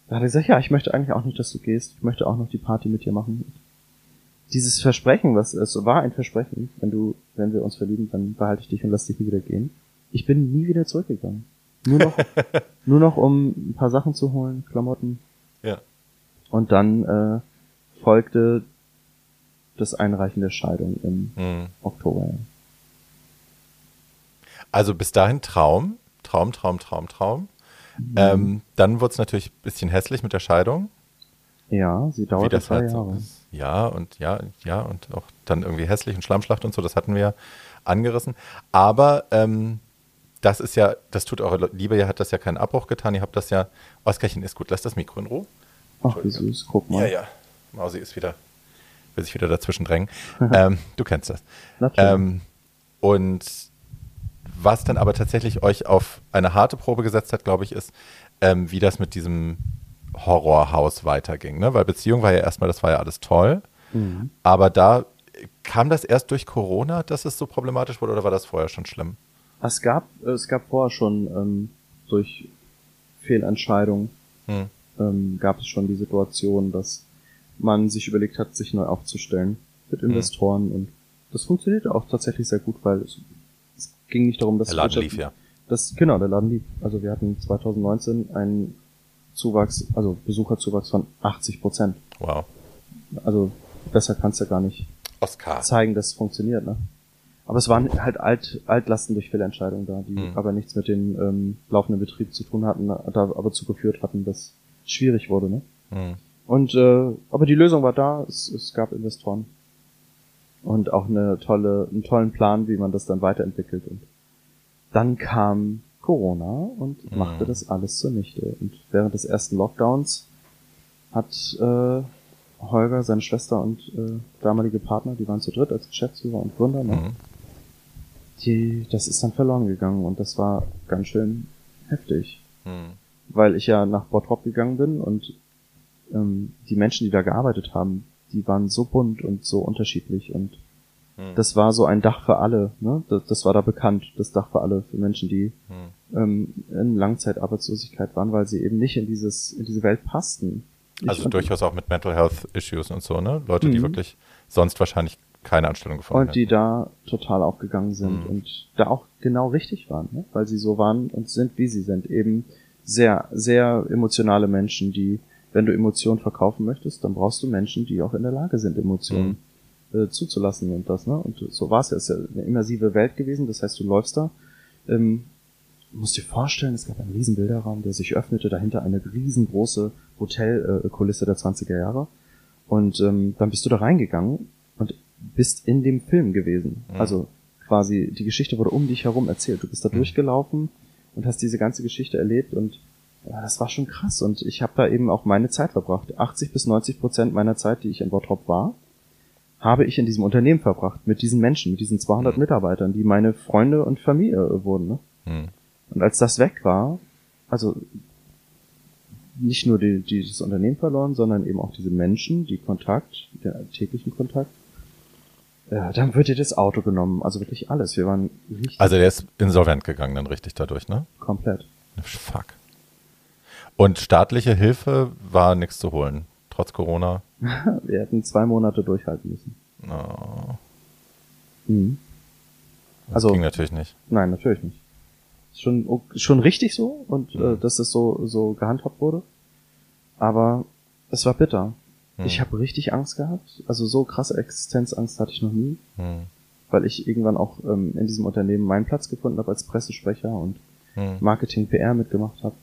da hat er gesagt, ja, ich möchte eigentlich auch nicht, dass du gehst. Ich möchte auch noch die Party mit dir machen. Dieses Versprechen, was es war ein Versprechen, wenn du, wenn wir uns verlieben, dann behalte ich dich und lass dich nie wieder gehen. Ich bin nie wieder zurückgegangen. Nur noch, nur noch um ein paar Sachen zu holen, Klamotten. Ja. Und dann äh, folgte das Einreichen der Scheidung im Mhm. Oktober. Also bis dahin Traum, Traum, Traum, Traum, Traum. Ähm, dann wurde es natürlich ein bisschen hässlich mit der Scheidung. Ja, sie wie dauerte das halt so Jahre. ist. Ja, und ja, ja, und auch dann irgendwie hässlich und Schlammschlacht und so, das hatten wir angerissen. Aber ähm, das ist ja, das tut eure Liebe, ihr hat das ja keinen Abbruch getan, ihr habt das ja, Oskarchen ist gut, lass das Mikro in Ruhe. Ach, wie süß, guck mal. Ja, ja. Mausi ist wieder, will sich wieder dazwischen drängen. ähm, du kennst das. Natürlich. Ähm, und was dann aber tatsächlich euch auf eine harte Probe gesetzt hat, glaube ich, ist, ähm, wie das mit diesem Horrorhaus weiterging. Ne? Weil Beziehung war ja erstmal, das war ja alles toll. Mhm. Aber da kam das erst durch Corona, dass es so problematisch wurde, oder war das vorher schon schlimm? Es gab, es gab vorher schon ähm, durch Fehlentscheidungen Hm. ähm, gab es schon die Situation, dass man sich überlegt hat, sich neu aufzustellen mit Hm. Investoren und das funktionierte auch tatsächlich sehr gut, weil es, es ging nicht darum, dass Der Laden lief ja. Das, genau, der Laden lief. Also wir hatten 2019 einen Zuwachs, also Besucherzuwachs von 80 Prozent. Wow. Also besser kannst du ja gar nicht Oscar. zeigen, dass es funktioniert, ne? Aber es waren halt Alt, Altlasten durch Fehlentscheidungen da, die Hm. aber nichts mit dem ähm, laufenden Betrieb zu tun hatten, da aber zugeführt hatten, dass es schwierig wurde, ne? Hm. Und äh, aber die Lösung war da, es, es gab Investoren. Und auch eine tolle, einen tollen Plan, wie man das dann weiterentwickelt. Und dann kam Corona und Mhm. machte das alles zunichte. Und während des ersten Lockdowns hat äh, Holger, seine Schwester und äh, damalige Partner, die waren zu dritt als Geschäftsführer und Gründer, ne? Hm. die, das ist dann verloren gegangen und das war ganz schön heftig Hm. weil ich ja nach Bottrop gegangen bin und ähm, die Menschen, die da gearbeitet haben, die waren so bunt und so unterschiedlich und Hm. das war so ein Dach für alle, ne? Das, das war da bekannt, das Dach für alle, für Menschen, die Hm. Ähm, in Langzeitarbeitslosigkeit waren, weil sie eben nicht in dieses, in diese Welt passten. Ich Also durchaus auch mit Mental Health Issues und so, ne? Leute, die Mhm. wirklich sonst wahrscheinlich keine Anstellung gefunden und die hätten. da total aufgegangen sind Mhm. und da auch genau richtig waren, ne? weil sie so waren und sind, wie sie sind. Eben sehr, sehr emotionale Menschen, die, wenn du Emotionen verkaufen möchtest, dann brauchst du Menschen, die auch in der Lage sind, Emotionen äh, zuzulassen und das, ne? Und so war es ja. Es ist ja eine immersive Welt gewesen, das heißt, du läufst da. Ähm, du musst dir vorstellen, es gab einen riesen Bilderraum, der sich öffnete, dahinter eine riesengroße Hotelkulisse der 20er Jahre. Und ähm, dann bist du da reingegangen und bist in dem Film gewesen. Mhm. Also quasi die Geschichte wurde um dich herum erzählt. Du bist da Mhm. durchgelaufen und hast diese ganze Geschichte erlebt und ja, das war schon krass. Und ich habe da eben auch meine Zeit verbracht. 80 bis 90 Prozent meiner Zeit, die ich in Bottrop war, habe ich in diesem Unternehmen verbracht, mit diesen Menschen, mit diesen 200 Mhm. Mitarbeitern, die meine Freunde und Familie äh, wurden. Ne? Hm. Und als das weg war, also nicht nur die, die, das Unternehmen verloren, sondern eben auch diese Menschen, die Kontakt, den täglichen Kontakt, ja, dann wird dir das Auto genommen, also wirklich alles. Wir waren richtig Also der ist insolvent gegangen dann richtig dadurch, ne? komplett. Fuck. Und staatliche Hilfe war nichts zu holen, trotz Corona. Wir hätten zwei Monate durchhalten müssen. Oh, Mhm. das Also- ging natürlich nicht. Nein, natürlich nicht. Schon, schon richtig so und äh, Mhm. dass es so, so gehandhabt wurde. Aber es war bitter. Hm. Ich habe richtig Angst gehabt. Also so krasse Existenzangst hatte ich noch nie, Hm. weil ich irgendwann auch ähm, in diesem Unternehmen meinen Platz gefunden habe als Pressesprecher und Hm. Marketing PR mitgemacht habe.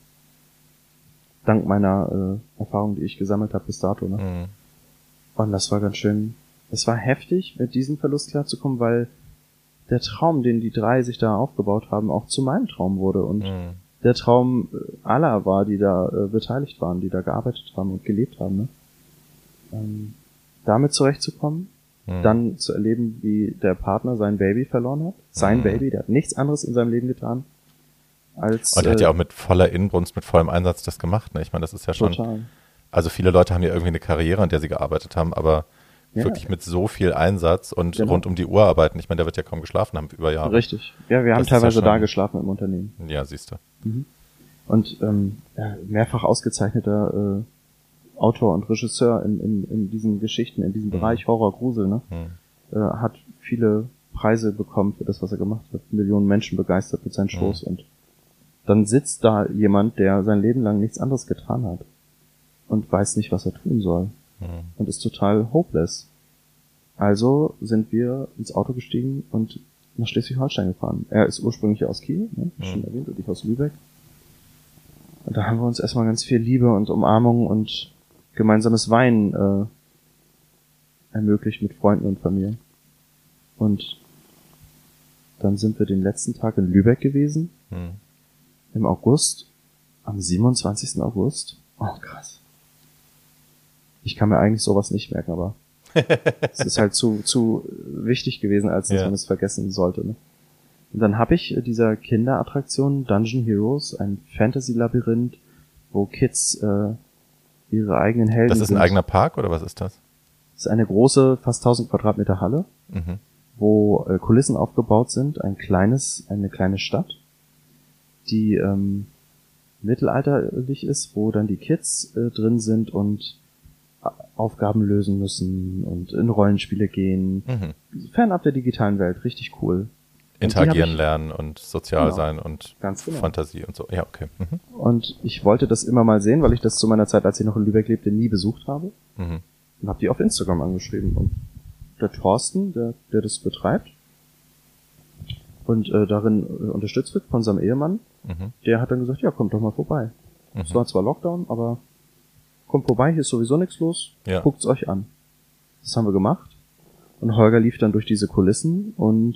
Dank meiner äh, Erfahrung, die ich gesammelt habe bis dato. Ne? Hm. Und das war ganz schön. Es war heftig, mit diesem Verlust klarzukommen, weil der Traum, den die drei sich da aufgebaut haben, auch zu meinem Traum wurde. Und Hm. der Traum äh, aller war, die da äh, beteiligt waren, die da gearbeitet haben und gelebt haben. Ne? Ähm, damit zurechtzukommen, Hm. dann zu erleben, wie der Partner sein Baby verloren hat. Sein Mhm. Baby, der hat nichts anderes in seinem Leben getan. Als, Und er hat äh, ja auch mit voller Inbrunst, mit vollem Einsatz das gemacht. Ne? Ich meine, das ist ja schon. total. Also viele Leute haben ja irgendwie eine Karriere, an der sie gearbeitet haben, aber Ja. wirklich mit so viel Einsatz und Genau. rund um die Uhr arbeiten. Ich meine, der wird ja kaum geschlafen haben über Jahre. Richtig. Ja, wir haben Das ja teilweise schon- da geschlafen im Unternehmen. Ja, siehst du. Und ähm, ja, mehrfach ausgezeichneter Autor und Regisseur in, in, in diesen Geschichten, in diesem Mhm. Bereich Horror, Grusel, ne? Hm. äh, hat viele Preise bekommen für das, was er gemacht hat. Millionen Menschen begeistert mit seinen Shows und dann sitzt da jemand, der sein Leben lang nichts anderes getan hat und weiß nicht, was er tun soll Hm. und ist total hopeless. Also sind wir ins Auto gestiegen und nach Schleswig-Holstein gefahren. Er ist ursprünglich aus Kiel, ne? Ich schon Mhm. erwähnt, und ich aus Lübeck. Und da haben wir uns erstmal ganz viel Liebe und Umarmung und gemeinsames Weinen äh, ermöglicht mit Freunden und Familie. Und dann sind wir den letzten Tag in Lübeck gewesen, Hm. im August, am 27. August. Oh, krass. Ich kann mir eigentlich sowas nicht merken, aber es ist halt zu, zu wichtig gewesen, als dass Ja. man es vergessen sollte. Ne? Und dann habe ich äh, dieser Kinderattraktion Dungeon Heroes, ein Fantasy-Labyrinth, wo Kids äh, ihre eigenen Helden Das ist ein sind. eigener Park oder was ist das? Das ist eine große, fast 1000 Quadratmeter Halle, Mhm. wo äh, Kulissen aufgebaut sind, ein kleines, eine kleine Stadt, die ähm, mittelalterlich ist, wo dann die Kids äh, drin sind und Aufgaben lösen müssen und in Rollenspiele gehen. Mhm. Fernab der digitalen Welt, richtig cool. Interagieren ich- lernen und sozial Genau. sein und Ganz genau. Fantasie und so. Ja, okay. Mhm. Und ich wollte das immer mal sehen, weil ich das zu meiner Zeit, als ich noch in Lübeck lebte, nie besucht habe. Mhm. Und habe die auf Instagram angeschrieben. Und der Thorsten, der, der das betreibt und äh, darin äh, unterstützt wird von seinem Ehemann, Mhm. der hat dann gesagt, ja, kommt doch mal vorbei. Mhm. Es war zwar Lockdown, aber kommt vorbei, hier ist sowieso nichts los, Ja. guckt's euch an. Das haben wir gemacht. Und Holger lief dann durch diese Kulissen und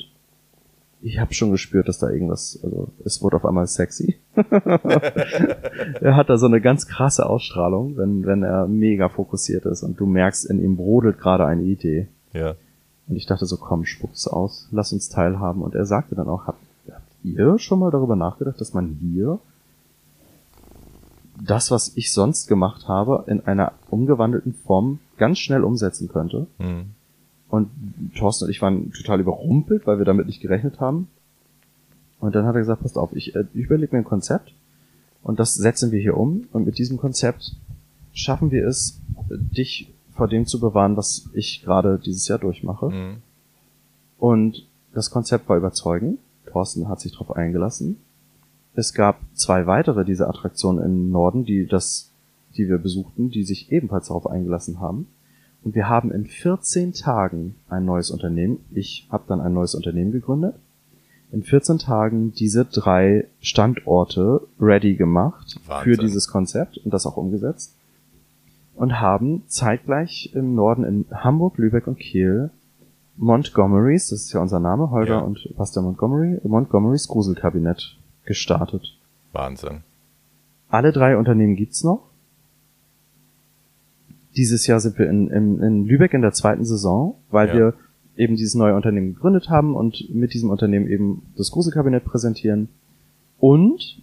ich habe schon gespürt, dass da irgendwas, also es wurde auf einmal sexy. er hat da so eine ganz krasse Ausstrahlung, wenn, wenn er mega fokussiert ist und du merkst, in ihm brodelt gerade eine Idee. Ja. Und ich dachte so, komm, spuck's aus, lass uns teilhaben. Und er sagte dann auch, habt, habt ihr schon mal darüber nachgedacht, dass man hier das, was ich sonst gemacht habe, in einer umgewandelten Form ganz schnell umsetzen könnte? Mhm. Und Thorsten und ich waren total überrumpelt, weil wir damit nicht gerechnet haben. Und dann hat er gesagt, passt auf, ich, äh, ich überlege mir ein Konzept und das setzen wir hier um. Und mit diesem Konzept schaffen wir es, dich vor dem zu bewahren, was ich gerade dieses Jahr durchmache. Mhm. Und das Konzept war überzeugend. Thorsten hat sich darauf eingelassen. Es gab zwei weitere dieser Attraktionen im Norden, die das, die wir besuchten, die sich ebenfalls darauf eingelassen haben. Und wir haben in 14 Tagen ein neues Unternehmen. Ich habe dann ein neues Unternehmen gegründet. In 14 Tagen diese drei Standorte ready gemacht Wahnsinn. für dieses Konzept und das auch umgesetzt. Und haben zeitgleich im Norden in Hamburg, Lübeck und Kiel Montgomerys, das ist ja unser Name, Holger Ja. und Pastor Montgomery, Montgomerys Gruselkabinett gestartet. Wahnsinn. Alle drei Unternehmen gibt's noch. Dieses Jahr sind wir in, in, in Lübeck in der zweiten Saison, weil Ja. wir eben dieses neue Unternehmen gegründet haben und mit diesem Unternehmen eben das Gruselkabinett präsentieren und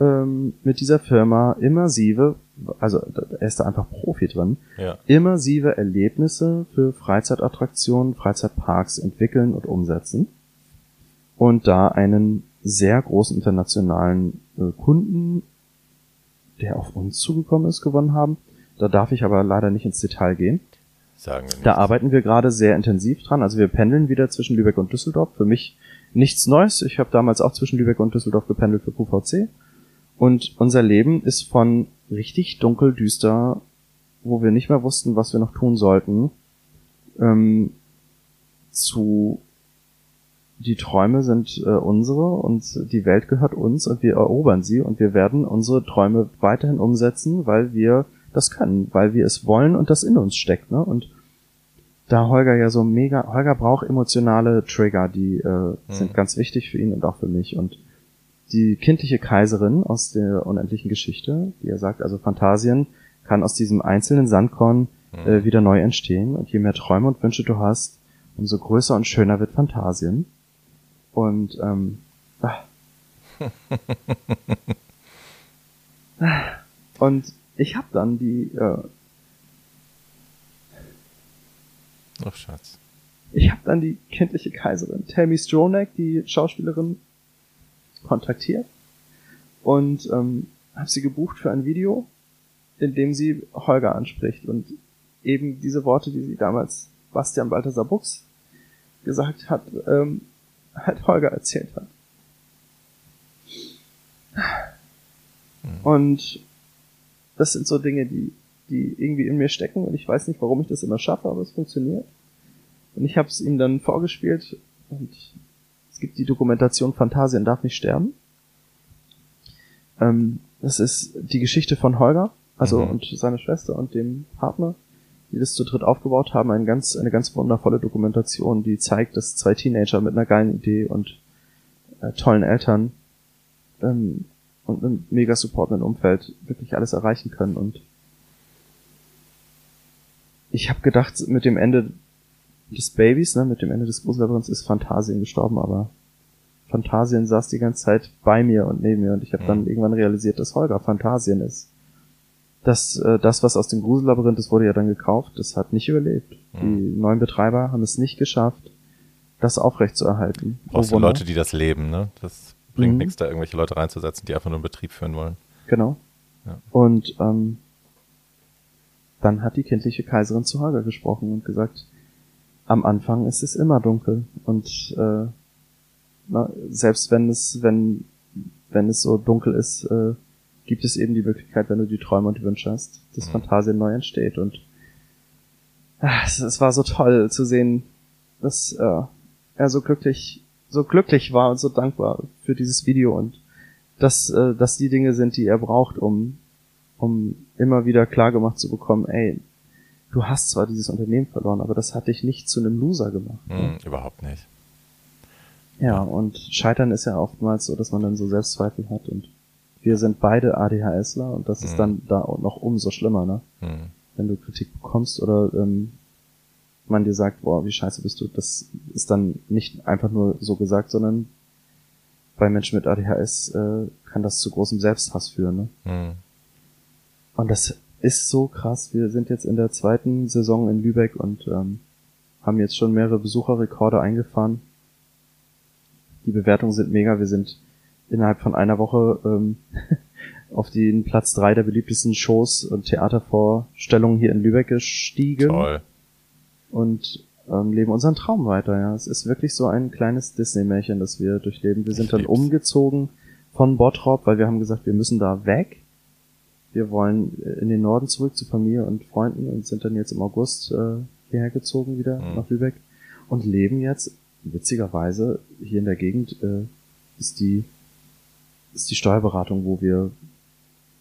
ähm, mit dieser Firma immersive, also er ist da einfach Profi drin, Ja. immersive Erlebnisse für Freizeitattraktionen, Freizeitparks entwickeln und umsetzen und da einen sehr großen internationalen äh, Kunden, der auf uns zugekommen ist, gewonnen haben. Da darf ich aber leider nicht ins Detail gehen. Sagen wir nicht. Da arbeiten wir gerade sehr intensiv dran. Also wir pendeln wieder zwischen Lübeck und Düsseldorf. Für mich nichts Neues. Ich habe damals auch zwischen Lübeck und Düsseldorf gependelt für QVC. Und unser Leben ist von richtig dunkel düster, wo wir nicht mehr wussten, was wir noch tun sollten, ähm, zu die Träume sind äh, unsere und die Welt gehört uns und wir erobern sie und wir werden unsere Träume weiterhin umsetzen, weil wir das können, weil wir es wollen und das in uns steckt. Ne? Und da Holger ja so mega, Holger braucht emotionale Trigger, die äh, sind ganz wichtig für ihn und auch für mich. Und die kindliche Kaiserin aus der unendlichen Geschichte, die er sagt, also Phantasien, kann aus diesem einzelnen Sandkorn äh, wieder neu entstehen. Und je mehr Träume und Wünsche du hast, umso größer und schöner wird Phantasien. Und ähm, ah. Und ich habe dann die äh, Ach, Schatz. ich habe dann die kindliche Kaiserin Tammy Stronach, die Schauspielerin, kontaktiert und ähm, habe sie gebucht für ein Video indem sie Holger anspricht und eben diese Worte, die sie damals Bastian Balthasar Buchs gesagt hat, ähm, halt Holger erzählt hat. Und das sind so Dinge, die, die irgendwie in mir stecken und ich weiß nicht, warum ich das immer schaffe, aber es funktioniert. Und ich habe es ihm dann vorgespielt und es gibt die Dokumentation Phantasien darf nicht sterben. Ähm, das ist die Geschichte von Holger, also mhm. und seiner Schwester und dem Partner, die das zu dritt aufgebaut haben. Eine ganz, eine ganz wundervolle Dokumentation, die zeigt, dass zwei Teenager mit einer geilen Idee und äh, tollen Eltern ähm, und einem mega supportenden Umfeld wirklich alles erreichen können. Und ich habe gedacht, mit dem Ende des Babys, ne, mit dem Ende des Gruselabyrinths ist Phantasien gestorben, aber Phantasien saß die ganze Zeit bei mir und neben mir und ich habe mhm. dann irgendwann realisiert, dass Holger Phantasien ist. Das, äh, das, was aus dem Gruselabyrinth ist, wurde ja dann gekauft, das hat nicht überlebt. Mhm. Die neuen Betreiber haben es nicht geschafft, das aufrechtzuerhalten. Auch so Leute, die das leben, ne? Das bringt mhm. nichts, da irgendwelche Leute reinzusetzen, die einfach nur einen Betrieb führen wollen. Genau. Ja. Und ähm, dann hat die kindliche Kaiserin zu Holger gesprochen und gesagt, am Anfang ist es immer dunkel und äh, na, selbst wenn es, wenn, wenn es so dunkel ist, äh, gibt es eben die Möglichkeit, wenn du die Träume und Wünsche hast, dass mhm. Fantasien neu entsteht. Und ach, es, es, war so toll zu sehen, dass äh, er so glücklich, so glücklich war und so dankbar für dieses Video und dass, äh, dass die Dinge sind, die er braucht, um, um immer wieder klargemacht zu bekommen, ey, du hast zwar dieses Unternehmen verloren, aber das hat dich nicht zu einem Loser gemacht. Mhm, ne? Überhaupt nicht. Ja, und Scheitern ist ja oftmals so, dass man dann so Selbstzweifel hat und wir sind beide ADHSler und das mhm. ist dann da noch umso schlimmer, ne? Mhm. Wenn du Kritik bekommst oder ähm, man dir sagt, boah, wie scheiße bist du, das ist dann nicht einfach nur so gesagt, sondern bei Menschen mit ADHS äh, kann das zu großem Selbsthass führen, ne? Mhm. Und das ist so krass. Wir sind jetzt in der zweiten Saison in Lübeck und ähm, haben jetzt schon mehrere Besucherrekorde eingefahren die Bewertungen sind mega. Wir sind innerhalb von einer Woche ähm, auf den Platz drei der beliebtesten Shows und Theatervorstellungen hier in Lübeck gestiegen. Toll. Und ähm, leben unseren Traum weiter, ja. Es ist wirklich so ein kleines Disney-Märchen, das wir durchleben. Wir sind ich dann lieb's. umgezogen von Bottrop, weil wir haben gesagt, wir müssen da weg. Wir wollen äh, in den Norden zurück zu Familie und Freunden und sind dann jetzt im August äh, hierher gezogen wieder mhm. nach Lübeck und leben jetzt witzigerweise hier in der Gegend äh, ist die ist die Steuerberatung, wo wir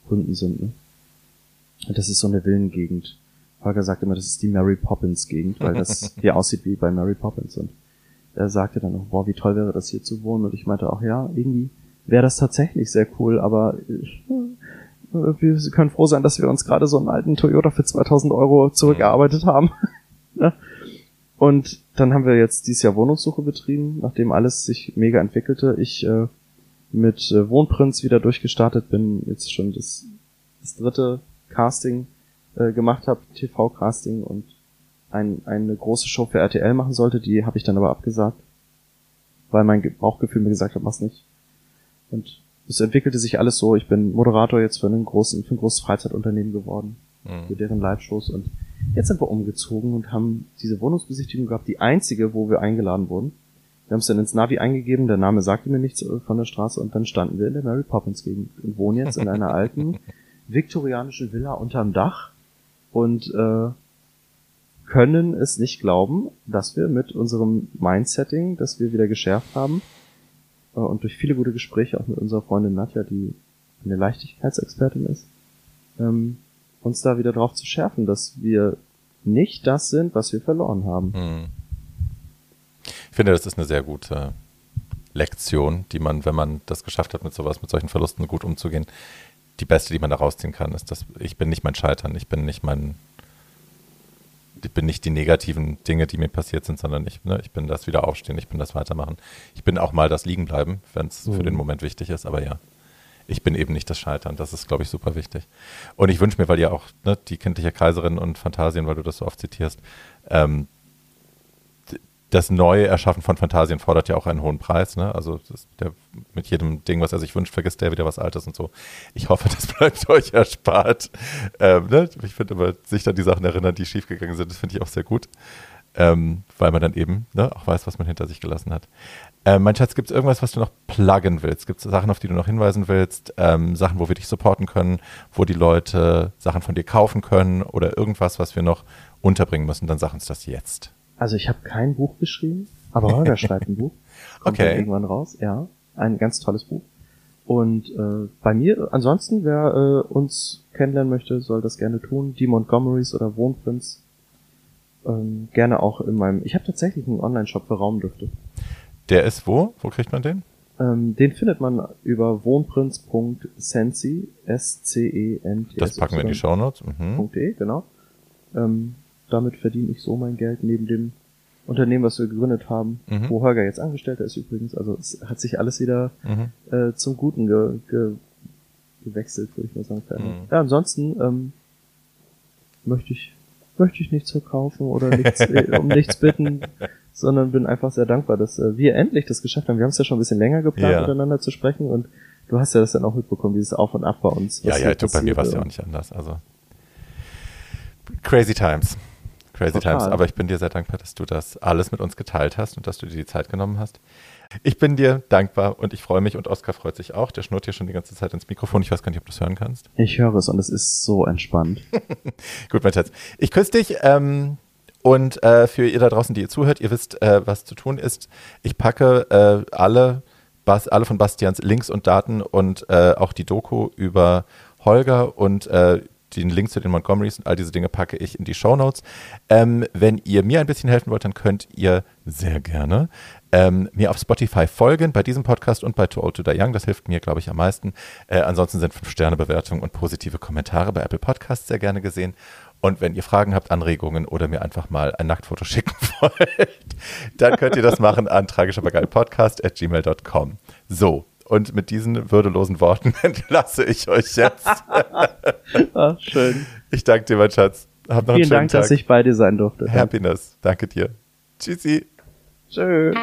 Kunden sind. Ne? Das ist so eine Villengegend. Holger sagt immer, das ist die Mary Poppins Gegend, weil das hier aussieht wie bei Mary Poppins. Und er sagte dann noch, boah, wie toll wäre das hier zu wohnen. Und ich meinte auch, ja, irgendwie wäre das tatsächlich sehr cool, aber äh, wir können froh sein, dass wir uns gerade so einen alten Toyota für 2000 Euro zurückgearbeitet haben. Ne? Und dann haben wir jetzt dieses Jahr Wohnungssuche betrieben, nachdem alles sich mega entwickelte. Ich äh, mit äh, Wohnprinz wieder durchgestartet bin, jetzt schon das, das dritte Casting äh, gemacht habe, TV-Casting und ein, eine große Show für RTL machen sollte, die habe ich dann aber abgesagt, weil mein Bauchgefühl mir gesagt hat, mach's nicht. Und es entwickelte sich alles so. Ich bin Moderator jetzt für einen großen, für ein großes Freizeitunternehmen geworden, mhm. für deren Live-Shows und Jetzt sind wir umgezogen und haben diese Wohnungsbesichtigung gehabt, die einzige, wo wir eingeladen wurden. Wir haben es dann ins Navi eingegeben, der Name sagte mir nichts äh, von der Straße und dann standen wir in der Mary Poppins Gegend und wohnen jetzt in einer alten viktorianischen Villa unterm Dach und äh, können es nicht glauben, dass wir mit unserem Mindsetting, das wir wieder geschärft haben äh, und durch viele gute Gespräche auch mit unserer Freundin Nadja, die eine Leichtigkeitsexpertin ist, ähm, uns da wieder drauf zu schärfen, dass wir nicht das sind, was wir verloren haben. Hm. Ich finde, das ist eine sehr gute Lektion, die man, wenn man das geschafft hat, mit sowas, mit solchen Verlusten gut umzugehen, die beste, die man da rausziehen kann, ist, dass ich bin nicht mein Scheitern, ich bin nicht mein, ich bin nicht die negativen Dinge, die mir passiert sind, sondern ich, ne, ich bin das wieder aufstehen, ich bin das weitermachen. Ich bin auch mal das liegen bleiben, wenn es mhm. für den Moment wichtig ist, aber ja ich bin eben nicht das Scheitern. Das ist, glaube ich, super wichtig. Und ich wünsche mir, weil ihr auch ne, die kindliche Kaiserin und Fantasien, weil du das so oft zitierst, ähm, das neue Erschaffen von Fantasien fordert ja auch einen hohen Preis. Ne? Also der, mit jedem Ding, was er sich wünscht, vergisst der wieder was Altes und so. Ich hoffe, das bleibt euch erspart. Ähm, ne? Ich finde aber, sich an die Sachen erinnern, die schiefgegangen sind, das finde ich auch sehr gut. Ähm, weil man dann eben ne, auch weiß, was man hinter sich gelassen hat. Ähm, mein Schatz, gibt es irgendwas, was du noch pluggen willst? Gibt es Sachen, auf die du noch hinweisen willst? Ähm, Sachen, wo wir dich supporten können, wo die Leute Sachen von dir kaufen können oder irgendwas, was wir noch unterbringen müssen? Dann sag uns das jetzt. Also ich habe kein Buch geschrieben, aber Holger schreibt ein Buch. Kommt okay. irgendwann raus, ja. Ein ganz tolles Buch. Und äh, bei mir, ansonsten, wer äh, uns kennenlernen möchte, soll das gerne tun. Die Montgomerys oder Wohnprinz. Ähm, gerne auch in meinem. Ich habe tatsächlich einen Online-Shop für Raumdüfte. Der ist wo? Wo kriegt man den? Ähm, den findet man über wohnprinz.sensi, S-C-E-N-T. Das packen wir in die Shownotes. Mhm. .de, genau. Ähm, damit verdiene ich so mein Geld neben dem Unternehmen, was wir gegründet haben, mhm. wo Holger jetzt Angestellter ist übrigens. Also es hat sich alles wieder mhm. äh, zum Guten ge, ge, gewechselt, würde ich mal sagen. Mhm. Ja, ansonsten ähm, möchte ich möchte ich nichts verkaufen oder nichts, äh, um nichts bitten, sondern bin einfach sehr dankbar, dass äh, wir endlich das geschafft haben. Wir haben es ja schon ein bisschen länger geplant, ja. miteinander zu sprechen und du hast ja das dann auch mitbekommen, dieses Auf und Ab bei uns. Ja, ja, du, bei mir war es ja auch nicht anders. Also crazy times. Crazy Total. Times. Aber ich bin dir sehr dankbar, dass du das alles mit uns geteilt hast und dass du dir die Zeit genommen hast. Ich bin dir dankbar und ich freue mich und Oskar freut sich auch. Der schnurrt hier schon die ganze Zeit ins Mikrofon. Ich weiß gar nicht, ob du es hören kannst. Ich höre es und es ist so entspannt. Gut, mein Schatz. Ich küsse dich. Ähm, und äh, für ihr da draußen, die ihr zuhört, ihr wisst, äh, was zu tun ist. Ich packe äh, alle, Bas, alle von Bastians Links und Daten und äh, auch die Doku über Holger und äh, den Link zu den Montgomerys und all diese Dinge packe ich in die Show Notes. Ähm, wenn ihr mir ein bisschen helfen wollt, dann könnt ihr sehr gerne ähm, mir auf Spotify folgen, bei diesem Podcast und bei Too Old to Die Young. Das hilft mir, glaube ich, am meisten. Äh, ansonsten sind 5-Sterne-Bewertungen und positive Kommentare bei Apple Podcasts sehr gerne gesehen. Und wenn ihr Fragen habt, Anregungen oder mir einfach mal ein Nacktfoto schicken wollt, dann könnt ihr das machen an tragischabergeilpodcast at gmail.com. So, und mit diesen würdelosen Worten entlasse ich euch jetzt. Ach, schön. Ich danke dir, mein Schatz. Hab noch Vielen einen schönen Dank, Tag. dass ich bei dir sein durfte. Happiness. Danke dir. Tschüssi. Tschüss.